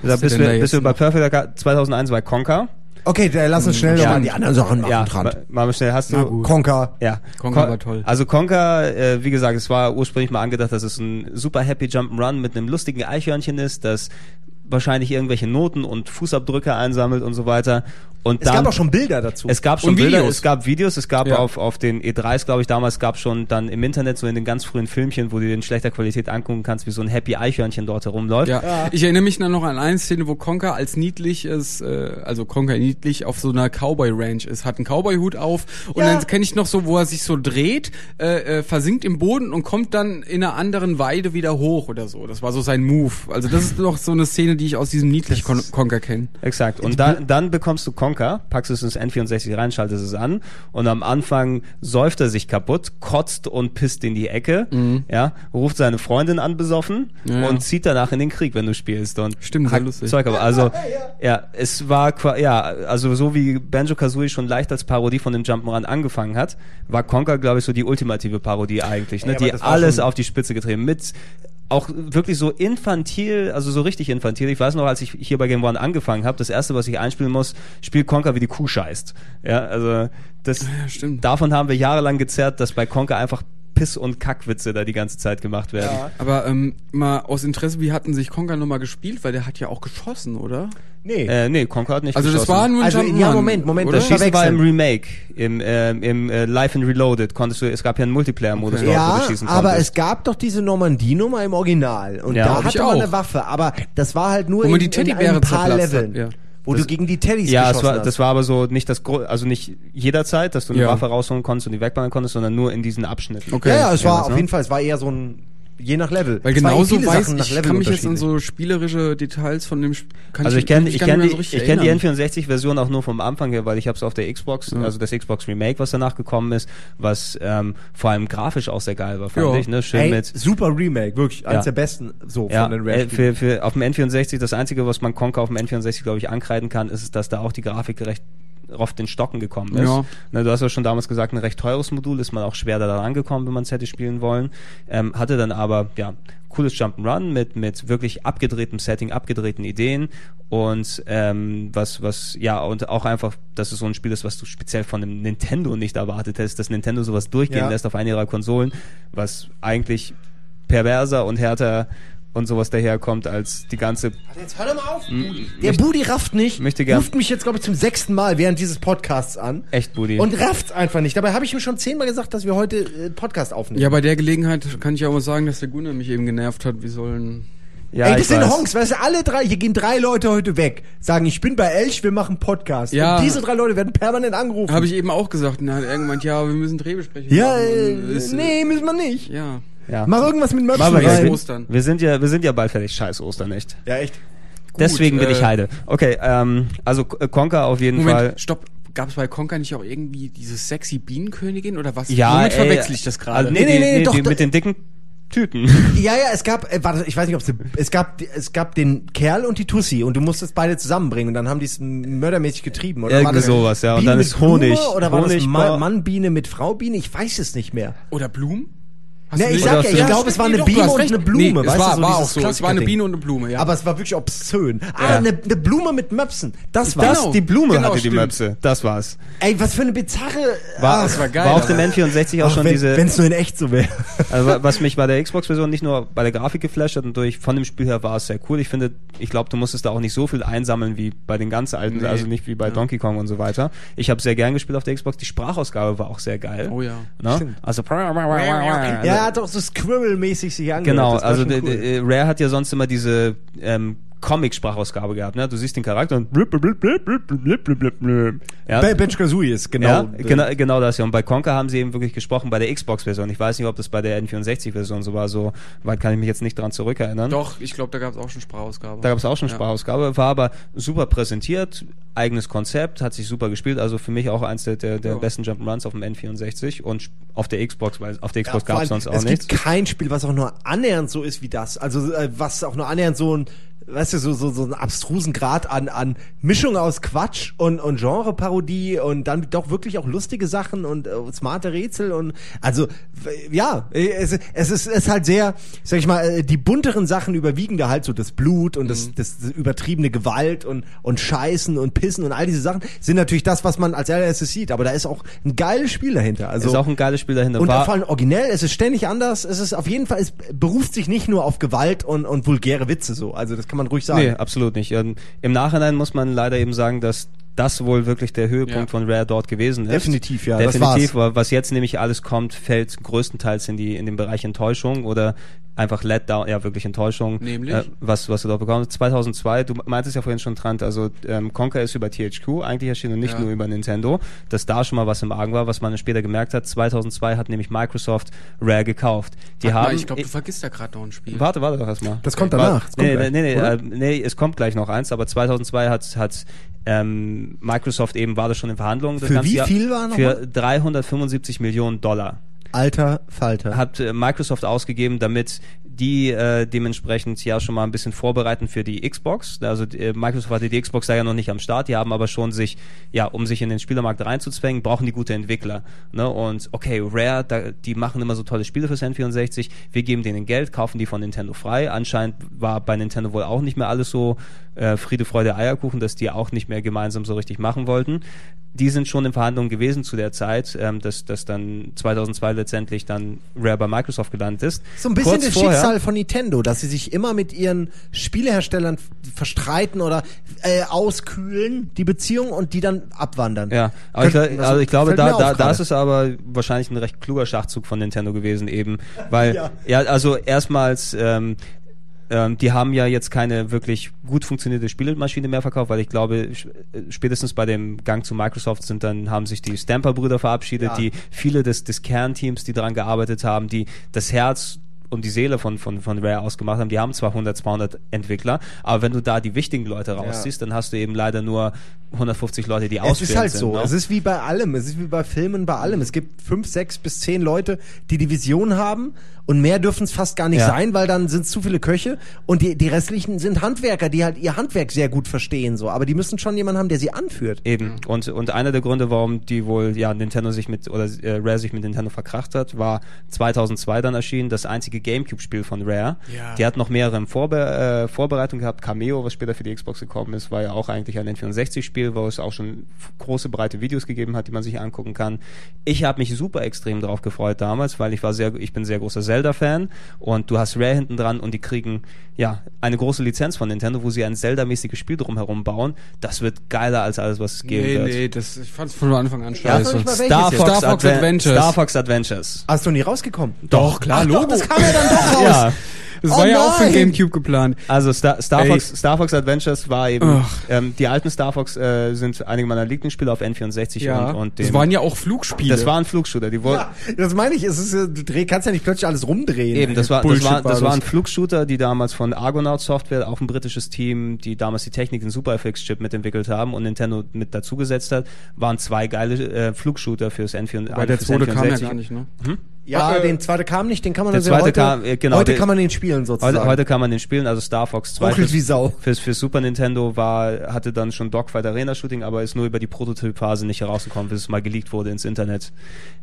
Was bis denn wir, da bis jetzt wir bei? Perfect Dark 2001 war Conker. Okay, dann lass uns schnell noch Ja. an die anderen Sachen machen Ja, dran. ma- machen wir schnell. Hast du, Conker. Ja, Conker Con- war toll. Also Conker, äh, wie gesagt, es war ursprünglich mal angedacht, dass es ein super happy Jump'n'Run mit einem lustigen Eichhörnchen ist, das wahrscheinlich irgendwelche Noten und Fußabdrücke einsammelt und so weiter. Und Es dann, gab auch schon Bilder dazu. es gab schon Und Bilder, Videos. es gab Videos, es gab Ja. auf, auf den E3s, glaube ich, damals gab schon dann im Internet so in den ganz frühen Filmchen, wo du dir in schlechter Qualität angucken kannst, wie so ein Happy Eichhörnchen dort herumläuft. Ja. Ich erinnere mich dann noch an eine Szene, wo Conker als niedliches, äh, also Conker niedlich auf so einer Cowboy Ranch ist, hat einen Cowboy-Hut auf und Ja. dann kenne ich noch so, wo er sich so dreht, äh, äh, versinkt im Boden und kommt dann in einer anderen Weide wieder hoch oder so. Das war so sein Move. Also das ist noch so eine Szene, die ich aus diesem niedlich Con Conker kenne. Exakt. Und dann, dann bekommst du Conker, packst es ins N64 rein, schaltest es an und am Anfang säuft er sich kaputt, kotzt und pisst in die Ecke, ja, ruft seine Freundin an besoffen Mhm. Ja, und zieht danach in den Krieg, wenn du spielst. Und Stimmt, sehr lustig. Zeug, aber also, ja, es war, ja, also so wie Banjo-Kazooie schon leicht als Parodie von dem Jump'n'Run angefangen hat, war Conker, glaube ich, so die ultimative Parodie eigentlich, ne, Ja, aber die alles auf die Spitze getrieben mit auch wirklich so infantil, also so richtig infantil. Ich weiß noch, als ich hier bei Game One angefangen habe, das erste, was ich einspielen muss, spiel Conker wie die Kuh scheißt. Ja, also das stimmt. davon haben wir jahrelang gezerrt, dass bei Conker einfach Piss- und Kackwitze da die ganze Zeit gemacht werden. Aber ähm, mal aus Interesse, wie hatten sich Conker nochmal gespielt? Weil der hat ja auch geschossen, oder? Nee. Äh, nee, Conker hat nicht Also das geschossen. war nur ein Also, Jump'n'Run, ja, Moment, Moment, oder? das Schießen war im. Remake, im, ähm, im äh, Live and Reloaded. Konntest du, es gab ja einen Multiplayer-Modus, Okay. dort, wo ja, du schießen aber konntest. es gab doch diese Normandie-Nummer im Original. Und Ja. da hatte man auch. eine Waffe. Aber das war halt nur Wo in, die in ein paar zerplatzt hat, Leveln. ja. Wo du gegen die Teddys Ja, es geschossen war, hast. das war aber so nicht das also nicht jederzeit, dass du eine Ja. Waffe rausholen konntest und die wegballern konntest, sondern nur in diesen Abschnitten. Okay. ja, ja, es war damals, auf ne? jeden Fall, es war eher so ein, je nach Level. Weil genauso weiß Sachen nach ich, Level kann mich jetzt an so spielerische Details von dem Sp- kann Also ich kenne kann ich kenne mehr die, so ich kenne die erinnern. N64-Version auch nur vom Anfang her, weil ich habe es auf der Xbox, also das Xbox Remake, was danach gekommen ist, was ähm, vor allem grafisch auch sehr geil war, fand Ja. ich, ne? Schön Ey, mit super Remake, wirklich, eins Ja. der besten so ja, von den äh, Rare für, für auf dem N64 das einzige, was man Conker auf dem N64 glaube ich ankreiden kann, ist, dass da auch die Grafik recht oft in Stocken gekommen ist. Ja. Du hast ja schon damals gesagt, ein recht teures Modul, ist man auch schwer da rangekommen, wenn man es hätte spielen wollen. Ähm, hatte dann aber, ja, cooles Jump'n'Run mit, mit wirklich abgedrehtem Setting, abgedrehten Ideen und ähm, was, was, ja, und auch einfach, dass es so ein Spiel ist, was du speziell von einem Nintendo nicht erwartet hättest, dass Nintendo sowas durchgehen Ja. lässt auf eine ihrer Konsolen, was eigentlich perverser und härter und sowas daherkommt als die ganze Jetzt hör doch mal auf, Budi. Der Budi rafft nicht. möchte gern- Ruft mich jetzt, glaube ich, zum sechsten Mal während dieses Podcasts an. echt Budi. Und rafft einfach nicht. Dabei habe ich ihm schon zehnmal gesagt, dass wir heute äh, Podcast aufnehmen. Ja, bei der Gelegenheit kann ich auch mal sagen, dass der Gunnar mich eben genervt hat. Wir sollen. ja, Ey, ich das sind weiß. Honks, weißt du, alle drei, hier gehen drei Leute heute weg, sagen, ich bin bei Elch, wir machen Podcast. Ja. Und diese drei Leute werden permanent angerufen. Habe ich eben auch gesagt. Und dann hat er irgendwann, ja, wir müssen Drehbesprechungen ja, machen. äh, es- nee, müssen wir nicht. Ja. Ja. Mach irgendwas mit Scheiß sind, rein. Ostern. wir sind ja, wir sind ja bald fertig. Scheiß Ostern, echt. Ja, echt. Deswegen bin äh, ich Heide. Okay, ähm, also Conker auf jeden Moment, Fall. stopp. Gab es bei Conker nicht auch irgendwie diese sexy Bienenkönigin oder was? Ja, Womit ey, verwechsel ich das gerade? Also, nee, Nee, nee, nee, nee, doch, die, mit den dicken Tüten. Ja, ja, es gab, äh, warte, ich weiß nicht, ob es, gab, es gab den Kerl und die Tussi und du musstest beide zusammenbringen und dann haben die es mördermäßig getrieben, oder? Irgendwie War das sowas, ja, und Biene dann mit ist Honig. Blume, oder war Honig das war- Ma Mannbiene mit Fraubiene? Ich weiß es nicht mehr. Oder Blumen? Hast Ne, du ich sag ja, ich glaube, es war eine Nee, Biene und eine Blume. Nee, es weißt war, du, so war auch so. Es war eine. Biene und eine Blume, ja. Aber es war wirklich obszön. Ah, Ja. eine, eine Blume mit Möpsen. Das war's. Das, Genau. die Blume Genau, hatte die stimmt. Möpse. Das war's. Ey, was für eine bizarre... War, das war geil, War auf dem aber- N64 auch ach, schon wenn, diese. Wenn es nur in echt so wäre. Also, wa- was mich bei der Xbox-Version nicht nur bei der Grafik geflasht hat und durch von dem Spiel her war es sehr cool. Ich finde, ich glaube, du musstest da auch nicht so viel einsammeln wie bei den ganz alten, Nee. also nicht wie bei Donkey Kong und so weiter. Ich habe sehr gern gespielt auf der Xbox. Die Sprachausgabe war auch sehr geil. Oh ja. Ne? Also, ja, er hat auch so Squirrel-mäßig sich angehört. Genau, also d- Rare hat ja sonst immer diese ähm, Comic-Sprachausgabe gehabt. Ne? Du siehst den Charakter und blub, blub, blub, ja. Bei Bench Kazooie ist genau, ja, genau genau das ja. Und bei Conker haben sie eben wirklich gesprochen bei der Xbox-Version. Ich weiß nicht, ob das bei der N64-Version so war. So weit kann ich mich jetzt nicht dran zurückerinnern. Doch, ich glaube, da gab es auch schon Sprachausgabe. Da gab es auch schon ja. Sprachausgabe. War aber super präsentiert, eigenes Konzept, hat sich super gespielt. Also für mich auch eins der, der, der ja. besten Jump'n'Runs auf dem N64 und auf der Xbox, weil auf der Xbox ja, gab es sonst auch nichts. Es gibt nichts. kein Spiel, was auch nur annähernd so ist wie das. Also äh, was auch nur annähernd so ein weißt du, so, so, so einen abstrusen Grad an, an Mischung aus Quatsch und, und Genreparodie und dann doch wirklich auch lustige Sachen und äh, smarte Rätsel und also ja, es, es ist, es ist halt sehr, sag ich mal, äh, die bunteren Sachen überwiegen da halt so das Blut und Mhm. das, das, das übertriebene Gewalt und, und Scheißen und Pissen und all diese Sachen sind natürlich das, was man als allererstes sieht. Aber da ist auch ein geiles Spiel dahinter. Also ist auch ein geiles Spiel dahinter. und War- vor allem originell, es ist ständig anders, es ist auf jeden Fall, es beruft sich nicht nur auf Gewalt und, und vulgäre Witze so. Also das kann man ruhig sagen. Nee, absolut nicht. Ähm, Im Nachhinein muss man leider eben sagen, dass das wohl wirklich der Höhepunkt Ja. von Rare dort gewesen ist. Definitiv, ja, das Definitiv, weil was jetzt nämlich alles kommt, fällt größtenteils in die in den Bereich Enttäuschung oder einfach Letdown, ja wirklich Enttäuschung. Nämlich? Äh, was was du dort bekommst. 2002, du meintest ja vorhin schon Trant, also ähm, Conker ist über THQ eigentlich erschienen und nicht Ja. nur über Nintendo, dass da schon mal was im Argen war, was man später gemerkt hat. 2002 hat nämlich Microsoft Rare gekauft. Die Warte mal, haben ich glaube, du vergisst da gerade noch ein Spiel. Warte, warte doch erstmal. Das kommt danach. Das kommt nee, gleich, nee, nee, oder? äh, nee, es kommt gleich noch eins, aber 2002 hat, hat ähm, Microsoft eben, war das schon in Verhandlungen. das Für ganze wie Jahr- viel war noch Für 375 Millionen Dollar Alter Falter. hat äh, Microsoft ausgegeben, damit die äh, dementsprechend ja schon mal ein bisschen vorbereiten für die Xbox. Also äh, Microsoft hatte die Xbox da ja noch nicht am Start, die haben aber schon sich, ja, um sich in den Spielermarkt reinzuzwängen, brauchen die gute Entwickler. Ne? Und okay, Rare, da, die machen immer so tolle Spiele fürs N64, wir geben denen Geld, kaufen die von Nintendo frei. Anscheinend war bei Nintendo wohl auch nicht mehr alles so äh, Friede, Freude, Eierkuchen, dass die auch nicht mehr gemeinsam so richtig machen wollten. Die sind schon in Verhandlungen gewesen zu der Zeit, ähm, dass, dass dann 2002 letztendlich dann Rare bei Microsoft gelandet ist. So ein bisschen Kurz das vorher- Schicksal von Nintendo, dass sie sich immer mit ihren Spieleherstellern verstreiten oder äh, auskühlen, die Beziehung, und die dann abwandern. Ja, aber ich, Könnt- gla- also ich glaube, da, da, gerade. das ist aber wahrscheinlich ein recht kluger Schachzug von Nintendo gewesen eben, weil Ja. ja, also erstmals ähm, ähm, die haben ja jetzt keine wirklich gut funktionierte Spielemaschine mehr verkauft, weil ich glaube, äh, spätestens bei dem Gang zu Microsoft sind dann, haben sich die Stamper-Brüder verabschiedet, Ja. die viele des, des Kernteams, die daran gearbeitet haben, die das Herz und die Seele von, von, von Rare ausgemacht haben. Die haben zwar 100, 200 Entwickler, aber wenn du da die wichtigen Leute rausziehst, dann hast du eben leider nur 150 Leute, die Es ausführend ist halt sind. so. ne? Es ist wie bei allem. Es ist wie bei Filmen, bei allem. Es gibt fünf, sechs bis zehn Leute, die die Vision haben und mehr dürfen es fast gar nicht Ja. sein, weil dann sind es zu viele Köche und die, die restlichen sind Handwerker, die halt ihr Handwerk sehr gut verstehen, so. Aber die müssen schon jemanden haben, der sie anführt. Eben. Und, und einer der Gründe, warum die wohl, ja, Nintendo sich mit, oder äh, Rare sich mit Nintendo verkracht hat, war 2002 dann erschienen, das einzige Gamecube-Spiel von Rare. Ja. Die hat noch mehrere in Vorbe äh, Vorbereitung gehabt. Cameo, was später für die Xbox gekommen ist, war ja auch eigentlich ein N64-Spiel, wo es auch schon große, breite Videos gegeben hat, die man sich angucken kann. Ich habe mich super extrem drauf gefreut damals, weil ich war sehr, ich bin sehr großer Zelda-Fan und du hast Rare hinten dran und die kriegen, ja, eine große Lizenz von Nintendo, wo sie ein Zelda-mäßiges Spiel drumherum bauen. Das wird geiler als alles, was es geben Nee, wird. nee, das, ich fand's von Anfang an Ja, scheiße. welches Star? Fox, Star Fox Adven- Adventures. Star Fox Adventures. Hast du nie rausgekommen? Doch, klar, Ach Logo. Doch, das kam ja dann doch raus. Ja, Das Oh war ja auch für. Gamecube geplant. also Star, Star, Ey. Fox, Star Fox Adventures war eben, ähm, die alten Star Fox äh, sind einige meiner Lieblingsspiele auf N64 Ja, und, und das dem- waren ja auch Flugspiele. das waren Flugshooter, die wollten, Ja, das meine ich. Es ist, du dreh, kannst ja nicht plötzlich alles rumdrehen. Eben, das war, das war, das war waren das. Flugshooter, die damals von Argonaut Software, auch ein britisches Team, die damals die Technik, den Super FX Chip mitentwickelt haben und Nintendo mit dazugesetzt hat, waren zwei geile äh, Flugshooter fürs N4. Weil der zweite kam ja N64. gar nicht, ne? Ja, Äh, den zweite kam nicht, den kann man der also zweite heute, kam, äh, genau, heute kann man den spielen sozusagen. Heute, heute kann man den spielen, also Star Fox 2 Ruckelt wie Sau. fürs, fürs Super Nintendo war, hatte dann schon Dogfight Arena Shooting, aber ist nur über die Prototyp-Phase nicht herausgekommen, bis es mal geleakt wurde ins Internet,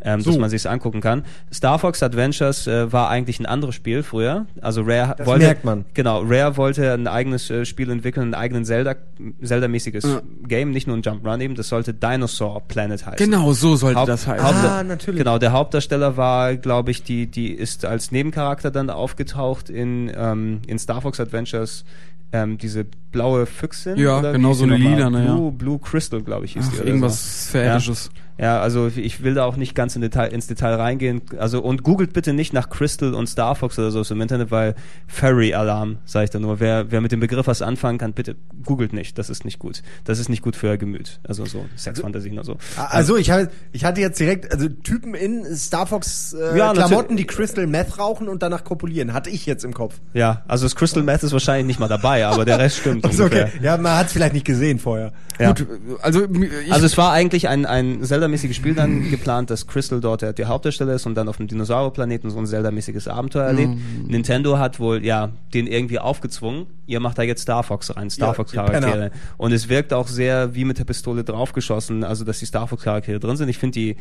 ähm, So. dass man sich's angucken kann. Star Fox Adventures äh, war eigentlich ein anderes Spiel früher, also Rare Das wollte, merkt man. genau, Rare wollte ein eigenes äh, Spiel entwickeln, ein eigenen Zelda, Zelda-mäßiges Ja. Game, nicht nur ein Jump Run eben, das sollte Dinosaur Planet heißen. Genau, so sollte Haupt- das heißen. Haupt- Ah, natürlich. Genau, der Hauptdarsteller war, glaube ich, die, die ist als Nebencharakter dann aufgetaucht in, ähm, in Star Fox Adventures. Ähm, diese blaue Füchsin. Ja, oder genau, so eine lilane, ja. Blue, Blue Crystal, glaube ich, hieß Ach, die. Oder irgendwas so. Sphärisches. Ja, also ich will da auch nicht ganz in Detail, ins Detail reingehen. Also und googelt bitte nicht nach Crystal und Star Fox oder so im Internet, weil Fairy Alarm, sage ich da nur. Wer, wer mit dem Begriff was anfangen kann, bitte googelt nicht. Das ist nicht gut. Das ist nicht gut für euer Gemüt. Also so Sexfantasien oder so. Also ich, hab, ich hatte jetzt direkt, also Typen in Star Fox äh, Ja, Klamotten, die Crystal Meth rauchen und danach kopulieren, hatte ich jetzt im Kopf. Ja, also das Crystal Meth ist wahrscheinlich nicht mal dabei, aber der Rest stimmt. Also okay, ja, man hat es vielleicht nicht gesehen vorher. Ja. Gut, also Also es war eigentlich ein, ein Zelda-mäßiges Spiel dann geplant, dass Crystal dort der, der Hauptdarsteller ist und dann auf dem Dinosaurierplaneten so ein Zelda-mäßiges Abenteuer erlebt. Nintendo hat wohl, ja, den irgendwie aufgezwungen. Ihr macht da jetzt Star Fox rein, Star Ja, Fox-Charaktere. ihr Und es wirkt auch sehr wie mit der Pistole draufgeschossen, also dass die Star Fox-Charaktere drin sind. Ich finde die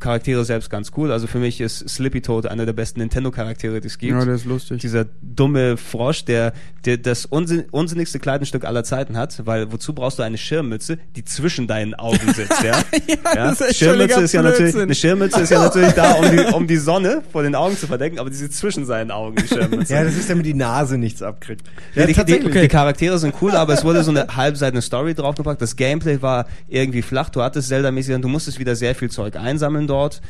Charaktere selbst ganz cool. Also für mich ist Slippy Toad einer der besten Nintendo-Charaktere, die es gibt. ja, der ist lustig. Dieser dumme Frosch, der, der das unsinn, unsinnigste Kleidungsstück aller Zeiten hat, weil wozu brauchst du eine Schirmmütze, die zwischen deinen Augen sitzt, ja? ja, das ist Schirmmütze ist ja natürlich, Blödsinn. eine Schirmmütze ist ja natürlich da, um die, um die Sonne vor den Augen zu verdecken, aber die sitzt zwischen seinen Augen, die Schirmmütze. Ja, das ist damit die Nase nichts abkriegt. Ja, die, die, tatsächlich. die Charaktere sind cool, aber es wurde so eine halbseitene Story draufgepackt. Das Gameplay war irgendwie flach. Du hattest Zelda-mäßig, und du musstest wieder sehr viel Zeug einsammeln dort.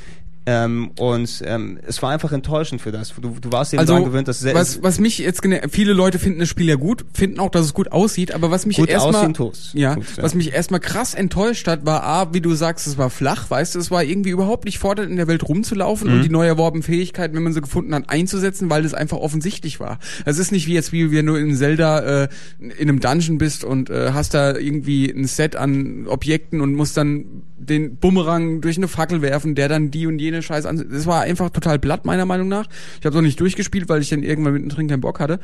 Ähm, und ähm, es war einfach enttäuschend für das. Du, du warst eben also daran gewöhnt, dass was, was mich jetzt viele Leute finden das Spiel ja gut, finden auch, dass es gut aussieht, aber was mich erstmal ja, was mich erstmal krass enttäuscht hat, war a, wie du sagst, es war flach, weißt du, es war irgendwie überhaupt nicht fordernd in der Welt rumzulaufen Mhm. und die neu erworbenen Fähigkeiten, wenn man sie gefunden hat, einzusetzen, weil es einfach offensichtlich war. Es ist nicht wie jetzt wie wenn du in Zelda äh, in einem Dungeon bist und äh, hast da irgendwie ein Set an Objekten und musst dann den Bumerang durch eine Fackel werfen, der dann die und jene Scheiße an. Das war einfach total platt, meiner Meinung nach. Ich habe noch nicht durchgespielt, weil ich dann irgendwann mittendrin keinen Bock hatte.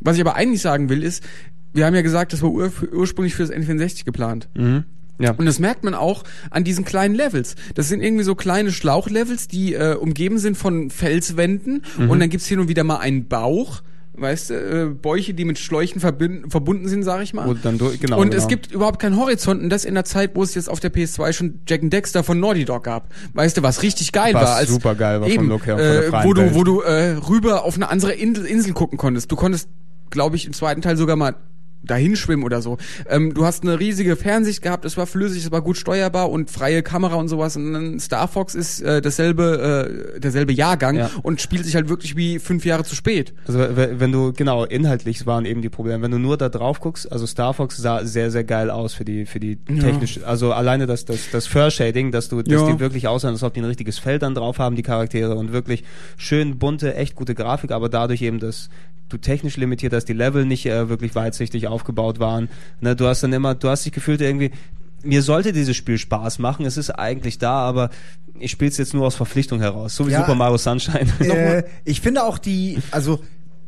Was ich aber eigentlich sagen will, ist, wir haben ja gesagt, das war ur ursprünglich für das N64 geplant. Mhm. Ja. Und das merkt man auch an diesen kleinen Levels. Das sind irgendwie so kleine Schlauchlevels, die äh, umgeben sind von Felswänden und dann gibt's hier und wieder mal einen Bauch. Weißt du, äh, Bäuche, die mit Schläuchen verbinden, verbunden sind, sag ich mal. Und dann durch- genau, und genau. es gibt überhaupt keinen Horizont und das in der Zeit, wo es jetzt auf der PS2 schon Jack and Dexter von Naughty Dog gab. Weißt du, was richtig geil Was war? Als, super geil war vom eben, Look her, von äh, wo du, wo du äh, rüber auf eine andere Insel, Insel gucken konntest. Du konntest, glaube ich, im zweiten Teil sogar mal dahin schwimmen oder so. Ähm, du hast eine riesige Fernsicht gehabt, es war flüssig, es war gut steuerbar und freie Kamera und sowas. Und dann Star Fox ist äh, dasselbe, äh, derselbe Jahrgang Ja. und spielt sich halt wirklich wie fünf Jahre zu spät. Also wenn du, genau, inhaltlich waren eben die Probleme. Wenn du nur da drauf guckst, also Star Fox sah sehr, sehr geil aus für die, für die Ja. technisch, also alleine das, das, das Fur-Shading, dass du, dass Ja. die wirklich aussehen, als ob die ein richtiges Feld dann drauf haben, die Charaktere und wirklich schön bunte, echt gute Grafik, aber dadurch eben das, du technisch limitiert, dass die Level nicht äh, wirklich weitsichtig aufgebaut waren. Ne, du hast dann immer, du hast dich gefühlt irgendwie, mir sollte dieses Spiel Spaß machen, es ist eigentlich da, aber ich spiele es jetzt nur aus Verpflichtung heraus, so wie Ja. Super Mario Sunshine. Äh, ich finde auch die, also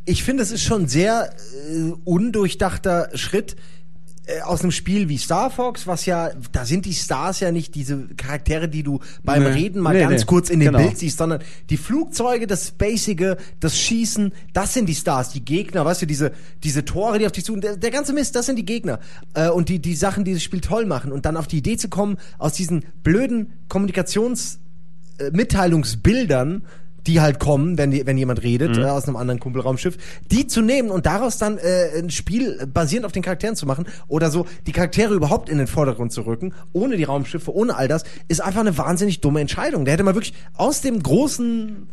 ich finde, es ist schon ein sehr äh, undurchdachter Schritt äh, aus einem Spiel wie Star Fox, was ja, da sind die Stars ja nicht diese Charaktere, die du beim Nee. Reden mal Nee, ganz nee. kurz in dem Genau. Bild siehst, sondern die Flugzeuge, das Spacige, das Schießen, das sind die Stars, die Gegner, weißt du, diese, diese Tore, die auf dich zu, der, der ganze Mist, das sind die Gegner. Äh, und die, die Sachen, die das Spiel toll machen und dann auf die Idee zu kommen, aus diesen blöden Kommunikations- äh, Mitteilungsbildern, die halt kommen, wenn, die, wenn jemand redet Mhm. äh, aus einem anderen Kumpelraumschiff, die zu nehmen und daraus dann äh, ein Spiel basierend auf den Charakteren zu machen oder so die Charaktere überhaupt in den Vordergrund zu rücken, ohne die Raumschiffe, ohne all das, ist einfach eine wahnsinnig dumme Entscheidung. Da hätte man wirklich aus dem großen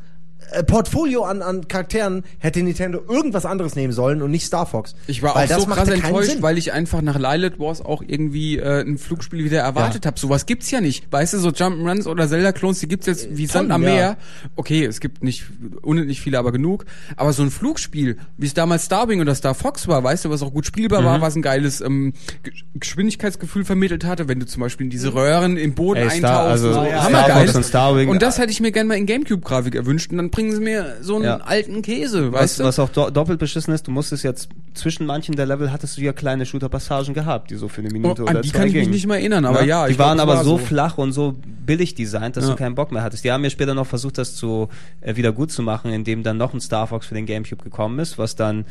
äh, Portfolio an, an Charakteren hätte Nintendo irgendwas anderes nehmen sollen und nicht Star Fox. Ich war auch so krass enttäuscht, Sinn. weil ich einfach nach Lilith Wars auch irgendwie äh, ein Flugspiel wieder erwartet habe. Sowas gibt's ja nicht. Weißt du, so Jump'n'Runs oder Zelda-Clones, die gibt's jetzt wie Sand am ja. Meer. Okay, es gibt nicht unendlich viele, aber genug. Aber so ein Flugspiel, wie es damals Starwing oder Star Fox war, weißt du, was auch gut spielbar Mhm. war, was ein geiles ähm, Ge- Geschwindigkeitsgefühl vermittelt hatte, wenn du zum Beispiel in diese Röhren im Boden Ey, Star- eintauchst. also so, Star hammergeil. Und und das hätte ich mir gerne mal in Gamecube-Grafik erwünscht. Und dann bringen sie mir so einen Ja. alten Käse, Was, weißt du? was auch do doppelt beschissen ist, du musstest jetzt zwischen manchen der Level hattest du ja kleine Shooter-Passagen gehabt, die so für eine Oh, Minute an oder die zwei kann ich mich gingen. nicht mehr erinnern, aber Ne? ja. die glaub, waren es aber war so flach und so billig designt, dass Ja. du keinen Bock mehr hattest. Die haben mir später noch versucht, das zu äh, wieder gut zu machen, indem dann noch ein Star Fox für den Gamecube gekommen ist, was dann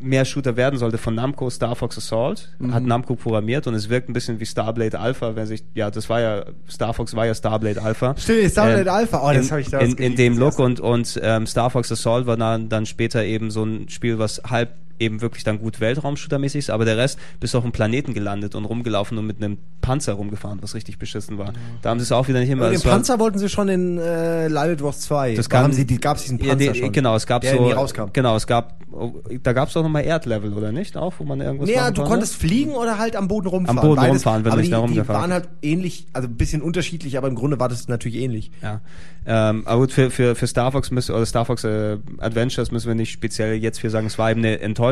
mehr Shooter werden sollte von Namco Star Fox Assault, Mhm. hat Namco programmiert und es wirkt ein bisschen wie Starblade Alpha, wenn sich, ja, das war ja, Star Fox war ja Starblade Alpha. Stimmt, Starblade Ähm, Alpha. Oh, das habe ich da in, in dem Look und, und ähm, Star Fox Assault war dann, dann später eben so ein Spiel, was halb eben wirklich dann gut Weltraumshooter-mäßig ist, aber der Rest bist auf dem Planeten gelandet und rumgelaufen und mit einem Panzer rumgefahren, was richtig beschissen war. Da haben sie es auch wieder nicht immer. Aber den es Panzer wollten sie schon in äh, Lilith Wars 2. das Da kam, haben sie, die, gab's diesen ja, Panzer die, schon. Genau, es gab der so. nie rauskam. Genau, es gab. Da gab es doch nochmal Erdlevel, oder nicht? Auch, wo man irgendwas ja, machen du konnte? konntest fliegen oder halt am Boden rumfahren. Am Boden Beides. rumfahren, wenn aber die, da die rumgefahren waren halt ähnlich, also ein bisschen unterschiedlich, aber im Grunde war das natürlich ähnlich. Ja. Ähm, aber gut, für, für, für Star Fox müssen, oder Star Fox äh, Adventures müssen wir nicht speziell jetzt für sagen, es war eben eine Enttäuschung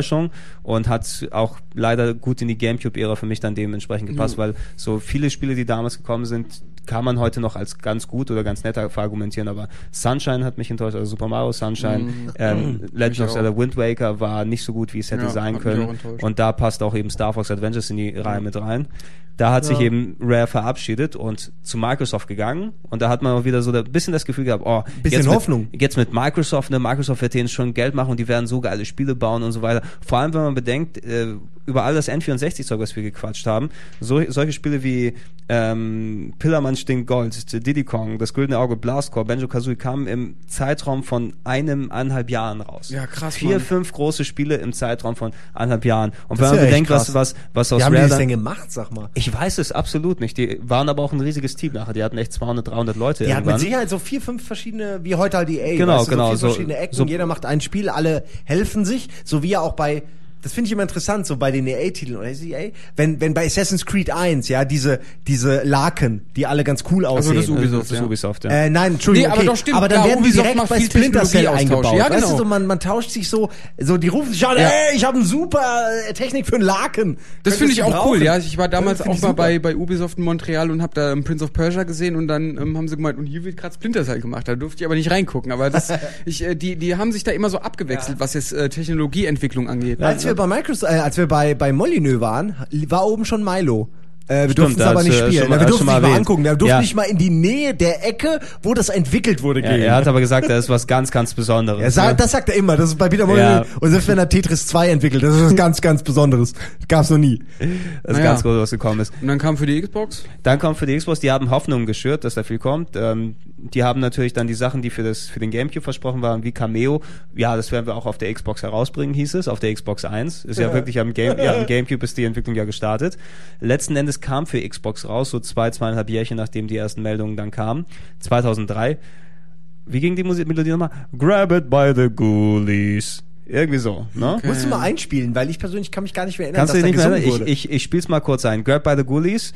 und hat auch leider gut in die Gamecube-Ära für mich dann dementsprechend gepasst, weil so viele Spiele, die damals gekommen sind, kann man heute noch als ganz gut oder ganz nett argumentieren, aber Sunshine hat mich enttäuscht, also Super Mario Sunshine, ähm, Legend of. Zelda Wind Waker war nicht so gut, wie es hätte Ja, sein können und da passt auch eben Star Fox Adventures in die Reihe mit rein. Da hat sich eben Rare verabschiedet und zu Microsoft gegangen und da hat man auch wieder so ein bisschen das Gefühl gehabt, oh, Bisschen jetzt Hoffnung. Mit, jetzt mit Microsoft, ne, Microsoft wird denen schon Geld machen und die werden so geile Spiele bauen und so weiter. Vor allem, wenn man bedenkt, äh, über all das N64-Zeug, was wir gequatscht haben, so, solche Spiele wie ähm, Pillermann stinkt Gold, Diddy Kong, das Güldene Auge, Blastcore, Banjo Kazooie kamen im Zeitraum von einem, eineinhalb Jahren raus. Ja, krass, Vier, Mann. fünf große Spiele im Zeitraum von eineinhalb Jahren. Und Das wenn man bedenkt, was, was, was aus Wie haben die Rare das dann- denn gemacht, sag mal? ich weiß es absolut nicht. Die waren aber auch ein riesiges Team nachher. Die hatten echt 200, 300 Leute Die hat mit. Sicherheit so vier, fünf verschiedene, wie heute halt EA. Genau, weißt du, genau, So vier so- verschiedene Ecken, so- jeder macht ein Spiel, alle helfen sich, so wie ja auch bei, das finde ich immer interessant, so bei den EA-Titeln, oder EA? Wenn, wenn bei Assassin's Creed 1, ja, diese, diese Laken, die alle ganz cool Also aussehen. das Ubisoft, das ist ja. Ubisoft, ja. Äh, nein, Entschuldigung. Nee, aber okay. doch stimmt, Aber dann klar, werden die Ubisoft direkt macht bei viel Splinter Cell eingebaut. Ja, Weißt du, genau. so, man, man tauscht sich so, so, die rufen sich an, Ja. ey, ich habe eine super äh, Technik für einen Laken. Das finde ich auch cool, brauchen. ja. Ich war damals auch mal super. bei, bei Ubisoft in Montreal und habe da ähm, Prince of Persia gesehen und dann ähm, haben sie gemeint, und hier wird gerade Splinter Cell gemacht. Da durfte ich aber nicht reingucken. Aber das, ich, äh, die, die haben sich da immer so abgewechselt, was jetzt äh, Technologieentwicklung angeht. Als wir bei Microsoft, äh, als wir bei, bei Molyneux waren, war oben schon Milo. Äh, wir durften es aber nicht äh, spielen. schon mal- Ja, wir durften schon es mal nicht mal erwähnt. angucken. Wir durften Ja. nicht mal in die Nähe der Ecke, wo das entwickelt wurde, Ja, gehen. er hat aber gesagt, das ist was ganz, ganz Besonderes. Er sagt, ne? das sagt er immer. Das ist bei Peter Molyneux. Ja. Und selbst wenn er Tetris 2 entwickelt, das ist was ganz, ganz Besonderes. Gab's noch nie. das ist Naja. ganz groß, was gekommen ist. Und dann kam für die Xbox. Dann kommt für die Xbox, die haben Hoffnung geschürt, dass da viel kommt. Ähm, die haben natürlich dann die Sachen, die für das für den Gamecube versprochen waren, wie Cameo. Ja, das werden wir auch auf der Xbox herausbringen, hieß es, auf der Xbox 1. Ist ja, Ja. wirklich am, Game, ja, am Gamecube ist die Entwicklung ja gestartet. Letzten Endes kam für Xbox raus, so zwei, zweieinhalb Jährchen, nachdem die ersten Meldungen dann kamen. 2003. Wie ging die Musik Melodie nochmal? Grab it by the ghoulies. Irgendwie so, ne? Musst du mal einspielen, weil ich persönlich kann mich gar nicht mehr erinnern, Kannst du dass dich da nicht mehr gesungen erinnern? Ich, wurde. ich, ich spiel's mal kurz ein. Grab by the Ghoulies.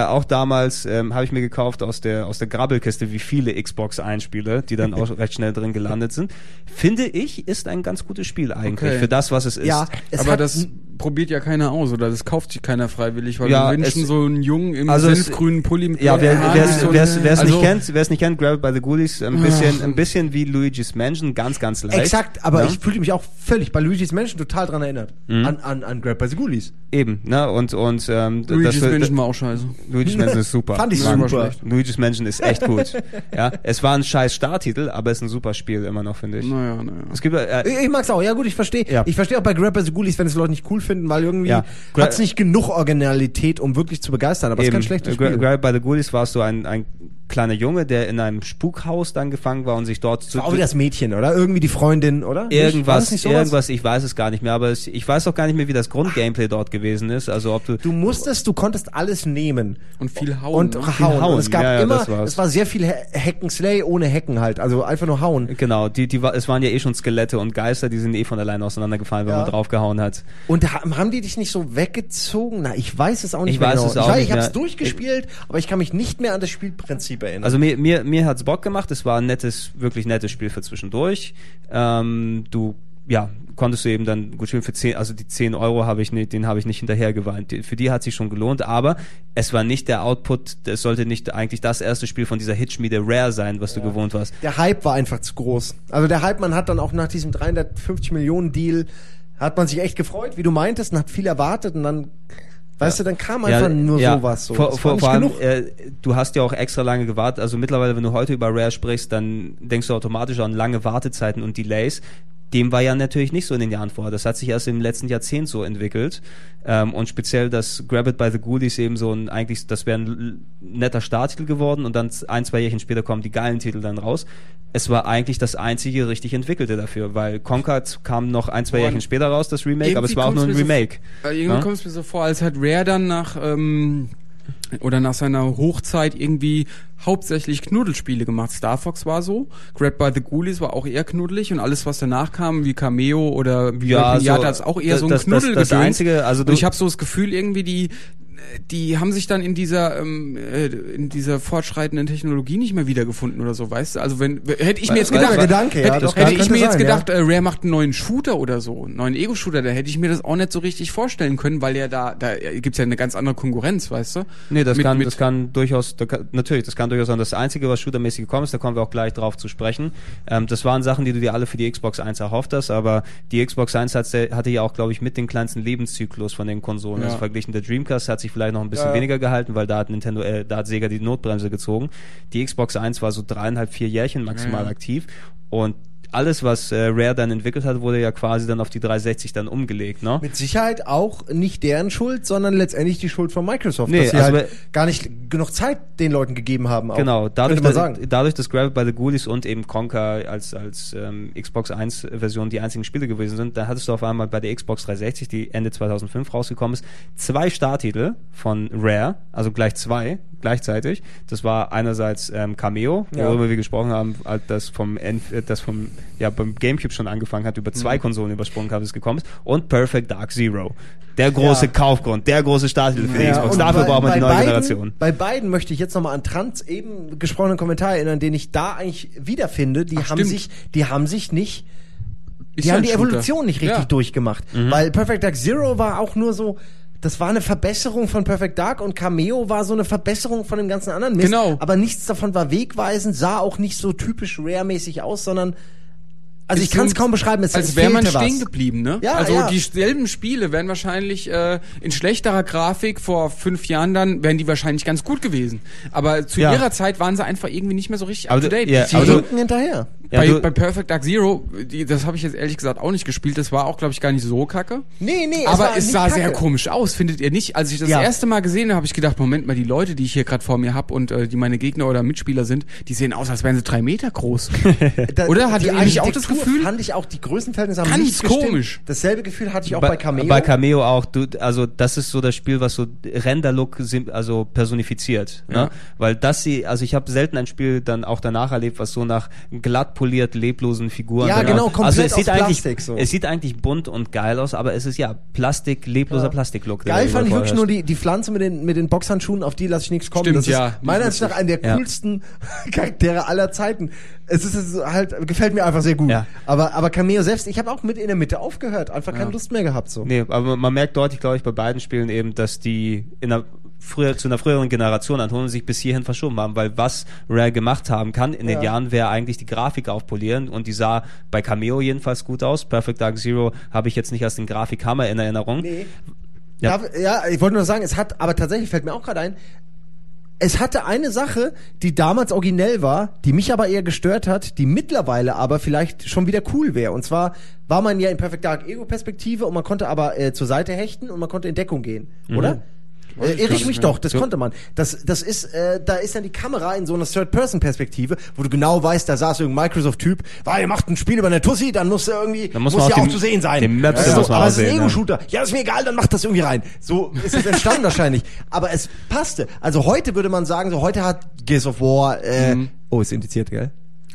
Äh, auch damals ähm, habe ich mir gekauft aus der aus der Grabbelkiste, wie viele Xbox Einspiele, die dann auch recht schnell drin gelandet sind. Finde ich, ist ein ganz gutes Spiel eigentlich Okay. für das, was es ist. ja, es aber hat, das probiert ja keiner aus oder das kauft sich keiner freiwillig, weil Ja, wir wünschen es- so einen Jungen im Also senfgrünen Pulli mit Ja, wer es so- wer es also- nicht kennt, wer es nicht kennt, Grab It by the Ghoulies, ein bisschen ein bisschen wie Luigi's Mansion, ganz ganz leicht. Exakt, aber Ja? ich fühlte mich auch völlig bei Luigi's Mansion total dran erinnert. Mhm. An, an, an Grab by the Ghoulies. eben, ne? Und und ähm, Luigi's das, Mansion war auch scheiße. Luigi's Mansion ist super. Fand ich super. schlecht. Luigi's Mansion ist echt gut. ja, es war ein scheiß Starttitel, aber es ist ein super Spiel immer noch, finde ich. Naja, naja. Es gibt äh, Ich, ich mag's auch, ja gut, ich verstehe. Ja. Ich verstehe auch bei Grab by the Ghoulies, wenn es Leute nicht cool finden, weil irgendwie Ja. Gra- hat's nicht genug Originalität, um wirklich zu begeistern, aber es ist kein schlechtes Spiel. Grab by the Ghoulies warst du ein, ein kleiner Junge, der in einem Spukhaus dann gefangen war und sich dort zu, War auch das Mädchen, oder? Irgendwie die Freundin, oder? Irgendwas, nicht irgendwas, ich weiß es gar nicht mehr, aber ich weiß auch gar nicht mehr, wie das Grundgameplay dort gewesen ist. Also ob du, Du musstest, du konntest alles nehmen. Und viel hauen. Und ne? hauen. hauen. Und es gab Ja, ja, immer, es war sehr viel Ha- Hacken Slay ohne Hacken halt. Also einfach nur hauen. genau, die, die, es waren ja eh schon Skelette und Geister, die sind eh von alleine auseinandergefallen, wenn Ja. man draufgehauen hat. Und ha- haben die dich nicht so weggezogen? Na, ich weiß es auch nicht Ich mehr weiß genau. es auch ich weiß, nicht ich habe es mehr. durchgespielt, aber ich kann mich nicht mehr an das Spielprinzip erinnern. Also mir, mir, mir hat's Bock gemacht. Es war ein nettes, wirklich nettes Spiel für zwischendurch. Ähm, du, ja, konntest du eben dann gut spielen für 10, also die 10 Euro habe ich nicht, den habe ich nicht hinterher geweint. Für die hat sich schon gelohnt, aber es war nicht der Output, es sollte nicht eigentlich das erste Spiel von dieser Hitschmiede Rare sein, was du gewohnt warst. der Hype war einfach zu groß. Also der Hype, man hat dann auch nach diesem 350 Millionen Deal, hat man sich echt gefreut, wie du meintest, und hat viel erwartet und dann, weißt du, dann kam einfach nur sowas. So. Vor, vor, vor allem, äh, du hast ja auch extra lange gewartet. Also mittlerweile, wenn du heute über Rare sprichst, dann denkst du automatisch an lange Wartezeiten und Delays. Dem war ja natürlich nicht so in den Jahren vorher. Das hat sich erst im letzten Jahrzehnt so entwickelt. Ähm, und speziell das Grab It by the Ghoulies eben so ein, eigentlich, das wäre ein netter Starttitel geworden und dann ein, zwei Jährchen später kommen die geilen Titel dann raus. Es war eigentlich das einzige richtig entwickelte dafür, weil Conquered kam noch ein, zwei Boah, Jährchen später raus, das Remake, aber es war auch nur ein Remake. So, irgendwie Ja? kommt es mir so vor, als hat Rare dann nach ähm, oder nach seiner Hochzeit irgendwie hauptsächlich Knuddelspiele gemacht. Star Fox war so, Grab by the Ghoulies war auch eher knuddelig und alles, was danach kam, wie Cameo oder wie Ja, ja, so, das auch eher so ein das- das- Knuddel das Einzige, also und du- ich habe so das Gefühl irgendwie die die haben sich dann in dieser ähm, äh, in dieser fortschreitenden Technologie nicht mehr wiedergefunden oder so, weißt du? Also wenn hätte ich mir jetzt gedacht, Gedanke, ja, hätte, doch, hätte das ich mir jetzt sein, gedacht, ja. äh, Rare macht einen neuen Shooter oder so, einen neuen Ego-Shooter, da hätte ich mir das auch nicht so richtig vorstellen können, weil ja da, da gibt's ja eine ganz andere Konkurrenz, weißt du? Nee, das Mit- kann, mit- das kann durchaus, da kann, natürlich, das kann durchaus sein. Das Einzige, was shootermäßig gekommen ist, da kommen wir auch gleich drauf zu sprechen. Ähm, das waren Sachen, die du dir alle für die Xbox 1 erhofft hast, aber die Xbox 1 hatte, hatte ja auch, glaube ich, mit den kleinsten Lebenszyklus von den Konsolen. Ja. Also verglichen der Dreamcast hat sich vielleicht noch ein bisschen Ja. weniger gehalten, weil da hat Nintendo, äh, da hat Sega die Notbremse gezogen. Die Xbox 1 war so dreieinhalb, vier Jährchen maximal Ja. aktiv und alles, was äh, Rare dann entwickelt hat, wurde ja quasi dann auf die 360 dann umgelegt, ne? Mit Sicherheit auch nicht deren Schuld, sondern letztendlich die Schuld von Microsoft, Nee, dass sie also halt gar nicht genug Zeit den Leuten gegeben haben. Auch. Genau, dadurch, man dass, sagen. dadurch, dass Grab It by the Ghoulies und eben Conker als, als ähm, Xbox 1 Version die einzigen Spiele gewesen sind, da hattest du auf einmal bei der Xbox 360, die Ende 2005 rausgekommen ist, zwei Starttitel von Rare, also gleich zwei, gleichzeitig. Das war einerseits ähm, Cameo, Ja. worüber wir gesprochen haben, das vom, End- äh, das vom, ja, beim Gamecube schon angefangen hat, über zwei Konsolen übersprungen hat, es gekommen ist, und Perfect Dark Zero. Der große Ja. Kaufgrund, der große Starttitel für die Ja, Xbox. und Dafür bei- braucht man die neue beiden, Generation. Bei beiden möchte ich jetzt nochmal an Trans eben gesprochenen Kommentar erinnern, den ich da eigentlich wiederfinde. Die Ach, haben stimmt. sich, die haben sich nicht, die haben die. Evolution nicht richtig Ja. durchgemacht. Mhm. Weil Perfect Dark Zero war auch nur so, das war eine Verbesserung von Perfect Dark und Cameo war so eine Verbesserung von dem ganzen anderen Mist. Genau. Aber nichts davon war wegweisend, sah auch nicht so typisch Rare-mäßig aus, sondern also ich kann es kaum beschreiben, es Als wäre man was. stehen geblieben, ne? Ja, also ja. dieselben Spiele wären wahrscheinlich äh, in schlechterer Grafik vor fünf Jahren dann, wären die wahrscheinlich ganz gut gewesen. Aber zu Ja. ihrer Zeit waren sie einfach irgendwie nicht mehr so richtig Aber up to date. ja, Sie also, hinterher. Ja, bei, bei Perfect Dark Zero, die, das habe ich jetzt ehrlich gesagt auch nicht gespielt, das war auch, glaube ich, gar nicht so kacke. Nee, nee, Aber war es nicht sah kacke. sehr komisch aus, findet ihr nicht? Als ich das Ja. erste Mal gesehen habe, habe ich gedacht, Moment mal, die Leute, die ich hier gerade vor mir habe und äh, die meine Gegner oder Mitspieler sind, die sehen aus, als wären sie drei Meter groß. Da- Oder? Ihr nicht auch das Gefühl? Fand ich auch, die Größenverhältnisse haben Ganz komisch. Dasselbe Gefühl hatte ich auch bei, Cameo. Bei Cameo auch. Du, also das ist so das Spiel, was so Render-Look also personifiziert. Ja. Ne? Weil das sie, also ich habe selten ein Spiel dann auch danach erlebt, was so nach glatt poliert leblosen Figuren. Ja, genau, aus- komplett also es aus sieht eigentlich, Plastik so. es sieht eigentlich bunt und geil aus, aber es ist ja Plastik, lebloser Ja. Plastik-Look. der Geil fand ich wirklich nur herrscht. die, die Pflanze mit den, mit den Boxhandschuhen, auf die lasse ich nichts kommen. Stimmt, das ist ja. meiner Die Ansicht nach einer der Ja. coolsten Charaktere aller Zeiten. Es ist es ist halt, gefällt mir einfach sehr gut. Ja. Aber, aber Cameo selbst, ich habe auch mit in der Mitte aufgehört, einfach keine. Lust mehr gehabt so. Nee, aber man merkt deutlich, glaube ich, bei beiden Spielen eben, dass die in einer früher, zu einer früheren Generation an Honen sich bis hierhin verschoben haben, weil was Rare gemacht haben kann in Ja. den Jahren wäre eigentlich die Grafik aufpolieren und die sah bei Cameo jedenfalls gut aus. Perfect Dark Zero habe ich jetzt nicht als den Grafikhammer in Erinnerung. Nee. Ja. Ja. ja, ich wollte nur sagen, es hat, aber tatsächlich fällt mir auch gerade ein, es hatte eine Sache, die damals originell war, die mich aber eher gestört hat, die mittlerweile aber vielleicht schon wieder cool wäre. Und zwar war man ja in Perfect Dark Ego-Perspektive und man konnte aber äh, zur Seite hechten und man konnte in Deckung gehen, oder? Äh, irre ich mich mehr. doch, das konnte man. Das, das ist, äh, da ist dann die Kamera in so einer Third-Person-Perspektive, wo du genau weißt, da saß irgendein Microsoft-Typ, war, ihr macht ein Spiel über eine Tussi, dann muss er irgendwie, Dann muss muss, ja auch zu sehen sein. den Maps Ja, muss so, man aber es ist ein ja. Ego-Shooter. Ja, ist mir egal, dann macht das irgendwie rein. So ist es entstanden wahrscheinlich. Aber es passte. Also heute würde man sagen, so heute hat Gears of War, äh, oh, ist indiziert, gell?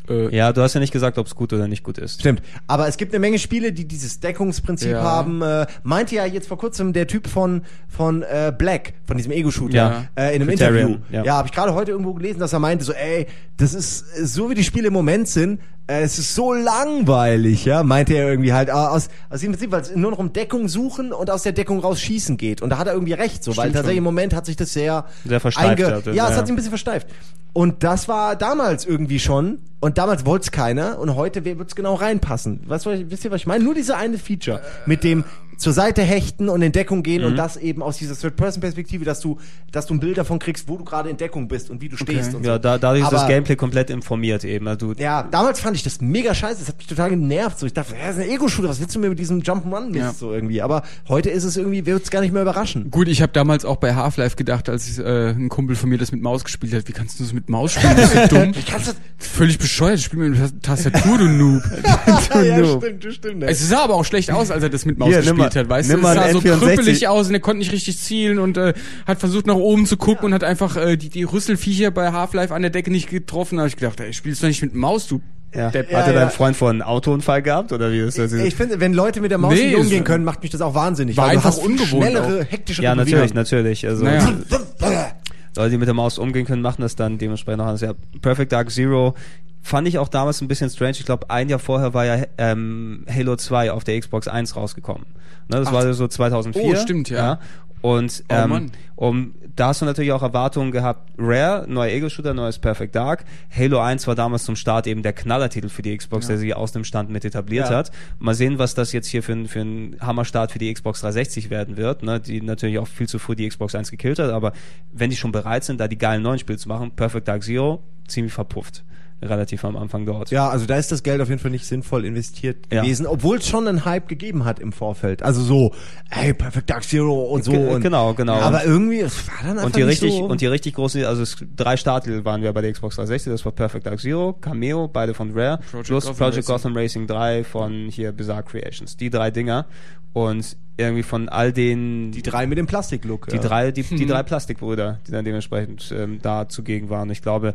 Äh, Ja, du hast ja nicht gesagt, ob es gut oder nicht gut ist. Stimmt. Aber es gibt eine Menge Spiele, die dieses Deckungsprinzip Ja. haben. Äh, meinte ja jetzt vor kurzem der Typ von von äh, Black, von diesem Ego-Shooter, Ja. äh, in einem Criterion, Interview. ja. Ja, habe ich gerade heute irgendwo gelesen, dass er meinte, so, ey, das ist so wie die Spiele im Moment sind, es ist so langweilig, ja, meinte er irgendwie halt, äh, aus, aus dem Prinzip, weil es nur noch um Deckung suchen und aus der Deckung raus schießen geht. Und da hat er irgendwie recht, so, weil tatsächlich schon. im Moment hat sich das sehr, Sehr versteift einge- hat, Ja, ja. es hat sich ein bisschen versteift. Und das war damals irgendwie schon. Und damals wollte es keiner. Und heute wird es genau reinpassen. Was, wisst ihr, was ich meine? Nur diese eine Feature. Mit dem zur Seite hechten und in Deckung gehen Mhm. und das eben aus dieser Third-Person-Perspektive, dass du, dass du ein Bild davon kriegst, wo du gerade in Deckung bist und wie du stehst und so. Ja, da, dadurch ist das Gameplay komplett informiert eben. Also du, Ja, damals fand ich das mega scheiße. Das hat mich total genervt. So, ich dachte, das ist ein Ego-Shooter. Was willst du mir mit diesem Jump'n'Run-Mist Ja. so irgendwie? Aber heute ist es irgendwie, wird's gar nicht mehr überraschen. Gut, ich habe damals auch bei Half-Life gedacht, als äh, ein Kumpel von mir das mit Maus gespielt hat. Wie kannst du das mit Maus spielen? Das ist so dumm. Ich kann's das, Völlig bescheuert. Spiel mit einer Tastatur, du Noob. ja, Noob. stimmt, das stimmt. Es sah aber auch schlecht aus, als er das mit Maus Hier, nimm gespielt hat, weißt du? Es sah so N64. krüppelig aus und er konnte nicht richtig zielen und äh, hat versucht nach oben zu gucken und hat einfach äh, die, die Rüsselviecher bei Half-Life an der Decke nicht getroffen. Da habe ich gedacht, ey, spielst du nicht mit Maus, du ja. Depp. Ja, Hatte ja. dein Freund vorhin einen Autounfall gehabt oder wie ist das? Ich finde, wenn Leute mit der Maus Nee, nicht umgehen können, macht mich das auch wahnsinnig. War weil du einfach ungewohnt schnellere, auch. hektische ja, natürlich, natürlich. Also Naja. Leute, die mit der Maus umgehen können, machen das dann dementsprechend auch anders. Ja, Perfect Dark Zero fand ich auch damals ein bisschen strange. Ich glaube, ein Jahr vorher war ja ähm, Halo 2 auf der Xbox 1 rausgekommen. Ne, das Ach. war so 2004. Oh, stimmt, ja. Und Oh, ähm, Mann. um, da hast du natürlich auch Erwartungen gehabt. Rare, neuer Ego-Shooter, neues Perfect Dark. Halo 1 war damals zum Start eben der Knallertitel für die Xbox, der sie aus dem Stand mit etabliert Ja. hat. Mal sehen, was das jetzt hier für ein, für ein Hammerstart für die Xbox 360 werden wird, ne? die natürlich auch viel zu früh die Xbox 1 gekillt hat, aber wenn die schon bereit sind, da die geilen neuen Spiele zu machen, Perfect Dark Zero, ziemlich verpufft. Relativ am Anfang dort. Ja, also da ist das Geld auf jeden Fall nicht sinnvoll investiert Ja. gewesen, obwohl es schon einen Hype gegeben hat im Vorfeld. Also so, ey, Perfect Dark Zero und so. Ge- und, genau, genau. Aber irgendwie, es war dann einfach Und die nicht richtig, so. und die richtig großen, also es, drei Starttitel waren wir bei der Xbox 360, das war Perfect Dark Zero, Cameo, beide von Rare, Project plus Gotham Project Racing. Gotham Racing 3 von hier Bizarre Creations. Die drei Dinger. Und irgendwie von all den, die drei mit dem Plastiklook. die ja. drei, die, Hm. die drei Plastikbrüder, die dann dementsprechend ähm, da zugegen waren. Ich glaube,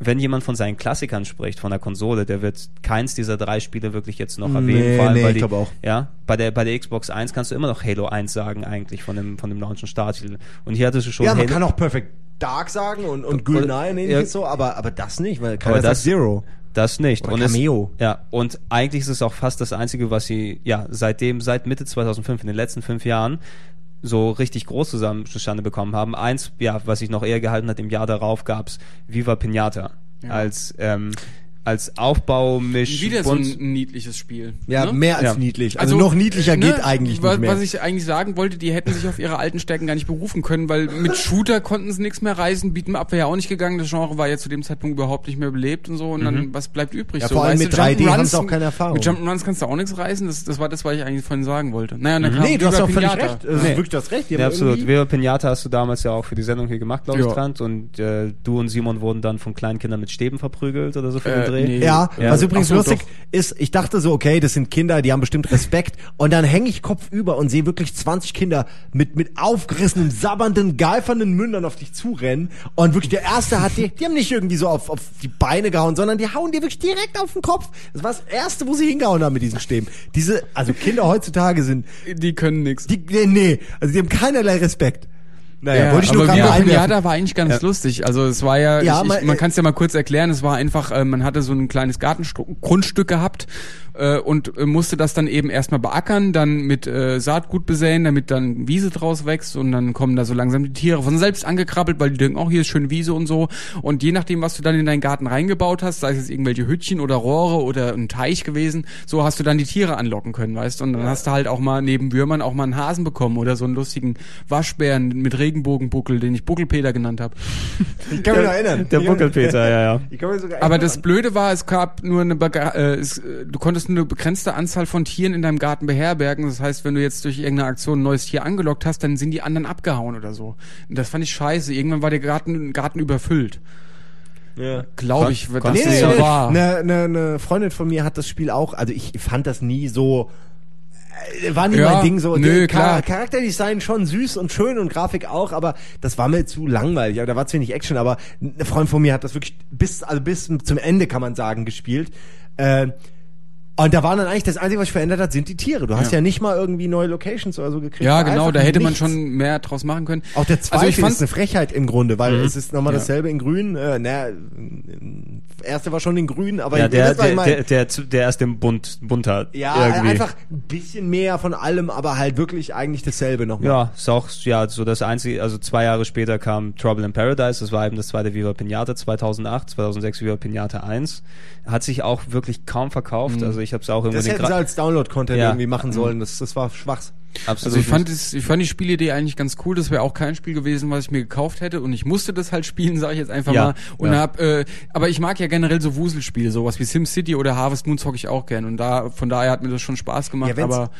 wenn jemand von seinen Klassikern spricht, von der Konsole, der wird keins dieser drei Spiele wirklich jetzt noch erwähnen. Nee, vor allem, nee, weil ich glaube auch. Ja, bei der, bei der Xbox 1 kannst du immer noch Halo 1 sagen, eigentlich, von dem, von dem launchen Starttitel. Und hier hattest du schon Ja, man Halo, kann auch Perfect Dark sagen und, und GoldenEye und Ja. ähnliches so, aber, aber das nicht, weil keiner sagt das- Zero. Das nicht. Oder und es- Cameo. ja, und eigentlich ist es auch fast das Einzige, was sie, ja, seitdem, seit Mitte 2005, in den letzten fünf Jahren, so richtig groß zusammen zustande bekommen haben. Eins, ja, was sich noch eher gehalten hat, im Jahr darauf gab's Viva Pinata. Als, ähm, als Aufbaumisch. Wieder so ein niedliches Spiel. Ja, ne? mehr als Ja. niedlich. Also, noch niedlicher ne, geht eigentlich nicht mehr. Was ich eigentlich sagen wollte, die hätten sich auf ihre alten Stärken gar nicht berufen können, weil mit Shooter konnten sie nichts mehr reißen, Beat'em Up wäre ja auch nicht gegangen, das Genre war ja zu dem Zeitpunkt überhaupt nicht mehr belebt und so und dann, was bleibt übrig? Mhm. Ja, so, vor allem mit du, 3D Jump'n'Runs- haben sie auch keine Erfahrung. Mit Jump'n'Runs kannst du auch nichts reißen, das, das war das, was ich eigentlich vorhin sagen wollte. Naja, dann kam nee, du hast auch völlig Pinata. recht. Also Nee. Wirklich, du hast recht. Ja, absolut. Viva Pinata hast du damals ja auch für die Sendung hier gemacht, glaube ich, Ja. Trant. Und äh, du und Simon wurden dann von kleinen Kindern mit Stäben verprügelt oder so für Äh, den Dreh. nee. Ja, Ja. was übrigens so, lustig doch. ist, ich dachte so, okay, das sind Kinder, die haben bestimmt Respekt. Und dann hänge ich kopfüber und sehe wirklich 20 Kinder mit, mit aufgerissenen, sabbernden, geifernden Mündern auf dich zurennen. Und wirklich der erste hat die, die haben nicht irgendwie so auf, auf die Beine gehauen, sondern die hauen dir wirklich direkt auf den Kopf. Das war das erste, wo sie hingehauen haben mit diesen Stäben. Diese, also Kinder heutzutage sind, Die können nix. die, nee, nee, also die haben keinerlei Respekt. Naja, Ja, wollte ich nur aber gerade mal einwerfen. Pinata war eigentlich ganz lustig. Also es war ja, Ja, ich, ich, man- man kann es ja mal kurz erklären, es war einfach, äh, man hatte so ein kleines Gartengrundstück gehabt äh, und äh, musste das dann eben erstmal beackern, dann mit äh, Saatgut besäen, damit dann Wiese draus wächst und dann kommen da so langsam die Tiere von selbst angekrabbelt, weil die denken, oh, hier ist schön Wiese und so. Und je nachdem, was du dann in deinen Garten reingebaut hast, sei es jetzt irgendwelche Hütchen oder Rohre oder ein Teich gewesen, so hast du dann die Tiere anlocken können, weißt du? Und dann hast du halt auch mal neben Würmern auch mal einen Hasen bekommen oder so einen lustigen Waschbären mit Regenbogenbuckel, den ich Buckelpeter genannt habe. Ich kann mich noch erinnern. Der Buckelpeter, ja, ja. Ich kann mich sogar Aber das Blöde war, es gab nur eine, Bega- äh, es, äh, du konntest nur eine begrenzte Anzahl von Tieren in deinem Garten beherbergen. Das heißt, wenn du jetzt durch irgendeine Aktion ein neues Tier angelockt hast, dann sind die anderen abgehauen oder so. Und das fand ich scheiße. Irgendwann war der Garten, Garten überfüllt. Ja. Glaube ich, Nee, das nee, so nee. war. Eine, eine, eine Freundin von mir hat das Spiel auch, also ich fand das nie so, war nie Ja, mein Ding so. nö, klar. Charakterdesign schon süß und schön und Grafik auch, aber das war mir zu langweilig. Aber da war zu wenig Action, aber eine Freundin von mir hat das wirklich bis, also bis zum Ende kann man sagen, gespielt. Äh, und da war dann eigentlich das Einzige, was sich verändert hat, sind die Tiere. Du hast ja, Ja. nicht mal irgendwie neue Locations oder so gekriegt. Ja, genau, da hätte man nichts. schon mehr draus machen können. Auch der zweite also ich fand, ist eine Frechheit im Grunde, weil es ist nochmal Ja. dasselbe in grün. Äh, naja, erste war schon in grün, aber Ja, der, der, der, der, der erst im Bunt, bunt hat. ja, irgendwie. einfach ein bisschen mehr von allem, aber halt wirklich eigentlich dasselbe nochmal. Ja, ist auch ja so das einzige, also zwei Jahre später kam Trouble in Paradise, das war eben das zweite Viva Pinata 2008, 2006 Viva Pinata 1. Hat sich auch wirklich kaum verkauft, also ich habe es auch irgendwo Das hätten sie als Download-Content Ja. irgendwie machen sollen. Das, das war schwachs. absolut also ich fand, es, ich fand die Spielidee eigentlich ganz cool. Das wäre auch kein Spiel gewesen, was ich mir gekauft hätte. Und ich musste das halt spielen, sage ich jetzt einfach Ja, mal. Und ja. hab, äh, aber ich mag ja generell so Wuselspiele, sowas wie SimCity oder Harvest Moon zocke ich auch gern. Und da, von daher hat mir das schon Spaß gemacht. Ja, aber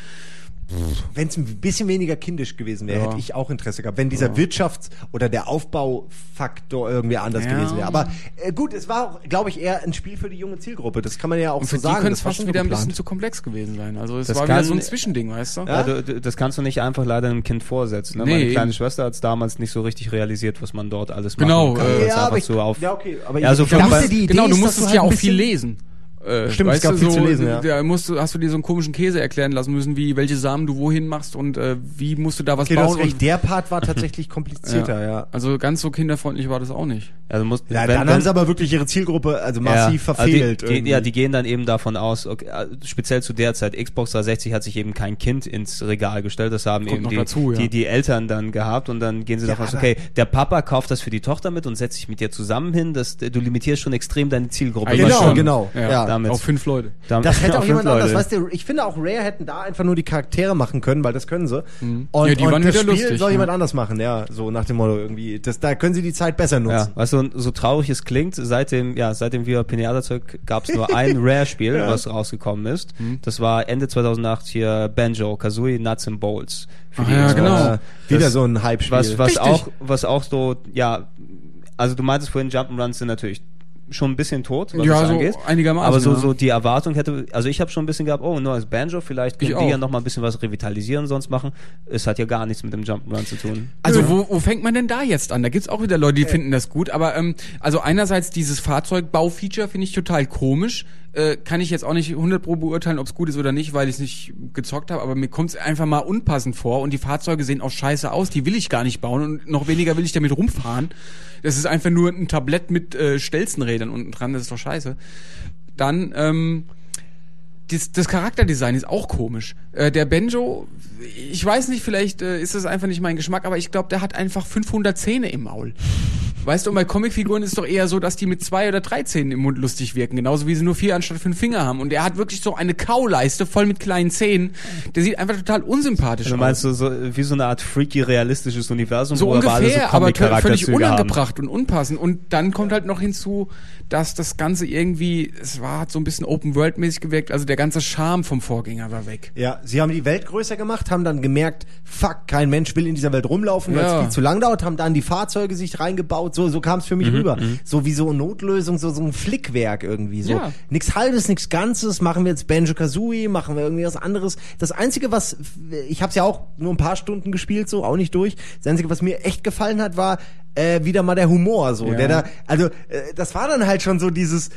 Wenn es ein bisschen weniger kindisch gewesen wäre, Ja. hätte ich auch Interesse gehabt. Wenn dieser Wirtschafts- oder der Aufbaufaktor irgendwie anders Ja. gewesen wäre. Aber äh, gut, es war auch, glaube ich, eher ein Spiel für die junge Zielgruppe. Das kann man ja auch und so für die sagen. könnte Das es war fast schon wieder ein geplant. bisschen zu komplex gewesen sein. Also es Das war wieder kann- so ein Zwischending, weißt du? Ja, du, du, das kannst du nicht einfach leider einem Kind vorsetzen. Ne? Nee, Meine eben. kleine Schwester hat es damals nicht so richtig realisiert, was man dort alles Genau, machen kann. äh, weil es ja, aber ich, so auf, ja, okay, aber Ja, ich, so ich von dachte, die Idee genau, du musstest halt ja ein auch viel lesen. Äh, Stimmt, es gab du, viel so, zu lesen, ja. Da musst du, hast du dir so einen komischen Käse erklären lassen müssen, wie welche Samen du wohin machst und äh, wie musst du da was Okay, du bauen. hast recht, und, der Part war tatsächlich komplizierter, ja. Also ganz so kinderfreundlich war das auch nicht. Also musst, Ja, wenn- dann wenn- haben sie aber wirklich ihre Zielgruppe also massiv ja, verfehlt. Also die, ja, die gehen dann eben davon aus, okay, äh, speziell zu der Zeit, Xbox 360 hat sich eben kein Kind ins Regal gestellt, das haben Kommt eben die, dazu, ja. die, die Eltern dann gehabt und dann gehen sie Ja, davon aus, okay, der Papa kauft das für die Tochter mit und setzt sich mit dir zusammen hin, das, du limitierst schon extrem deine Zielgruppe. Genau, schon. genau. Ja, Ja, damit. Auf fünf Leute. Damit- Das hätte auch jemand anders. Weißt du, ich finde auch Rare hätten da einfach nur die Charaktere machen können, weil das können sie. Und, Ja, die und waren das wieder Spiel lustig, soll jemand anders machen, ja, so nach dem Motto irgendwie. Das, da können sie die Zeit besser Ja, nutzen. weißt du, so traurig es klingt, seit dem, ja, seit dem Viva Pinata Zeug gab es nur ein Rare-Spiel, was rausgekommen ist. Mhm. Das war Ende 2008 hier Banjo, Kazooie, Nuts and Bolts. Für Ach ja, genau. Äh, wieder Das- so ein Hype-Spiel. Was, was Richtig. auch, was auch so, ja, also du meintest vorhin, Jump'n'Runs sind natürlich schon ein bisschen tot, was Ja, das so angeht. einigermaßen, Aber so, ja. so die Erwartung hätte, also ich habe schon ein bisschen gehabt, oh, ein neues Banjo, vielleicht können Ich die ja auch. noch mal ein bisschen was revitalisieren sonst machen. Es hat ja gar nichts mit dem Jump'n'Run zu tun. Also wo, wo fängt man denn da jetzt an? Da gibt's auch wieder Leute, die finden das gut. Aber ähm, also einerseits dieses Fahrzeugbau-Feature finde ich total komisch. Äh, kann ich jetzt auch nicht 100 pro beurteilen, ob es gut ist oder nicht, weil ich es nicht gezockt habe. Aber mir kommt es einfach mal unpassend vor. Und die Fahrzeuge sehen auch scheiße aus. Die will ich gar nicht bauen. Und noch weniger will ich damit rumfahren. Das ist einfach nur ein Tablett mit äh, Stelzenrädern unten dran. Das ist doch scheiße. Dann... Ähm, das, das Charakterdesign ist auch komisch. Äh, der Benjo, ich weiß nicht, vielleicht äh, ist das einfach nicht mein Geschmack, aber ich glaube, der hat einfach 500 Zähne im Maul. Weißt du, und bei Comicfiguren ist es doch eher so, dass die mit zwei oder drei Zähnen im Mund lustig wirken, genauso wie sie nur vier anstatt fünf Finger haben. Und er hat wirklich so eine Kauleiste voll mit kleinen Zähnen. Der sieht einfach total unsympathisch Also aus. meinst du so wie so eine Art freaky realistisches Universum, so wo aber alle ungefähr, so aber völlig Comic-Charakterzüge haben? unangebracht und unpassend. Und dann kommt halt noch hinzu, dass das Ganze irgendwie, es war hat so ein bisschen Open-World-mäßig gewirkt, also der ganze Charme vom Vorgänger war weg. Ja, sie haben die Welt größer gemacht, haben dann gemerkt, fuck, kein Mensch will in dieser Welt rumlaufen, weil es Ja. viel zu lang dauert, haben dann die Fahrzeuge sich reingebaut, so, so kam es für mich rüber. So wie so eine Notlösung, so, so ein Flickwerk irgendwie, so. Ja. Nix halbes, nix Ganzes, machen wir jetzt Banjo-Kazooie, machen wir irgendwie was anderes. Das Einzige, was, ich habe es ja auch nur ein paar Stunden gespielt, so, auch nicht durch. Das Einzige, was mir echt gefallen hat, war äh, wieder mal der Humor, so, Ja. der da, also, äh, das war dann halt schon so dieses,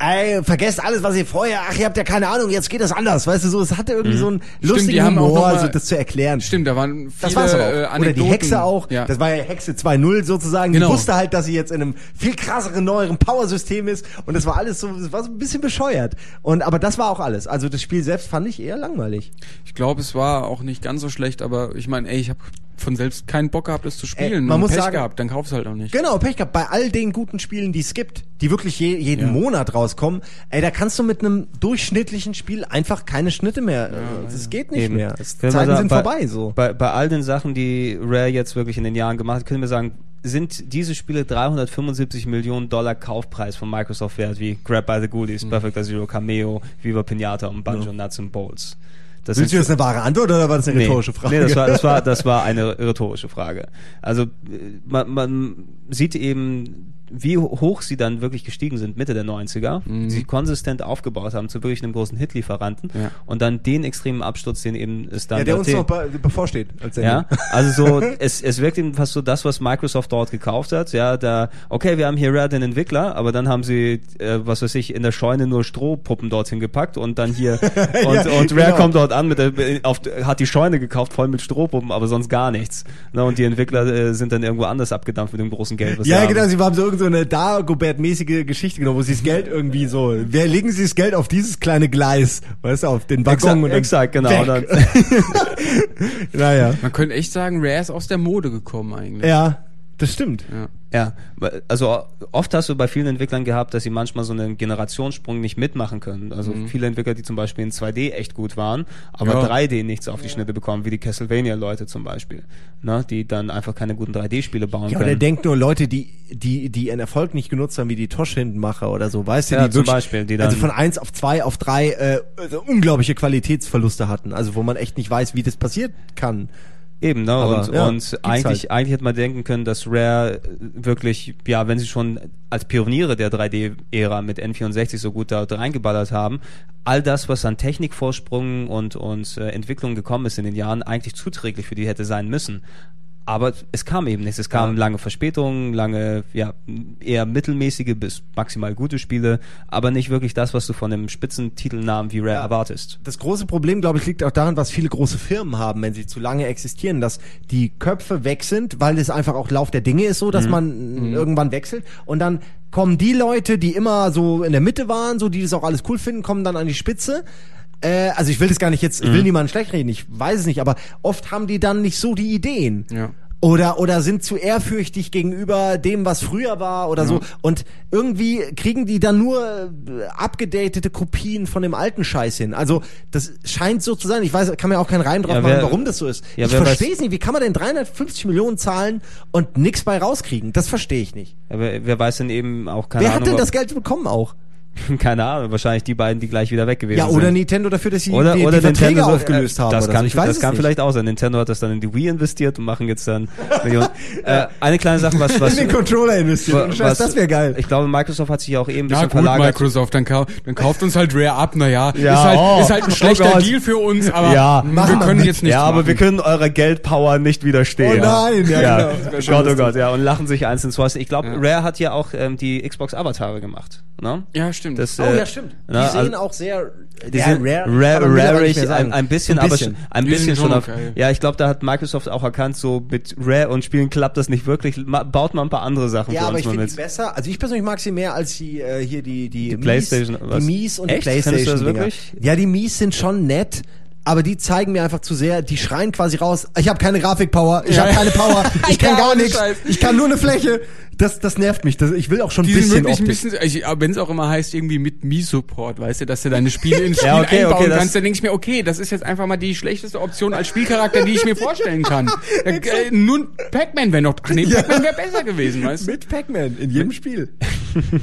Ey, vergesst alles, was ihr vorher, ach, ihr habt ja keine Ahnung, jetzt geht das anders, weißt du, so, es hatte irgendwie so einen lustigen Mhm. auch Humor, mal- so das zu erklären. Stimmt, da waren viele Das war's aber auch. äh, Oder die Hexe auch. Ja. Das war ja Hexe 2.0 sozusagen. Genau. Die wusste halt, dass sie jetzt in einem viel krasseren, neueren Power-System ist. Und das war alles so, das war so ein bisschen bescheuert. Und, aber das war auch alles. Also das Spiel selbst fand ich eher langweilig. Ich glaube, es war auch nicht ganz so schlecht, aber ich meine, ey, ich habe von selbst keinen Bock gehabt, es zu spielen. Äh, man und muss Pech sagen- gehabt, dann kaufst du halt auch nicht. Genau, Pech gehabt. Bei all den guten Spielen, die es gibt, die wirklich je, jeden Ja. Monat rauskommen, ey, da kannst du mit einem durchschnittlichen Spiel einfach keine Schnitte mehr. äh, das geht nicht Eben. mehr. Es, man Zeiten sagt, sind bei, vorbei, so. Bei, bei all den Sachen, die Rare jetzt wirklich in den Jahren gemacht hat, können wir sagen, sind diese Spiele 375 Millionen Dollar Kaufpreis von Microsoft wert, wie Grab by the Ghoulies, Perfect Zero, Cameo, Viva Pinata und Banjo Nuts and Bolts. Das Willst du jetzt eine wahre Antwort oder war das eine Nee. rhetorische Frage? Nee, das war, das war, das war eine rhetorische Frage. Also äh, man, man sieht eben, wie hoch sie dann wirklich gestiegen sind, Mitte der 90er, sie konsistent aufgebaut haben zu wirklich einem großen Hitlieferanten Ja. und dann den extremen Absturz, den eben es dann ja, der uns noch be bevorsteht als ja, also so, es, es wirkt eben fast so das, was Microsoft dort gekauft hat. Ja, da, okay, wir haben hier Rare den Entwickler, aber dann haben sie, äh, was weiß ich, in der Scheune nur Strohpuppen dorthin gepackt und dann hier, und, Ja, und Rare genau. kommt dort an mit der, auf, hat die Scheune gekauft, voll mit Strohpuppen, aber sonst gar nichts. Na, und die Entwickler äh, sind dann irgendwo anders abgedampft mit dem großen Geld. Ja, haben. genau, sie haben so irgend so eine Dagobert-mäßige Geschichte genommen, wo sie das Geld irgendwie so, wer legen sie das Geld auf dieses kleine Gleis, weißt du, auf den Waggon Exakt, und dann exakt, genau. weg. Und dann, naja. Man könnte echt sagen, Rare ist aus der Mode gekommen eigentlich. Ja, das stimmt. Ja. Ja, also oft hast du bei vielen Entwicklern gehabt, dass sie manchmal so einen Generationssprung nicht mitmachen können. Also viele Entwickler, die zum Beispiel in 2D echt gut waren, aber Ja. 3D nichts auf die Schnitte bekommen, wie die Castlevania-Leute zum Beispiel, ne, die dann einfach keine guten 3D-Spiele bauen Ja, oder können. denkt nur Leute, die, die, die ihren Erfolg nicht genutzt haben, wie die Tosh-Hindenmacher oder so, weißt du, Ja, die zum wirklich, Beispiel, die dann- also von eins auf zwei auf drei äh, also unglaubliche Qualitätsverluste hatten, also wo man echt nicht weiß, wie das passiert kann. Eben, ne? Aber, und ja, und eigentlich, halt. eigentlich hätte man denken können, dass Rare wirklich, ja, wenn sie schon als Pioniere der 3D-Ära mit N64 so gut da reingeballert haben, all das, was an Technikvorsprung und, und äh, Entwicklung gekommen ist in den Jahren, eigentlich zuträglich für die hätte sein müssen. Aber es kam eben nichts. Es kamen lange Verspätungen, lange, ja, eher mittelmäßige bis maximal gute Spiele, aber nicht wirklich das, was du von einem Spitzentitelnamen wie Rare erwartest. Das große Problem, glaube ich, liegt auch daran, was viele große Firmen haben, wenn sie zu lange existieren, dass die Köpfe weg sind, weil es einfach auch Lauf der Dinge ist so, Mhm. dass man irgendwann wechselt und dann kommen die Leute, die immer so in der Mitte waren, so die das auch alles cool finden, kommen dann an die Spitze. Äh, also ich will das gar nicht jetzt, ich will Mhm. niemanden schlecht reden, ich weiß es nicht, aber oft haben die dann nicht so die Ideen. Ja. Oder, oder sind zu ehrfürchtig gegenüber dem, was früher war oder so. Und irgendwie kriegen die dann nur äh, abgedatete Kopien von dem alten Scheiß hin. Also, das scheint so zu sein. Ich weiß, kann mir auch keinen Reim drauf Ja, machen, wer- warum das so ist. Ja, ich verstehe es nicht. Wie kann man denn 350 Millionen zahlen und nix bei rauskriegen? Das verstehe ich nicht. Aber wer weiß denn eben auch keine Wer Ahnung. hat denn das Geld bekommen auch? Keine Ahnung, wahrscheinlich die beiden, die gleich wieder weg gewesen Ja, sind. oder Nintendo dafür, dass sie oder, die, oder die Verträge Nintendo aufgelöst äh, haben. Das oder kann, so. Ich weiß das es kann nicht. vielleicht auch sein. Nintendo hat das dann in die Wii investiert und machen jetzt dann Millionen. äh, eine kleine Sache, was, was, in den Controller investiert. wa- Ohne Scheiß, was- das wäre geil. Ich glaube, Microsoft hat sich ja auch eben ein bisschen Ja gut, verlagert. Microsoft, dann, kau dann kauft uns halt Rare ab, naja. Ja, ist, halt, oh, ist halt ein oh schlechter Gott. Deal für uns, aber Ja, wir machen wir können jetzt nichts ja, aber machen. wir können eurer Geldpower nicht widerstehen. Oh nein, ja, ja. genau. Das Gott, oh. Gott, ja, und lachen sich eins ins Fäustchen. Ich glaube, Ja. Rare hat ja auch ähm, die Xbox Avatare gemacht. Ne? Ja, stimmt. Das, Oh äh, ja, stimmt. Die na, sehen also- auch sehr Die ja, sind rare, rare, mehr sagen. ein, ein bisschen, ein aber bisschen. schon, ein Die bisschen schon auf. okay. Ja, ich glaube, da hat Microsoft auch erkannt, so mit Rare und Spielen klappt das nicht wirklich. Ma, baut mal ein paar andere Sachen Ja, für aber uns ich mal finde mit. die besser. Also ich persönlich mag sie mehr als die äh, hier die die, Die Mies, PlayStation, die was? Mies und Echt? die Findest du das PlayStation. Dinger. wirklich? Ja, die Mies sind schon nett. Aber die zeigen mir einfach zu sehr, die schreien quasi raus, ich habe keine Grafikpower, ich Ja. habe keine Power, ich kann gar nichts, ich kann nur eine Fläche. Das, das nervt mich. Das, ich will auch schon ein bisschen Optik. bisschen, ich, wenn es auch immer heißt, irgendwie mit Mi-Support, weißt du, dass du deine Spiele ins Spiel Ja, okay, einbauen okay, das- kannst, dann denke ich mir, okay, das ist jetzt einfach mal die schlechteste Option als Spielcharakter, die ich mir vorstellen kann. äh, nun, Pac-Man wäre noch, ach nee, Ja. Pac-Man wäre besser gewesen, weißt du? Mit Pac-Man in jedem Spiel.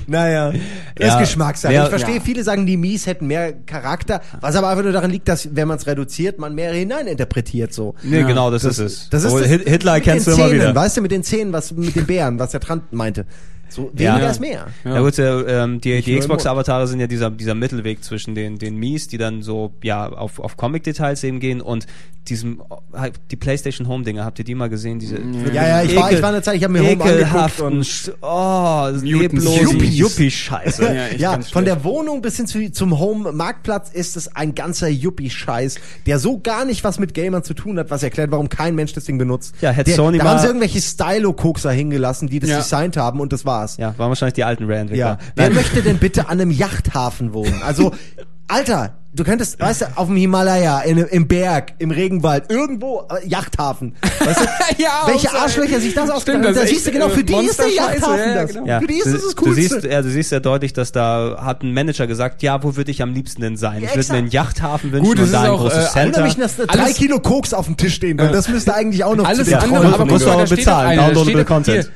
naja, das Ja. ist Geschmackssache. Ich verstehe, Ja. viele sagen, die Mies hätten mehr Charakter, was aber einfach nur daran liegt, dass, wenn man es reduziert, man mehr hineininterpretiert so. Nee, Ja. genau, das, ist es. Das ist Oh, das, Hit- Hitler kennst du immer Zähnen, wieder. Weißt du, mit den Zähnen, was mit den Bären, was der Meinte. So, Ja. weniger Ja. ist mehr. Ja, gut, äh, ähm, die, die Xbox-Avatare sind ja dieser, dieser Mittelweg zwischen den, den Mies, die dann so, ja, auf, auf Comic-Details eben gehen und diesem, halt, die PlayStation Home-Dinger, habt ihr die mal gesehen? Diese, Ja, ja, ich war, ich war in der Zeit, ich habe mir Home angeguckt ekelhaften, und oh. Yuppie-Scheiße. Ja, ja, von schlecht. der Wohnung bis hin zu, zum Home-Marktplatz ist es ein ganzer Yuppie-Scheiß, der so gar nicht was mit Gamern zu tun hat, was erklärt, warum kein Mensch das Ding benutzt. Ja, hätte der, Sony da mal- haben sie irgendwelche Stylo-Kokser hingelassen, die das Ja. designt haben und das war's. Ja, waren wahrscheinlich die alten Ja. Rare-Entwickler. Wer möchte denn bitte an einem Yachthafen wohnen? Also, Alter, Du könntest, weißt du, auf dem Himalaya, in, im Berg, im Regenwald, irgendwo, äh, Yachthafen. Weißt du, Ja, welche Arschlöcher sich das Stimmt, ausgedacht haben. das Da siehst du genau, äh, für die ist der Yachthafen ja, das. genau. Ja, Für die ist du, das das du Coolste. siehst, ja, du siehst ja deutlich, dass da hat ein Manager gesagt, ja, wo würde ich am liebsten denn sein? Ja, ich würde mir einen. Yachthafen wünschen Gut, es und da ist ein auch, großes äh, Center. Mich, dass da drei Alles- Kilo Koks auf dem Tisch stehen, weil das müsste eigentlich auch noch Alles zu den andere, Träumen aber musst du aber bezahlen, downloadable Content.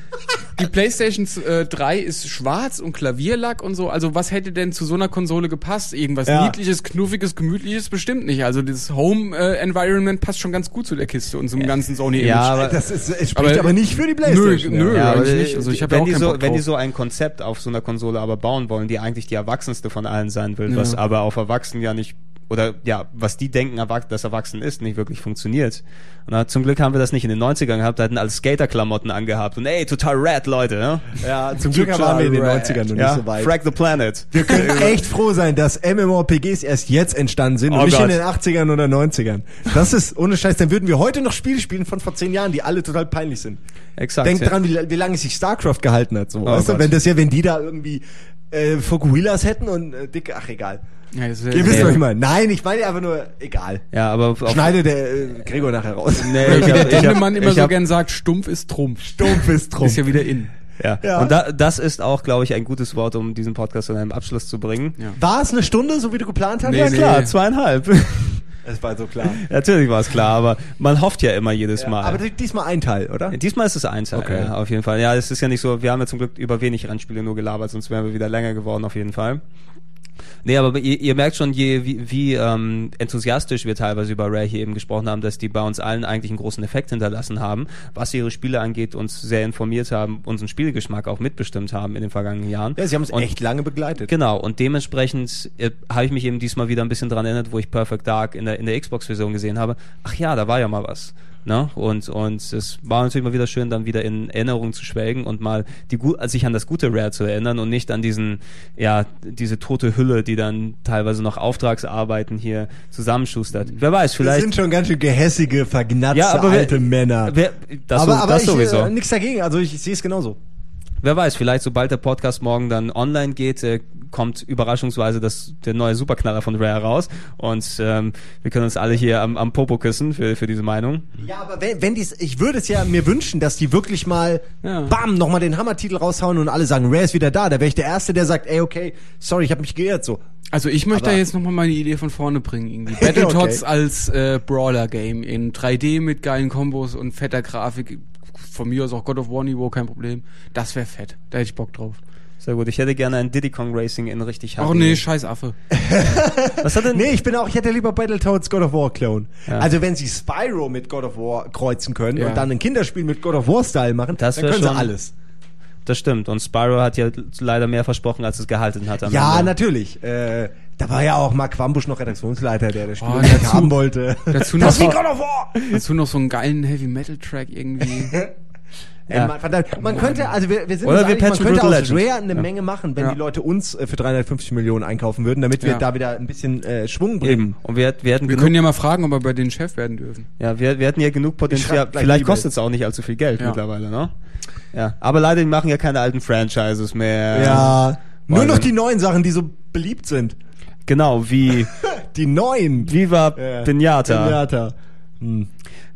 Die PlayStation äh, 3 ist schwarz und Klavierlack und so. Also was hätte denn zu so einer Konsole gepasst? Irgendwas Ja. Niedliches, knuffiges, gemütliches bestimmt nicht. Also das Home äh, Environment passt schon ganz gut zu der Kiste und zum ganzen Sony Image. Ja, aber- Das ist, es spricht aber, Aber- nicht für die Nö, Playstation. nö. Ja, aber eigentlich nicht. Also ich hab wenn, ja auch die so, wenn die so ein Konzept auf so einer Konsole aber bauen wollen, die eigentlich die erwachsenste von allen sein will, Ja. was aber auf Erwachsenen ja nicht oder ja, was die denken, dass erwachsen ist, nicht wirklich funktioniert. Und na, zum Glück haben wir das nicht in den 90ern gehabt, da hatten alle Skaterklamotten angehabt und ey, total rad, Leute. Ja, Ja, zum Glück waren wir in den 90ern noch nicht ja so weit. Frag the Planet. Wir können echt froh sein, dass MMORPGs erst jetzt entstanden sind und Oh nicht in Gott. den 80ern oder 90ern. Das ist ohne Scheiß, dann würden wir heute noch Spiele spielen von vor zehn Jahren, die alle total peinlich sind. Exakt. Denk ja. dran, wie, wie lange sich StarCraft gehalten hat. So, weißt du, wenn das ja, wenn die da irgendwie äh, Fokuhilas hätten und äh, dicke, ach egal. Ja, das ist, Ihr wisst, was ich meine. Nein, ich meine einfach nur, egal. Ja, aber auf, Schneide der äh, Gregor nachher raus. Nee, Wie ich der hab, ich hab, Dendemann immer ich so hab, gern sagt, stumpf ist Trumpf. Stumpf ist drum. Ist ja wieder in. ja. Ja. Und da, das ist auch, glaube ich, ein gutes Wort, um diesen Podcast zu einem Abschluss zu bringen. Ja. War es eine Stunde, so wie du geplant hast? Nee, Ja nee. klar, zweieinhalb. Es war so klar. Natürlich war es klar, aber man hofft ja immer jedes Ja, Mal. aber diesmal ein Teil, oder? Diesmal ist es eins, Okay. ja, auf jeden Fall. Ja, es ist ja nicht so, wir haben ja zum Glück über wenig Rennspiele nur gelabert, sonst wären wir wieder länger geworden, auf jeden Fall. Nee, aber ihr, ihr merkt schon, je, wie, wie ähm, enthusiastisch wir teilweise über Rare hier eben gesprochen haben, dass die bei uns allen eigentlich einen großen Effekt hinterlassen haben, was ihre Spiele angeht, uns sehr informiert haben, unseren Spielgeschmack auch mitbestimmt haben in den vergangenen Jahren. Ja, sie haben es Und- echt lange begleitet. Genau, und dementsprechend äh, habe ich mich eben diesmal wieder ein bisschen dran erinnert, wo ich Perfect Dark in der, in der Xbox-Version gesehen habe. Ach ja, da war ja mal was. Ne? Und, und es war natürlich mal wieder schön, dann wieder in Erinnerung zu schwelgen und mal die, sich an das gute Rare zu erinnern und nicht an diesen, ja, diese tote Hülle, die dann teilweise noch Auftragsarbeiten hier zusammenschustert. Wer weiß, Das vielleicht. sind schon ganz schön gehässige, vergnatzte Ja, aber wer- alte Männer. Wer, das, aber so, aber das ich, sowieso. Äh, nichts dagegen, also ich, sehe es genauso. Wer weiß, vielleicht sobald der Podcast morgen dann online geht, äh, kommt überraschungsweise das, der neue Superknaller von Rare raus und ähm, wir können uns alle hier am, am Popo küssen für, für diese Meinung. Ja, aber wenn, wenn dies, ich würde es ja mir wünschen, dass die wirklich mal, Ja. bam, nochmal den Hammertitel raushauen und alle sagen, Rare ist wieder da. Da wäre ich der Erste, der sagt, ey, okay, sorry, ich habe mich geirrt, so. Also ich möchte Aber- da jetzt nochmal meine Idee von vorne bringen. Irgendwie. Battletoads Okay. als äh, Brawler-Game in 3D mit geilen Kombos und fetter Grafik. Von mir aus auch God of War Niveau, kein Problem. Das wäre fett. Da hätte ich Bock drauf. Sehr gut. Ich hätte gerne ein Diddy Kong Racing in richtig Ach HD. nee, scheiß Affe. Was hat denn? Nee, ich bin auch, ich hätte lieber Battletoads God of War Clone. Ja. Also wenn sie Spyro mit God of War kreuzen können Ja. und dann ein Kinderspiel mit God of War Style machen, Das dann können sie schon- alles. Das stimmt. Und Spyro hat ja leider mehr versprochen, als es gehalten hat. am Ja, Ende. natürlich. Äh, da war ja auch Mark Wambusch noch Redaktionsleiter, der das Spiel Oh, dazu- haben wollte. dazu das noch- wie God of War! Dazu noch so einen geilen Heavy Metal Track irgendwie. Ja. Man, verdammt, man könnte, also wir, wir sind Oder wir einig, man könnte aus Legend. Rare eine Ja. Menge machen, wenn Ja. die Leute uns äh, für 350 Millionen einkaufen würden, damit wir Ja. da wieder ein bisschen äh, Schwung bringen. Eben. Und wir, wir hätten Wir können ja mal fragen, ob wir bei den Chef werden dürfen. ja, wir, wir hätten ja genug Potenzial. Vielleicht kostet es auch nicht allzu viel Geld Ja. mittlerweile, ne? Ja. Aber leider, die machen ja keine alten Franchises mehr. Ja. Nur noch die neuen Sachen, die so beliebt sind. Genau, wie Die neuen. Viva Ja. Pinata. Pinata. Hm.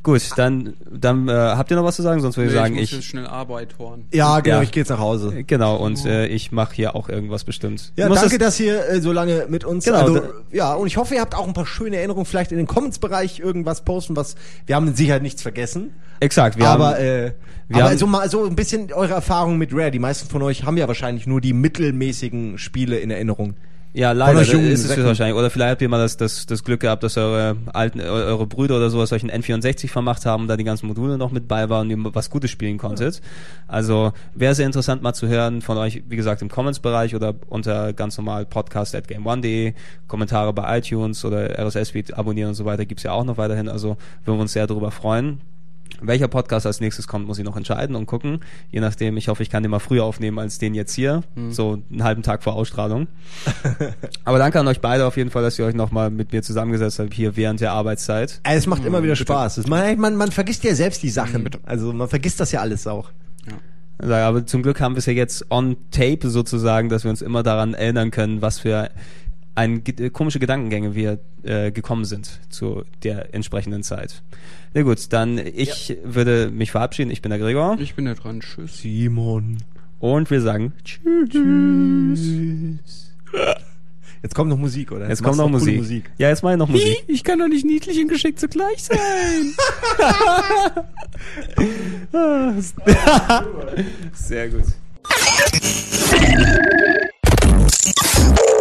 Gut, dann, dann äh, habt ihr noch was zu sagen? Sonst würde ich Nee, sagen, muss ich, jetzt schnell Arbeit horn. Ja, genau, Ja. ich gehe jetzt nach Hause. genau und äh, ich mache hier auch irgendwas bestimmt. Ja, Ich danke, das- dass ihr äh, so lange mit uns. Genau, also, ja, und ich hoffe, ihr habt auch ein paar schöne Erinnerungen. Vielleicht in den Comments-Bereich irgendwas posten, was wir haben mit Sicherheit nichts vergessen. Exakt, wir aber haben, äh, wir aber haben- so mal so ein bisschen eure Erfahrung mit Rare. Die meisten von euch haben ja wahrscheinlich nur die mittelmäßigen Spiele in Erinnerung. Ja leider ist es Säcken. wahrscheinlich. Oder vielleicht habt ihr mal das, das, das Glück gehabt, dass eure alten, eu- eure Brüder oder sowas euch einen N64 vermacht haben, da die ganzen Module noch mit bei waren und ihr was Gutes spielen konntet. Also wäre sehr interessant mal zu hören von euch, wie gesagt, im Comments-Bereich oder unter ganz normal podcast at game1.de, Kommentare bei iTunes oder RSS-Feed abonnieren und so weiter gibt's ja auch noch weiterhin. Also würden wir uns sehr darüber freuen. Welcher Podcast als nächstes kommt, muss ich noch entscheiden und gucken. Je nachdem, ich hoffe, ich kann den mal früher aufnehmen als den jetzt hier. So einen halben Tag vor Ausstrahlung. Aber danke an euch beide auf jeden Fall, dass ihr euch nochmal mit mir zusammengesetzt habt, hier während der Arbeitszeit. Äh, Es macht immer wieder Spaß. Man, man, man vergisst ja selbst die Sachen. Also man vergisst das ja alles auch. Also, Aber zum Glück haben wir es ja jetzt on tape sozusagen, dass wir uns immer daran erinnern können, was für ein, äh, komische Gedankengänge wir äh, gekommen sind zu der entsprechenden Zeit. Na gut, dann ich würde mich verabschieden. Ich bin der Gregor Ich bin da dran. Tschüss. Simon. und wir sagen Tschüss. Jetzt kommt noch Musik, oder? Jetzt machst kommt noch du coole Musik. Ja, jetzt mal noch Musik. Ich kann doch nicht niedlich und geschickt zugleich sein. Sehr gut.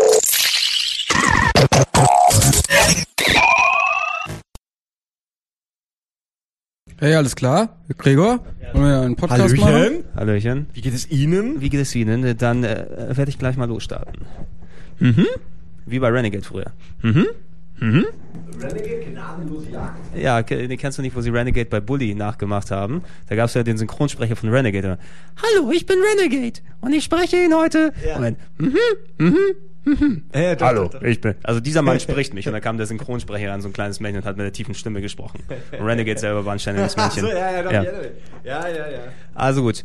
Hey, alles klar? Gregor? Wollen wir einen Podcast machen? Hallöchen. Hallöchen. Wie geht es Ihnen? Wie geht es Ihnen? Dann äh, werde ich gleich mal losstarten. Mhm. Wie bei Renegade früher. Mhm. Mhm. Renegade, gnadenlose Jagd. Ja, kennst du nicht, wo sie Renegade bei Bully nachgemacht haben. Da gab es ja den Synchronsprecher von Renegade. Hallo, ich bin Renegade und ich spreche ihn heute. Ja. Und dann, mhm, mhm, Ja, doch, Hallo, doch, doch. ich bin. Also dieser Mann spricht mich und dann kam der Synchronsprecher an, so ein kleines Männchen und hat mit einer tiefen Stimme gesprochen. Und Renegade selber war ein ständiges Ach Männchen. so, ja, ja, doch, ja. ja, ja, ja. Also gut.